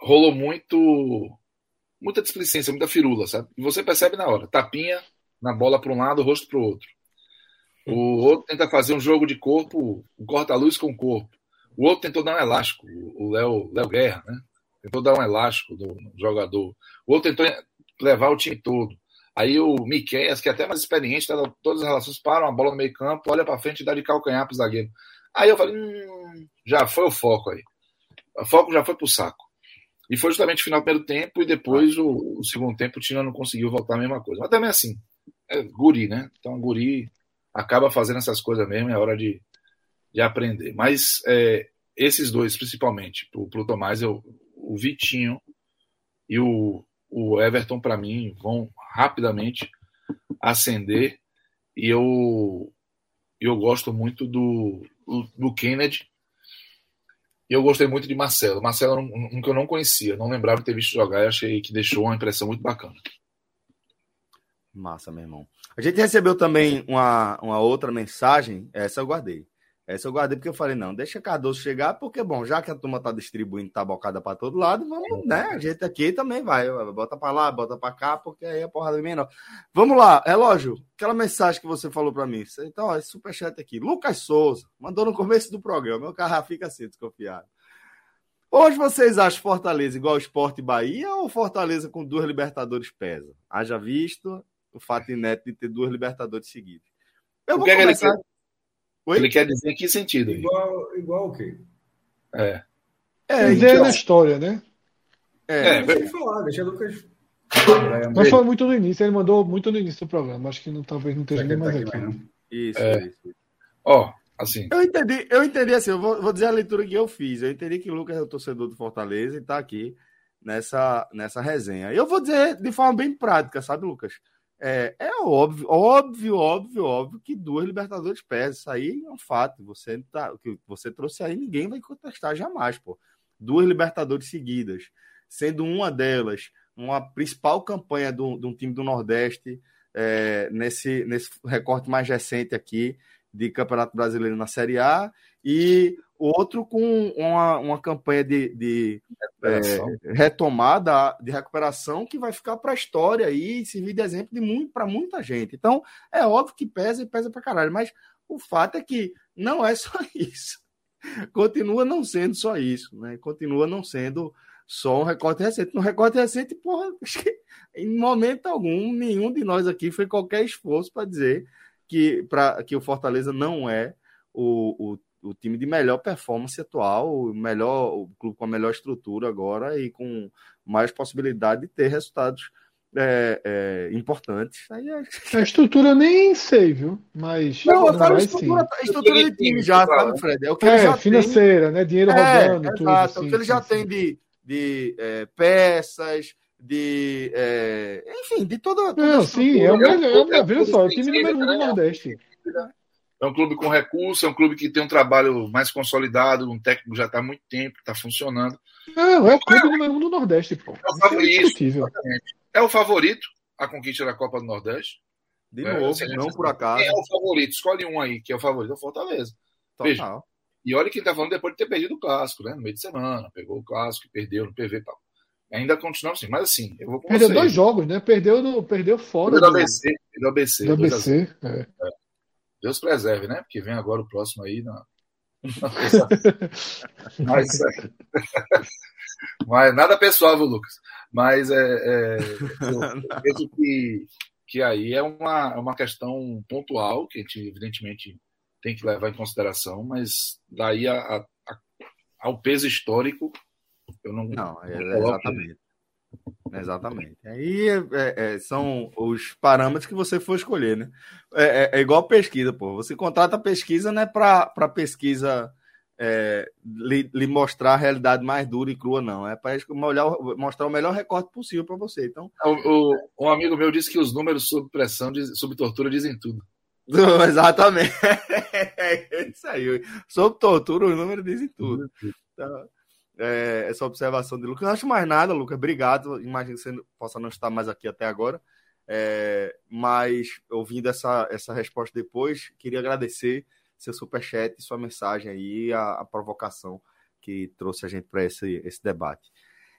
C: rolou muito muita displicência, muita firula, sabe? E você percebe na hora, tapinha na bola para um lado, rosto para o outro. O outro tenta fazer um jogo de corpo, um corta-luz com o corpo. O outro tentou dar um elástico, o Léo Guerra, né? Tentou dar um elástico no, jogador. O outro tentou levar o time todo. Aí o Miquel, que é até mais experiente, tá, todas as relações param a bola no meio campo, olha para frente e dá de calcanhar pro zagueiro. Aí eu falei, hum, já foi o foco aí. O foco já foi pro saco. E foi justamente o final do primeiro tempo e depois o, o segundo tempo o time não conseguiu voltar a mesma coisa. Mas também assim, é guri, né? Então guri acaba fazendo essas coisas mesmo, é hora de, de aprender. Mas é, esses dois, principalmente, pro, pro Tomás, eu, o Vitinho e o, o Everton, para mim, vão rapidamente ascender. E eu, eu gosto muito do, do, Kennedy. E eu gostei muito de Marcelo. Marcelo um, um que eu não conhecia, não lembrava de ter visto jogar e achei que deixou uma impressão muito bacana.
A: Massa, meu irmão. A gente recebeu também uma, uma outra mensagem, essa eu guardei. Essa eu guardei porque eu falei, não, deixa Cardoso chegar, porque, bom, já que a turma tá distribuindo tabocada para todo lado, vamos, né? A gente aqui também vai. Bota para lá, bota para cá, porque aí a porrada é menor. Vamos lá, relógio, aquela mensagem que você falou para mim. Então, ó, esse superchat aqui. Lucas Souza, mandou no começo do programa. Meu carro fica assim, desconfiado. Hoje vocês acham Fortaleza igual Esporte Bahia ou Fortaleza com duas Libertadores pesa? Haja visto o fato inédito de ter duas Libertadores seguidas.
C: Eu vou começar... Ele quer... ele quer dizer em que sentido?
B: Igual, igual o quê?
C: É.
B: É, ideia na história, né?
C: É,
B: é deixa ele falar, deixa o Lucas. Mas foi muito no início, ele mandou muito no início do programa. Acho que não, talvez não esteja nem mais aqui. Não.
A: Isso, é. isso.
C: Ó, assim.
A: Eu entendi, eu entendi assim, eu vou, vou, dizer a leitura que eu fiz. Eu entendi que o Lucas é o torcedor do Fortaleza e está aqui nessa, nessa resenha. Eu vou dizer de forma bem prática, sabe, Lucas? É, é óbvio, óbvio, óbvio, óbvio que duas Libertadores pesam. Isso aí é um fato. Você tá, o que você trouxe aí, ninguém vai contestar jamais, pô. Duas Libertadores seguidas, sendo uma delas uma principal campanha de um time do Nordeste é, nesse, nesse recorte mais recente aqui de Campeonato Brasileiro na Série A e outro com uma, uma campanha de, de é, retomada, de recuperação, que vai ficar para a história e servir de exemplo de para muita gente. Então, é óbvio que pesa e pesa para caralho, mas o fato é que não é só isso. Continua não sendo só isso, né? Continua não sendo só um recorte recente. No recorte recente, porra, acho que em momento algum, nenhum de nós aqui fez qualquer esforço para dizer que, pra, que o Fortaleza não é o, o o time de melhor performance atual, o melhor, o clube com a melhor estrutura agora e com mais possibilidade de ter resultados é, é, importantes. Aí
B: é... A estrutura nem sei, viu? Mas.
A: Não, eu falo estrutura, estrutura de time já, sabe, Fred?
B: É o que é, já financeira, tem... né? Dinheiro é, rodando,
A: tudo. Exato, assim, o que ele já sim, tem sim. de, de é, peças, de. É, enfim, de toda. toda
B: Não, sim, é o melhor. É, veja só, o time número um do Nordeste.
C: É um clube com recurso, é um clube que tem um trabalho mais consolidado, um técnico já está há muito tempo, está funcionando.
B: Não, é o clube número um do Nordeste, pô.
C: É o favorito. É, é o favorito a conquista da Copa do Nordeste.
A: De é, novo, não por acaso.
C: Quem é o favorito? Escolhe um aí, que é o favorito, é o Fortaleza. Total. Veja, e olha quem está falando depois de ter perdido o clássico, né? No meio de semana, pegou o clássico, perdeu no PV e tal. Ainda continua assim, mas assim, eu vou com
B: Perdeu dois jogos, né? Perdeu, no, perdeu fora.
C: Perdeu do ABC. Perdeu ABC.
B: Do ABC, é. é.
C: Deus preserve, né? Porque vem agora o próximo aí na. mas, mas nada pessoal, viu, Lucas? Mas é, é, eu vejo que, que aí é uma, é uma questão pontual que a gente, evidentemente, tem que levar em consideração, mas daí a, a, a, ao peso histórico, eu não.
A: Não, é, exatamente. Exatamente. Aí é, é, são os parâmetros que você for escolher, né? É, é, é igual pesquisa, pô. Você contrata pesquisa não é para pesquisa é, lhe, lhe, mostrar a realidade mais dura e crua, não. É para mostrar o melhor recorte possível para você. Então,
C: o, o, um amigo meu disse que os números sob pressão, sob tortura, dizem tudo.
A: Exatamente. É isso aí. Sob tortura, os números dizem tudo. Então, é, essa observação de Lucas. Não acho mais nada, Lucas. Obrigado. Imagino que você possa não estar mais aqui até agora. É, mas, ouvindo essa, essa resposta depois, queria agradecer seu superchat, sua mensagem aí, a, a provocação que trouxe a gente para esse, esse debate.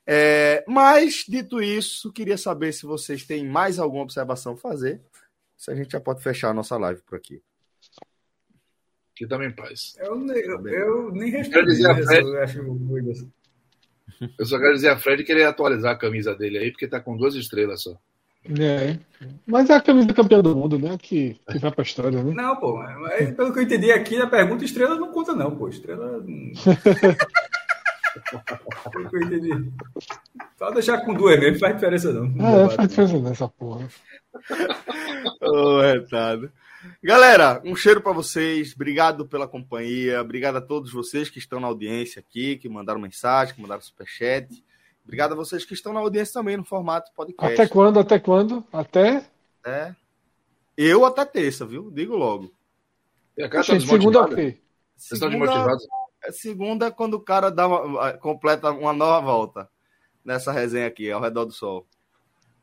A: É, mas, dito isso, queria saber se vocês têm mais alguma observação a fazer. Se a gente já pode fechar a nossa live por aqui.
C: Que também paz.
D: Eu, eu, eu nem respondi.
C: Fred-
D: Eu, acho muito assim.
C: Eu só quero dizer a Fred que ele ia atualizar a camisa dele aí, porque tá com duas estrelas só.
B: É. Mas é a camisa campeã do mundo, né? Que, que vai pra história, né?
D: Não, pô, mas pelo que eu entendi aqui na pergunta, estrela não conta, não, pô. Estrela. pelo que eu entendi. Só deixar com duas mesmo, faz diferença não. Não
B: é, faz diferença nessa porra.
A: Ô, retado. Galera, um cheiro para vocês. Obrigado pela companhia. Obrigado a todos vocês que estão na audiência aqui, que mandaram mensagem, que mandaram superchat. Obrigado a vocês que estão na audiência também no formato podcast.
B: Até quando? Até quando? Até.
A: É. Eu até terça, viu? Digo logo.
C: E a tá
B: Gente, segunda é o quê?
A: Segunda-
C: desmotivados?
A: é segunda quando o cara dá uma, completa uma nova volta nessa resenha aqui, ao redor do sol.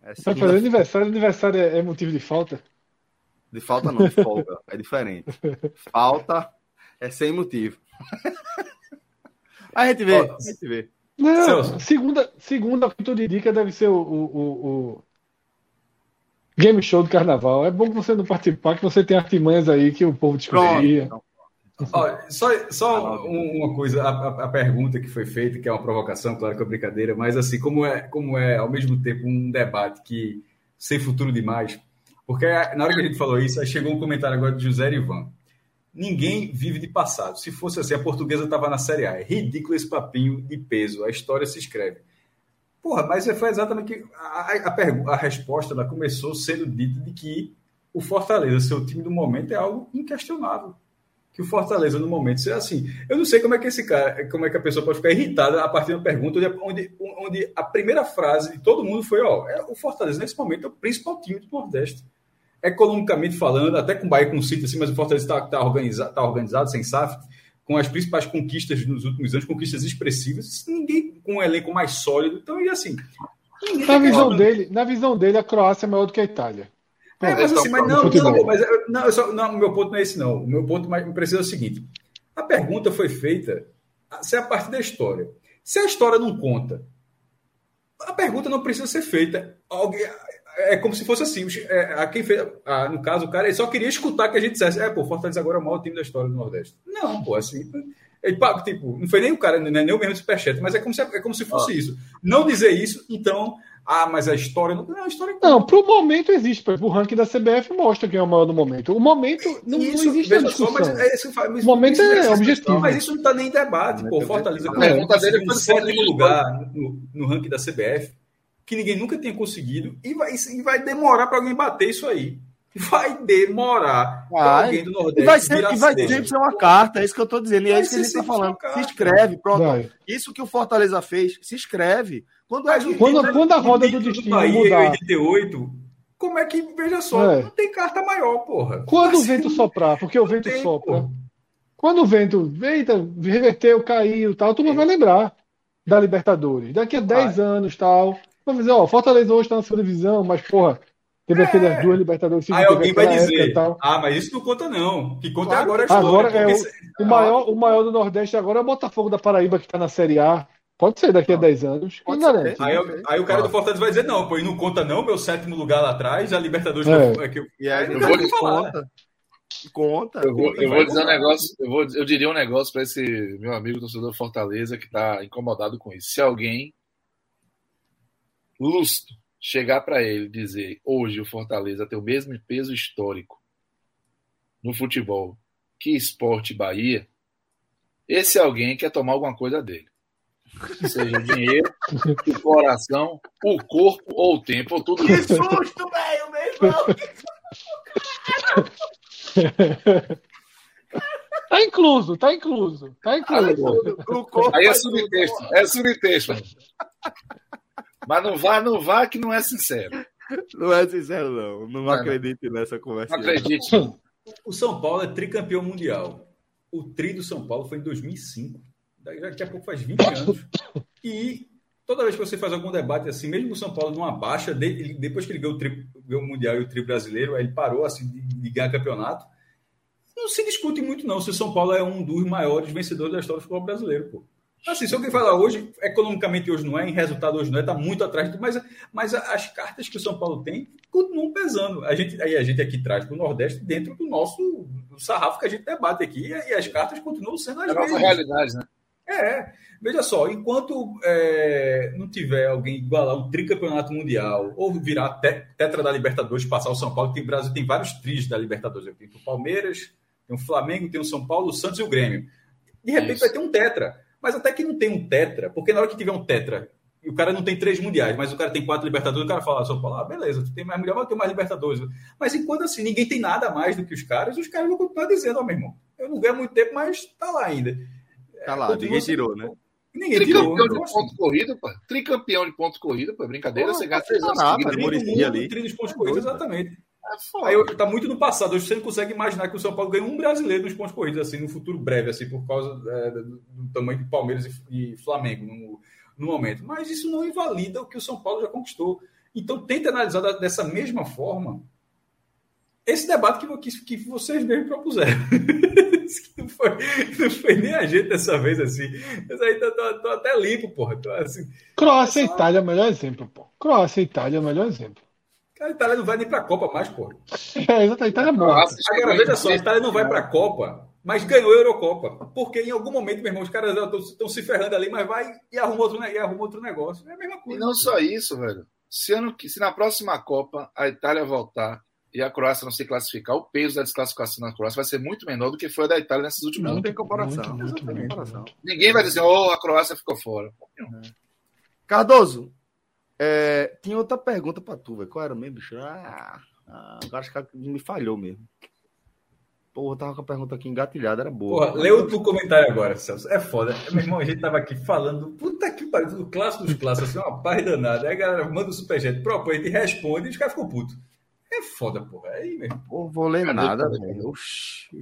A: É
B: Vai
A: segunda-
B: fazer aniversário. Aniversário é, é motivo de falta?
A: De falta não, de folga. É diferente. Falta é sem motivo. A gente vê, a gente vê.
B: Não, segunda, segunda, que tu indica, deve ser o, o, o, o game show do carnaval. É bom que você não participar, que você tem artimanhas aí que o povo.
A: Pronto.
D: Olha, só, só um- uma coisa, a, a- a pergunta que foi feita, que é uma provocação, claro que é brincadeira, mas assim, como é, como é ao mesmo tempo um debate que sem futuro demais, porque na hora que a gente falou isso, aí chegou um comentário agora de José Ivan. Ninguém vive de passado. Se fosse assim, a portuguesa estava na Série A. É ridículo esse papinho de peso. A história se escreve. Porra, mas foi exatamente que a, a, a resposta ela começou sendo dita de que o Fortaleza, seu time do momento, é algo inquestionável que o Fortaleza no momento seja assim. Eu não sei como é que esse cara, como é que a pessoa pode ficar irritada a partir de uma pergunta onde, onde, onde a primeira frase de todo mundo foi, ó, é, o Fortaleza nesse momento é o principal time do Nordeste. Economicamente falando, até com o Bahia com o City assim, mas o Fortaleza está tá organizado, tá organizado, sem SAF, com as principais conquistas nos últimos anos, conquistas expressivas, ninguém com um elenco mais sólido. Então, e assim,
B: Na
D: tá
B: visão dele, na visão dele, a Croácia é maior do que a Itália.
D: É, mas assim, mas não,
B: Futebol.
D: não, mas não, só, não, o meu ponto não é esse, não. O meu ponto mais precisa é o seguinte: a pergunta foi feita se é a partir da história. Se a história não conta, a pergunta não precisa ser feita. Alguém, é como se fosse assim. é, a quem fez, a- no caso, o cara ele só queria escutar que a gente dissesse: é, pô, Fortaleza agora é o maior time da história do Nordeste. Não, pô, assim. Ele, pá, tipo, não foi nem o cara, não é nem o mesmo superchat, mas é como se, é como se fosse isso. Não dizer isso, então, ah, mas a história não. Não, a história
B: Não, pro momento existe. Por exemplo, o ranking da CBF mostra quem é o maior do momento. O momento não, não
D: Isso,
B: existe a
D: veja só,
B: discussão.
D: mas é isso
B: O momento
D: isso
B: é
D: essa
B: objetivo.
D: Mas isso não está nem em debate. Pô, Fortaleza
C: A pergunta dele
D: conseguiu
C: foi
D: em sétimo lugar no, no ranking da CBF, que ninguém nunca tinha conseguido, e vai, e vai demorar para alguém bater isso aí. Vai demorar para
A: Vai.
D: alguém do
A: E
D: Nordeste
A: vai, ser, e vai sempre ser uma carta, é isso que eu tô dizendo. E é isso que a gente tá
D: sempre
A: falando. Se inscreve, pronto.
B: Vai.
A: Isso que o Fortaleza fez, se inscreve. Quando é que-
B: Quando, quando a roda
D: O
B: do destino
D: Bahia
B: mudar,
D: 88, como é que, veja só,
B: É.
D: não tem carta maior, porra.
B: quando o
D: Assim,
B: vento soprar, porque o vento
D: tem,
B: sopra.
D: pô.
B: Quando o vento, eita, reverteu, caiu, tal, tu não vai lembrar da Libertadores. Daqui a 10 anos, tal, vai dizer, ó, Fortaleza hoje tá na segunda divisão, mas porra, teve
D: É.
B: aquelas duas Libertadores
D: Aí alguém vai dizer, ah, mas isso não conta não. Que conta
A: Claro.
D: agora a história.
B: Agora é
D: porque
B: o-
D: se-
B: O maior, o maior do Nordeste agora é o Botafogo da Paraíba, que tá na Série A. Pode ser daqui a 10 anos.
A: Pode ser.
D: Aí, aí o cara do Fortaleza vai dizer, não, pô, e não conta não, meu sétimo lugar lá atrás, a Libertadores
B: É.
D: que eu- é que eu...
A: E aí,
C: eu
D: não
C: vou
D: falar.
A: conta. Conta.
C: Eu vou, eu vou dizer um negócio, eu, vou, eu diria um negócio para esse meu amigo torcedor Fortaleza que está incomodado com isso. Se alguém lustro chegar para ele e dizer hoje o Fortaleza tem o mesmo peso histórico no futebol que Esporte Bahia, esse alguém quer tomar alguma coisa dele. Seja o dinheiro, o coração, o corpo ou o tempo, ou tudo isso.
D: susto, velho, meu irmão!
B: Tá incluso, tá incluso, tá incluso.
A: O corpo
C: Aí é subtexto, é subtexto. Mas não vá, não vá que não é sincero.
A: Não é sincero, não. Não
C: Não,
A: acredite nessa conversa.
C: Não acredite.
D: O São Paulo é tricampeão mundial. O tri do São Paulo foi em 2005. Daqui a pouco faz 20 anos. E toda vez que você faz algum debate assim, mesmo o São Paulo numa baixa, depois que ele ganhou o, tri, ganhou o Mundial e o Tri brasileiro, aí ele parou assim, de, de ganhar campeonato. Não se discute muito, não, se o São Paulo é um dos maiores vencedores da história do futebol brasileiro, pô. Assim, se alguém falar hoje, economicamente hoje não é, em resultado hoje não é, está muito atrás, mas, mas as cartas que o São Paulo tem continuam pesando. A gente, aí a gente aqui traz para o Nordeste dentro do nosso do sarrafo que a gente debate aqui, e, as cartas continuam sendo as é mesmas.
C: realidade, né?
D: É, veja só, enquanto é, não tiver alguém igualar um tricampeonato mundial ou virar tetra da Libertadores, passar o São Paulo, tem Brasil tem vários tris da Libertadores, tem o Palmeiras, tem o Flamengo, tem o São Paulo, o Santos e o Grêmio. De repente Isso. vai ter um tetra. Mas até que não tem um tetra, porque na hora que tiver um tetra, e o cara não tem três mundiais, mas o cara tem quatro Libertadores, o cara fala, São Paulo, ah, beleza, tu tem mais mundial, mas eu tenho mais Libertadores. Mas enquanto assim, ninguém tem nada mais do que os caras, os caras vão continuar dizendo, ó, oh, meu irmão, eu não ganho muito tempo, mas tá lá ainda.
A: Tá lá, ninguém tirou, né?
C: Ninguém Tricampeão tirou, de então, ponto assim. corrido, pô. Tricampeão de ponto corrido, pô. Brincadeira,
A: pô, você gasta três anos nada,
D: seguidos. ali. Tri dos pontos corridos, exatamente. É Aí está muito no passado. Hoje você não consegue imaginar que o São Paulo ganha um brasileiro nos pontos corridos, assim, no futuro breve, assim, por causa é, do, tamanho de Palmeiras e, e Flamengo no, no, momento. Mas isso não invalida o que o São Paulo já conquistou. Então, tenta analisar dessa mesma forma esse debate que, que, que vocês mesmos propuseram. não, foi, não foi nem a gente dessa vez assim. Mas aí tô, tô, tô até limpo, porra. Tô, assim,
B: Croácia e Itália é o melhor exemplo, pô. Croácia e Itália é o melhor exemplo.
D: A Itália não vai nem para a Copa mais, pô.
B: É, exatamente. A Itália é morta.
D: Agora, veja só, a Itália não vai para a Copa, mas ganhou a Eurocopa. Porque em algum momento, meu irmão, os caras estão se ferrando ali, mas vai e arruma outro, e arruma outro negócio. É a mesma coisa.
C: E não só isso, velho. Se, ano, se na próxima Copa a Itália voltar e a Croácia não se classificar, o peso da desclassificação na Croácia vai ser muito menor do que foi a da Itália nesses últimos
A: anos. Não tem comparação. Muito, muito, muito.
C: Ninguém vai dizer, oh, a Croácia ficou fora.
A: É. Cardoso, é, tinha outra pergunta para tu, velho. Qual era mesmo, bicho? Ah, ah, agora acho que me falhou mesmo. Porra, tava com a pergunta aqui engatilhada, era boa.
D: Porra, leu o comentário agora, Celso. É foda. Meu irmão, a gente tava aqui falando, puta que pariu, do clássico dos clássicos, assim, uma paz danada. Aí a galera manda o superjet, propõe, e responde, e os caras ficam putos. É foda, porra. É aí mesmo.
A: Pô, vou ler Cadê nada, velho.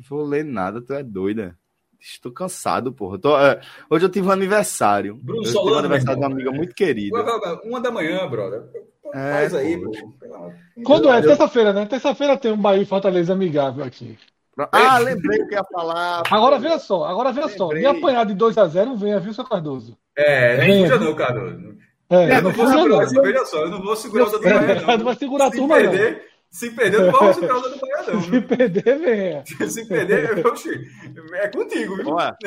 A: Vou ler nada, tu é doida. Estou cansado, porra. Tô, é, hoje eu tive um aniversário.
C: Bruno eu Solano, um
A: aniversário de uma amiga muito querida.
C: Uma da manhã, brother.
A: É, Faz aí,
B: Quando é? Terça-feira, né? Terça-feira tem um Bahia Fortaleza amigável aqui.
A: Ah, lembrei o que ia falar.
B: Agora veja só, agora veja só. Me apanhar de 2x0, venha, viu, seu Cardoso?
D: É, nem fuja não, Cardoso.
B: É, é, não, não vou segurar,
D: não. Veja só, eu não vou segurar o da Bahia,
B: não. Não vai segurar a turma,
D: perder, não. Se perder, não vamos segurar o da Bahia, não.
B: Se perder, venha.
D: Se perder, oxi, é contigo, viu?
A: Olha,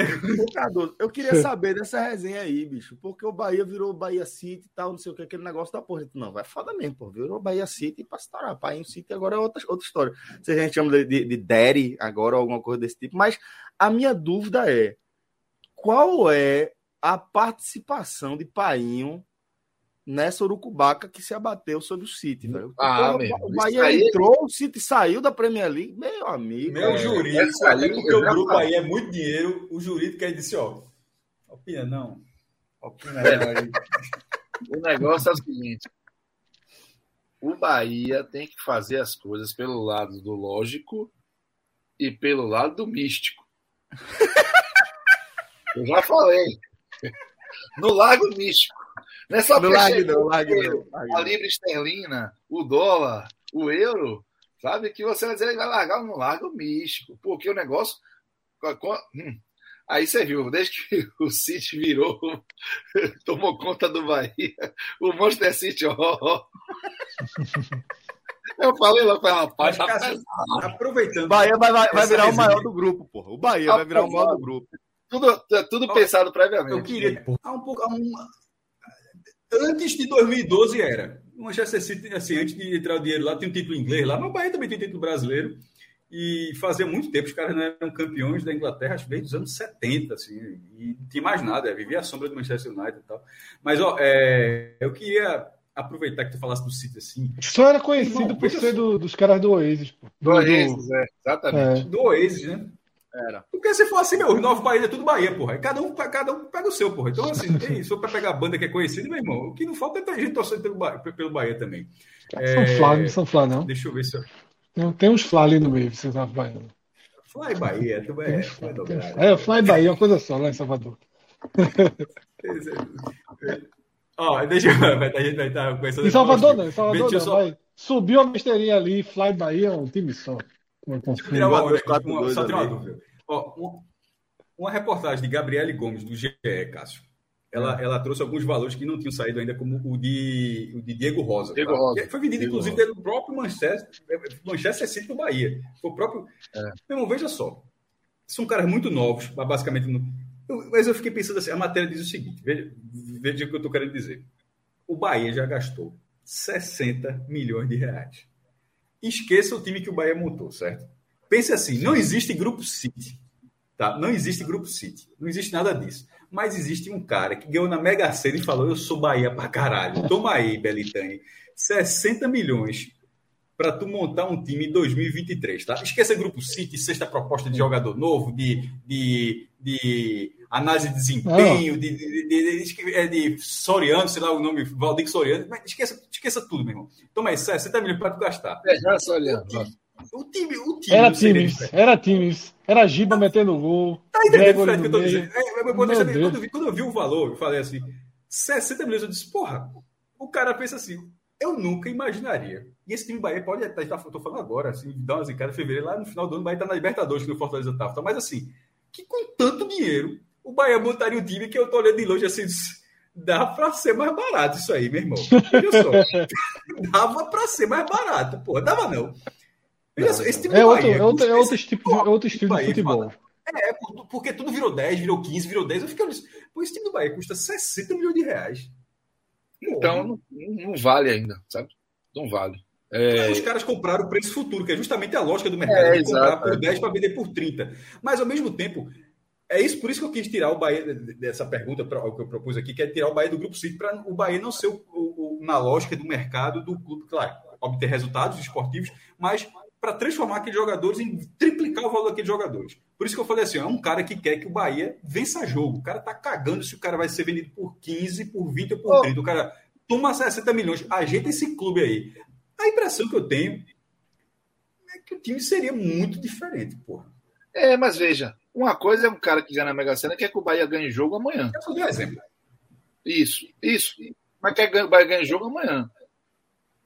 A: eu queria saber dessa resenha aí, bicho. Porque o Bahia virou Bahia City e tal, não sei o que, aquele negócio da porra. Não, vai foda mesmo, pô. Virou Bahia City pra estourar. Painho City agora é outra, outra história. Se a gente chama de, de, de Daddy agora ou alguma coisa desse tipo. Mas a minha dúvida é: qual é a participação de Painho nessa urucubaca que se abateu sobre o City, velho.
C: Ah,
A: o Bahia aí... entrou, o City saiu da Premier League, meu amigo.
D: Meu é, jurídico, até porque o grupo aí é muito dinheiro, o jurídico aí disse, ó, opina não. Opina
C: é. aí. o negócio é o seguinte, o Bahia tem que fazer as coisas pelo lado do lógico e pelo lado do místico. Eu já falei. No Lago Místico. Não é só
A: não, lag,
C: não, a libra esterlina, o dólar, o euro, sabe? Que você vai dizer que vai largar no Lago Místico. Porque o negócio. Hum, aí você viu, desde que o City virou, tomou conta do Bahia, o Monster City, ó. Eu falei lá para rapaz,
D: tá aproveitando.
A: Bahia vai, vai, vai virar o maior do grupo, porra. O Bahia vai virar o maior do grupo.
C: Tudo, tudo pensado previamente.
D: Eu queria. Há um pouco. Há um, antes de 2012 era. O Manchester City, assim, antes de entrar o dinheiro lá, tem um título inglês lá, mas o Bahia também tem título brasileiro. E fazia muito tempo, os caras não eram campeões da Inglaterra, acho que desde os anos 70, assim, e não tinha mais nada, é, vivia a sombra do Manchester United e tal. Mas, ó, é, eu queria aproveitar que tu falasse do City assim.
B: Só era conhecido por ser do, dos caras do Oasis.
C: Pô. Do, do Oasis, é, exatamente.
D: É. Do Oasis, né? Era. Porque se for assim, meu, os nove Bahia é tudo Bahia, porra. Cada um, cada um pega o seu, porra. Então, assim, tem, se for pra pegar a banda que é conhecida, meu irmão, o que não falta é ter gente torcendo pelo Bahia, pelo Bahia também.
B: É... São Flávio, São Flávio, não?
D: Deixa eu ver se eu...
B: Não, tem uns fly ali no meio, você sabe, Baiano.
D: Fly Bahia, tu é, tu é.
B: É, Fly Bahia é uma coisa só lá em Salvador.
D: Ó, deixa eu. vai- A gente vai estar começando
B: Em Salvador não, em Salvador não.
D: só-
B: Vai. Subiu a besteirinha ali, Fly Bahia é um time só. Uma
D: Deixa eu tirar uma, só dúvida. Ó, reportagem de Gabriele Gomes, do GE, Cássio. Ela, ela trouxe alguns valores que não tinham saído ainda, como o de, o de Diego Rosa.
C: Diego
D: tá?
C: Rosa.
D: Que Foi vendido,
C: Diego
D: inclusive, pelo próprio Manchester, Manchester City do Bahia. Foi o próprio.
C: É.
D: Meu irmão, veja só. São caras muito novos, mas basicamente. Eu- mas eu fiquei pensando assim: a matéria diz o seguinte: veja, veja o que eu estou querendo dizer. O Bahia já gastou 60 milhões de reais. Esqueça o time que o Bahia montou, certo? Pense assim: não existe grupo City. Tá? Não existe grupo City. Não existe nada disso. Mas existe um cara que ganhou na Mega Sena e falou: Eu sou Bahia pra caralho. Toma aí, Belitani. 60 milhões para tu montar um time em 2023, tá? Esqueça grupo City, sexta proposta de jogador novo, de, de, de análise de desempenho, de, de, de, de, é de Soriano, sei lá o nome, Valdir Soriano. Mas esqueça, esqueça tudo, meu irmão. Toma aí, 60 milhões para tu gastar.
C: É, já só olhando.
D: O time, o time.
B: Era times, era times. Era Giba metendo gol.
D: Tá entendendo, Fred, que eu tô dizendo? É, é, quando eu vi o valor, eu falei assim, 60 milhões, eu disse, porra, o cara pensa assim, eu nunca imaginaria. E esse time do Bahia pode estar, tá, tô falando agora, assim, dar uma zicada em fevereiro, lá no final do ano, o Bahia tá na Libertadores, que o Fortaleza tava. Mas assim, que com tanto dinheiro, o Bahia montaria um time que eu tô olhando de longe assim, dá pra ser mais barato isso aí, meu irmão. Veja só. dava pra ser mais barato, pô, dava não. Veja só, esse time
B: É
D: do
B: outro,
D: Bahia,
B: é outro, é outro, tipo, é outro estilo de
D: Bahia,
B: futebol.
D: é, por- porque tudo virou 10, virou 15, virou 10. Eu fiquei olhando, pô, esse time do Bahia custa 60 milhões de reais.
C: Então, não, não vale ainda, sabe? Não vale. É,
D: Os caras compraram o preço futuro, que é justamente a lógica do mercado,
C: É,
D: comprar
C: exato,
D: por
C: é.
D: 10 para vender por 30. Mas, ao mesmo tempo, é isso por isso que eu quis tirar o Bahia dessa pergunta pra- o que eu propus aqui, que é tirar o Bahia do Grupo City, para o Bahia não ser o, o- o- na lógica do mercado do clube, claro, obter resultados esportivos, mas para transformar aqueles jogadores em triplicar o valor daqueles jogadores. Por isso que eu falei assim, é um cara que quer que o Bahia vença jogo. O cara tá cagando se o cara vai ser vendido por 15, por 20 ou por
C: Oh.
D: 30. O cara toma 60 milhões, ajeita esse clube aí. A impressão que eu tenho é que o time seria muito diferente, porra.
C: é, mas veja, uma coisa é um cara que ganha na Mega Sena quer que o Bahia ganhe jogo amanhã.
D: Eu só dei um exemplo.
C: Isso, isso. Mas quer ganhar, vai ganhar jogo amanhã.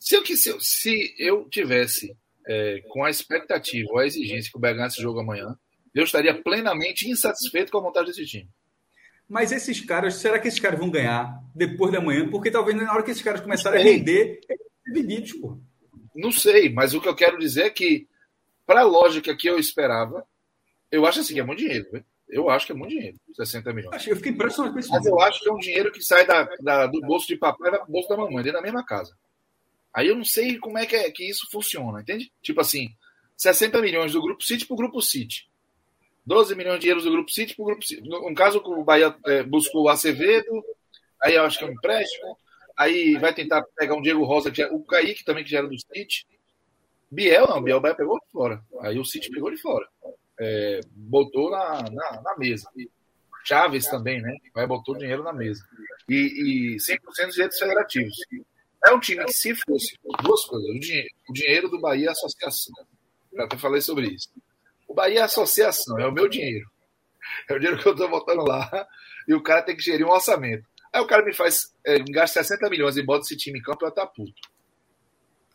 C: Se eu, se eu, se eu tivesse é, com a expectativa ou a exigência que o Bahia ganhasse jogo amanhã, eu estaria plenamente insatisfeito com a montagem desse time.
D: Mas esses caras, será que esses caras vão ganhar depois da manhã? Porque talvez na hora que esses caras começarem a render, eles porra.
C: Não sei, mas o que eu quero dizer é que, para a lógica que eu esperava, eu acho assim que é muito dinheiro. Eu acho que é muito dinheiro, 60 milhões.
D: Eu fiquei impressionado com isso.
C: Mas eu acho que é um dinheiro que sai da, da- do bolso de papai e vai pro bolso da mamãe, dentro da mesma casa. Aí eu não sei como é que, é que isso funciona, entende? Tipo assim, 60 milhões do Grupo City pro Grupo City. 12 milhões de euros do Grupo City pro Grupo City. No, no caso, o Bahia é, buscou o Acevedo, aí eu acho que é um empréstimo, aí vai tentar pegar um Diego Rosa, que é o Kaique também, que já era do City. Biel não, Biel o Bahia pegou de fora. Aí o City pegou de fora. É, botou na, na, na mesa. Chaves também, né? Vai botou dinheiro na mesa. E, e 100% dos direitos federativos. É um time que, se fosse duas coisas, o dinheiro, o dinheiro do Bahia é Associação. Já até falei sobre isso. O Bahia é Associação, é o meu dinheiro. É o dinheiro que eu estou botando lá. E o cara tem que gerir um orçamento. Aí o cara me faz, é, me gasta 60 milhões e bota esse time em campo, eu tá puto.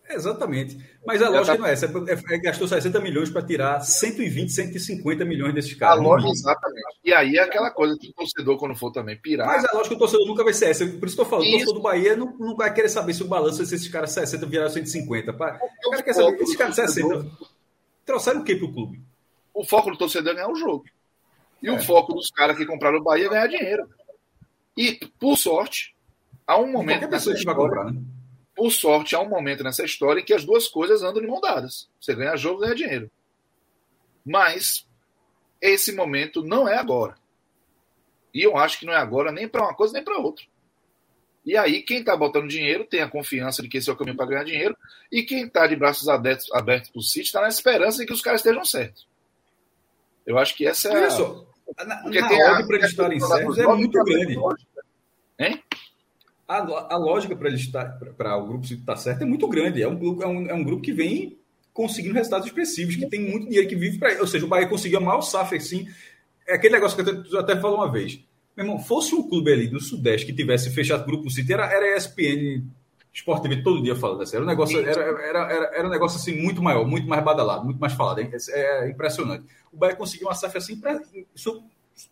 D: Exatamente. Mas a lógica
C: tá-
D: não é essa. É, é, gastou 60 milhões para tirar 120, 150 milhões desses
C: A
D: caras. no
C: lógica, exatamente. E aí é aquela coisa que o torcedor, quando for também pirar.
D: Mas a lógica do torcedor nunca vai ser essa. Por isso que eu falo, o
C: Isso.
D: torcedor do Bahia não, não vai querer saber se o balanço é se esses caras 60 viraram 150. Pá. O cara quer saber que esses caras 60 trouxeram o que pro clube?
C: o foco do torcedor é ganhar o jogo. E
D: É.
C: o foco dos caras que compraram o Bahia é ganhar dinheiro. E, por sorte, há um momento
D: Qualquer pessoa que vai comprar, né?
C: Por sorte, há um momento nessa história em que as duas coisas andam de mão dadas. Você ganha jogo, ganha dinheiro. Mas esse momento não é agora. E eu acho que não é agora nem para uma coisa nem para outra. E aí, quem está botando dinheiro tem a confiança de que esse é o caminho para ganhar dinheiro. E quem está de braços abertos, abertos para o City está na esperança de que os caras estejam certos. Eu acho que essa é
D: Olha
C: a.
D: só, na,
C: Porque
D: na
C: tem a-
D: para eles estarem certos é muito grande.
C: Hein?
D: A, a lógica para estar para o grupo estar certo é muito grande. É um, grupo- é um, é um grupo que vem conseguindo resultados expressivos, que tem muito dinheiro que vive para. Ou seja, o Bahia conseguiu a maior safra assim. É aquele negócio que eu até falou uma vez. Meu irmão, fosse um clube ali do Sudeste que tivesse fechado o grupo City, era, era ESPN Sport TV todo dia falando assim. Era um negócio, era, era, era, era um negócio assim muito maior, muito mais badalado, muito mais falado. É, é impressionante. O Bahia conseguiu uma safra assim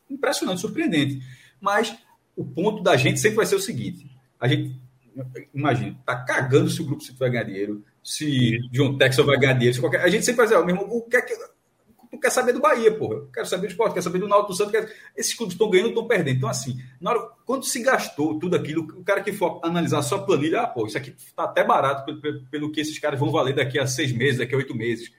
D: impressionante, surpreendente. Mas o ponto da gente sempre vai ser o seguinte: a gente, imagina, tá cagando se o grupo City vai ganhar dinheiro, se John Texas vai ganhar dinheiro, qualquer... a gente sempre dizer, ó, meu irmão, o que é que tu quer saber do Bahia, porra. Eu quero saber do esporte, quero saber do Náutico do Santos. Esses clubes estão ganhando, estão perdendo. Então, assim, na hora, quando se gastou tudo aquilo, o cara que for analisar só a planilha, ah, pô, isso aqui está até barato pelo, pelo, pelo, que esses caras vão valer daqui a seis meses, daqui a oito meses.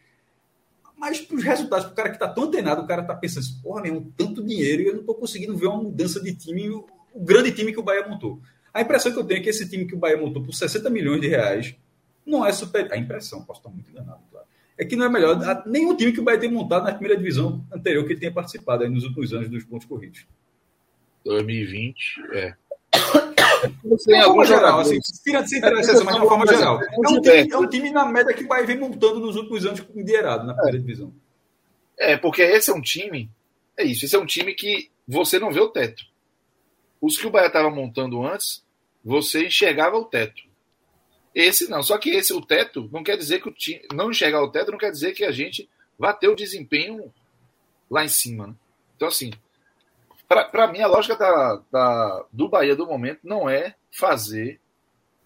D: Mas para os resultados, para o cara que está tão antenado, o cara está pensando assim, porra, meu, tanto dinheiro e eu não estou conseguindo ver uma mudança de time, o grande time que o Bahia montou. A impressão que eu tenho é que esse time que o Bahia montou por 60 milhões de reais não é super. A impressão, posso estar muito enganado, claro é que não é melhor nenhum time que o Bahia tem montado na primeira divisão anterior que ele tenha participado nos últimos anos dos pontos corridos.
C: 2020, é.
D: Tem algum geral, assim, tira sem interesse, mas de uma forma geral. É um, time, é um time na média que o Bahia vem montando nos últimos anos endinheirado na primeira é. divisão.
C: É, porque esse é um time, é isso, esse é um time que você não vê o teto. Os que o Bahia estava montando antes, você enxergava o teto. Esse não. Só que esse, o teto, não quer dizer que o time. Não enxergar o teto não quer dizer que a gente vá ter o desempenho lá em cima. Né? Então, assim, para mim, a lógica da, da, do Bahia do momento não é fazer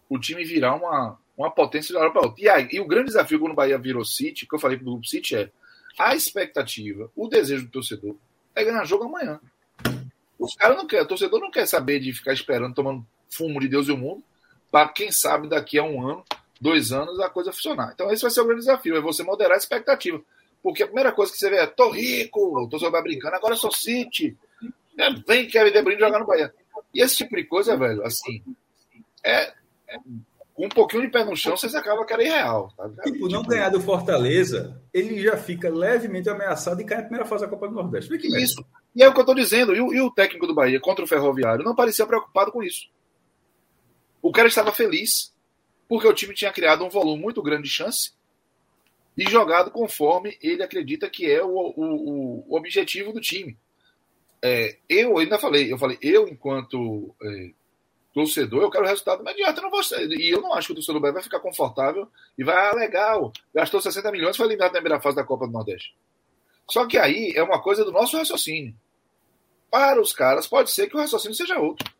C: o time virar uma, uma potência de hora para outra. E, aí, e o grande desafio quando o Bahia virou City, que eu falei para o Grupo City, é a expectativa, o desejo do torcedor é ganhar jogo amanhã. Os caras não querem, o torcedor não quer saber de ficar esperando, tomando fumo de Deus e o mundo para quem sabe daqui a um ano, dois anos, a coisa funcionar. Então, esse vai ser o grande desafio, é você moderar a expectativa. Porque a primeira coisa que você vê é, tô rico, tô só brincando, agora eu sou City. É, vem Kevin De Bruyne jogar no Bahia. E esse tipo de coisa, velho, assim, é, é um pouquinho de pé no chão, você acaba que era irreal. Tá
D: tipo, não tipo, ganhar do Fortaleza, ele já fica levemente ameaçado e cai na primeira fase da Copa do Nordeste.
C: Isso. E é o que eu estou dizendo. E o, e o, técnico do Bahia contra o Ferroviário não parecia preocupado com isso. O cara estava feliz porque o time tinha criado um volume muito grande de chance e jogado conforme ele acredita que é o, o, o objetivo do time. É, eu ainda falei, eu falei, eu enquanto é, torcedor, eu quero resultado imediato, eu não vou e eu não acho que o torcedor vai ficar confortável e vai, ah, legal, gastou 60 milhões, foi eliminado na primeira fase da Copa do Nordeste. Só que aí é uma coisa do nosso raciocínio. Para os caras, pode ser que o raciocínio seja outro.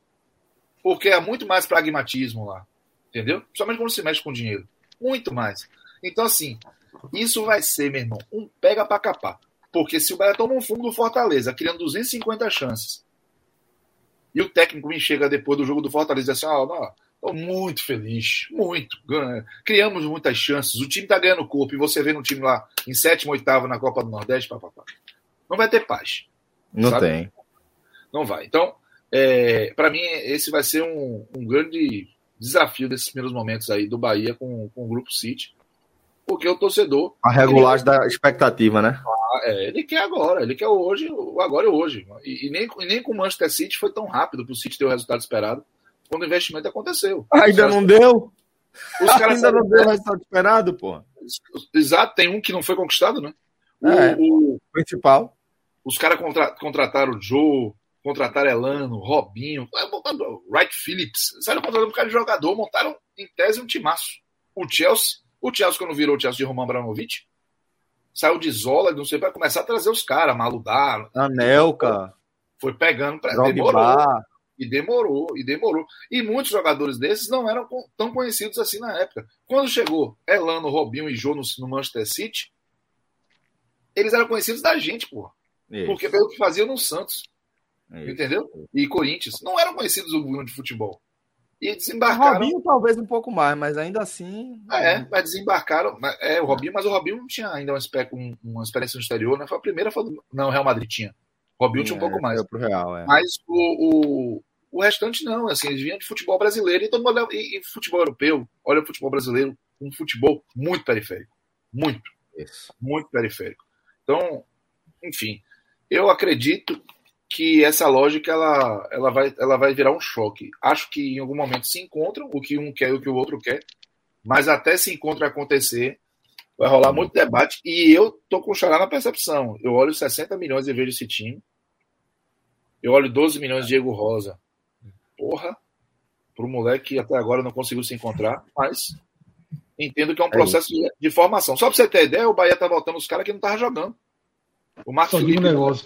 C: Porque é muito mais pragmatismo lá. Entendeu? Principalmente quando se mexe com dinheiro. Muito mais. Então, assim, isso vai ser, meu irmão, um pega pra capar. Porque se o Bahia toma um fundo do Fortaleza, criando 250 chances, e o técnico me chega depois do jogo do Fortaleza e diz assim: ó, oh, tô muito feliz, muito. Criamos muitas chances, o time tá ganhando corpo, e você vê no time lá em sétimo, oitavo na Copa do Nordeste, papapá. Não vai ter paz.
A: Não sabe? tem.
C: Não vai. Então, é, para mim, esse vai ser um, um, grande desafio desses primeiros momentos aí do Bahia com, com o Grupo City. Porque o torcedor.
A: A regulagem ele, da expectativa, né?
C: Ah, é, ele quer agora, ele quer hoje, agora e hoje. E, e, nem, e nem com o Manchester City foi tão rápido para o City ter o resultado esperado quando o investimento aconteceu.
A: Ainda não deu? Os caras ainda não deu o resultado esperado, pô.
C: Exato, tem um que não foi conquistado, né?
A: O, é, o principal.
C: Os caras contra, contrataram o Joe, contrataram Elano, Robinho, Wright Phillips, saíram contratando um cara de jogador, montaram em tese um timaço. O Chelsea, o Chelsea quando virou o Chelsea de Roman Abramovich, saiu de Zola, não sei, para começar a trazer os caras, Maludar.
A: Anelka.
C: Foi pegando, pra, demorou. E demorou, e demorou. E muitos jogadores desses não eram tão conhecidos assim na época. Quando chegou Elano, Robinho e Jô no, no Manchester City, eles eram conhecidos da gente, porra. Isso. Porque pelo que faziam no Santos. É entendeu? E Corinthians não eram conhecidos o mundo de futebol. E desembarcaram.
A: O Robinho talvez um pouco mais, mas ainda assim.
C: É, mas desembarcaram. É, o Robinho, mas o Robinho não tinha ainda uma, uma experiência no exterior, né? Foi a primeira, foi do... não, o Real Madrid tinha. O Robinho tinha um pouco mais.
A: Pro Real, é.
C: Mas o, o, o restante não, assim, eles vinham de futebol brasileiro e todo mundo olha, e, e futebol europeu, olha o futebol brasileiro, um futebol muito periférico. Muito. Isso. Muito periférico. Então, enfim, eu acredito que essa lógica ela, ela, vai, ela vai virar um choque. Acho que em algum momento se encontram o que um quer e o que o outro quer, mas até se encontro acontecer, Vai rolar muito debate. E eu tô com o Xará na percepção. Eu olho 60 milhões e vejo esse time. Eu olho 12 milhões de Diego Rosa. Porra. Pro moleque que até agora não conseguiu se encontrar. Mas entendo que é um processo de, de, formação. Só pra você ter ideia, o Bahia tá voltando os caras que não tava jogando.
B: O Marcos Felipe. Um negócio.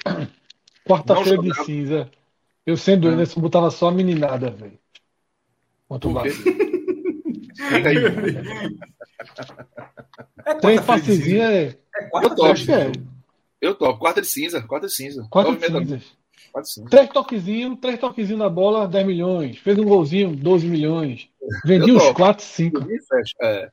B: Quarta-feira de cinza. Eu sendo hum. Anderson, botava só a meninada, velho. Quanto o Bahia. É Três passezinhos é. é
C: eu topo. É. Eu topo. Quarta de cinza. Quarta de cinza.
B: Quarta de cinzas. Três toquezinhos, três toquezinhos na bola, 10 milhões. Fez um golzinho, 12 milhões. Vendi uns 4, 5.
C: É.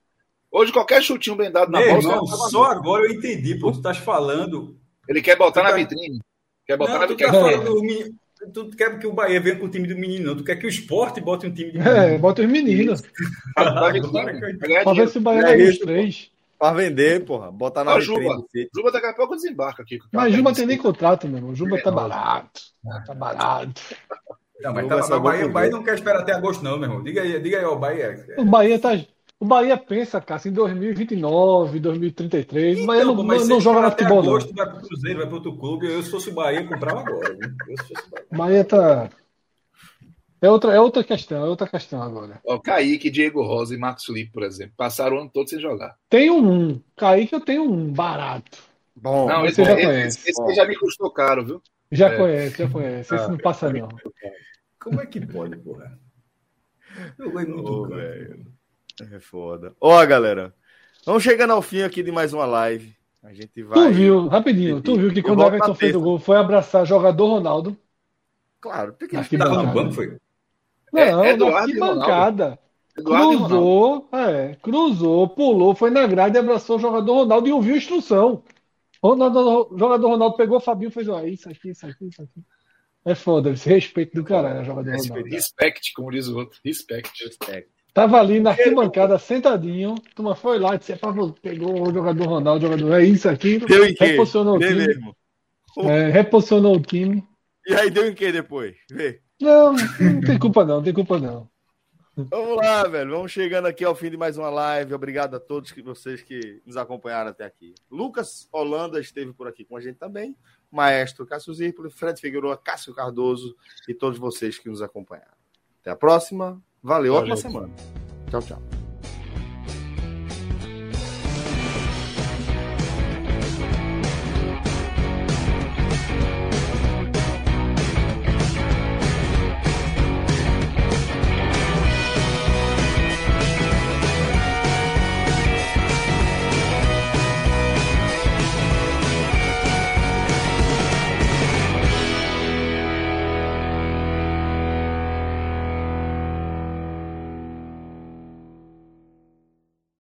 C: Hoje qualquer chutinho bem dado na
D: Meu bola. Irmão, só agora eu entendi, pô. Tu estás falando.
C: Ele quer botar na tá- vitrine. Quer botar não, na vitrine. Tá
D: falando, tu quer que o Bahia venha com o time do menino, não. Tu quer que o esporte bote um time de
B: menino. É, bota os meninos. Pra ver se o Bahia é os três.
A: Pra vender, porra. Botar na
C: Juba. Juba daqui a pouco desembarca aqui.
B: Mas Juba tem nem contrato, meu irmão. Juba tá barato. Tá barato.
D: Não, mas, tá, mas Bahia, Bahia não quer esperar até agosto, não, meu irmão. Diga aí, diga aí, ó, Bahia.
B: O Bahia tá. O Bahia pensa, cara, em 2029, 2033. Então, o Bahia não, não, não joga na futebol, agosto,
D: não. Vai pro Cruzeiro, vai pro outro clube. Eu, se fosse o Bahia, comprava agora. Viu? Eu, se fosse o Bahia.
B: Bahia tá. É outra, é outra questão, é outra questão agora.
C: O Kaique, Diego Rosa e Max Felipe, por exemplo, passaram o ano todo sem jogar.
B: Tenho um. Kaique eu tenho um barato.
C: Bom, não, esse, já conhece. Esse, esse já me custou caro, viu?
B: Já é. conhece, já conhece. Esse ah, não passa, não.
D: Como é que pode, porra? Eu muito
A: oh, velho. É foda. Ó, galera. Vamos chegando ao fim aqui de mais uma live. A gente vai.
B: Tu viu, rapidinho, tu viu que quando o Everton fez o gol foi abraçar jogador Ronaldo?
A: Claro,
D: tem que estar no banco, foi?
B: Não, é, Eduardo na arquibancada. Cruzou, é, cruzou, pulou, foi na grade abraçou o jogador Ronaldo e ouviu a instrução. O jogador Ronaldo pegou o Fabinho e fez ah, isso aqui, isso aqui, isso aqui. É foda, esse respeito do caralho, jogador
C: Ronaldo. Respect, como diz o outro. Respect. Respect.
B: Tava ali na arquibancada, sentadinho. Turma foi lá, disse: pegou o jogador Ronaldo, o jogador. É isso aqui.
A: Deu em
B: reposicionou quê? o time. Mesmo. É, reposicionou o time.
A: E aí deu em que depois? Vê.
B: Não, não tem culpa não, não tem culpa não.
A: Vamos lá, velho. Vamos chegando aqui ao fim de mais uma live. Obrigado a todos que vocês que nos acompanharam até aqui. Lucas Holanda esteve por aqui com a gente também. Maestro Cássio Zirpoli, Fred Figueiredo, Cássio Cardoso e todos vocês que nos acompanharam. Até a próxima. Valeu, Valeu. ótima semana. Tchau, tchau.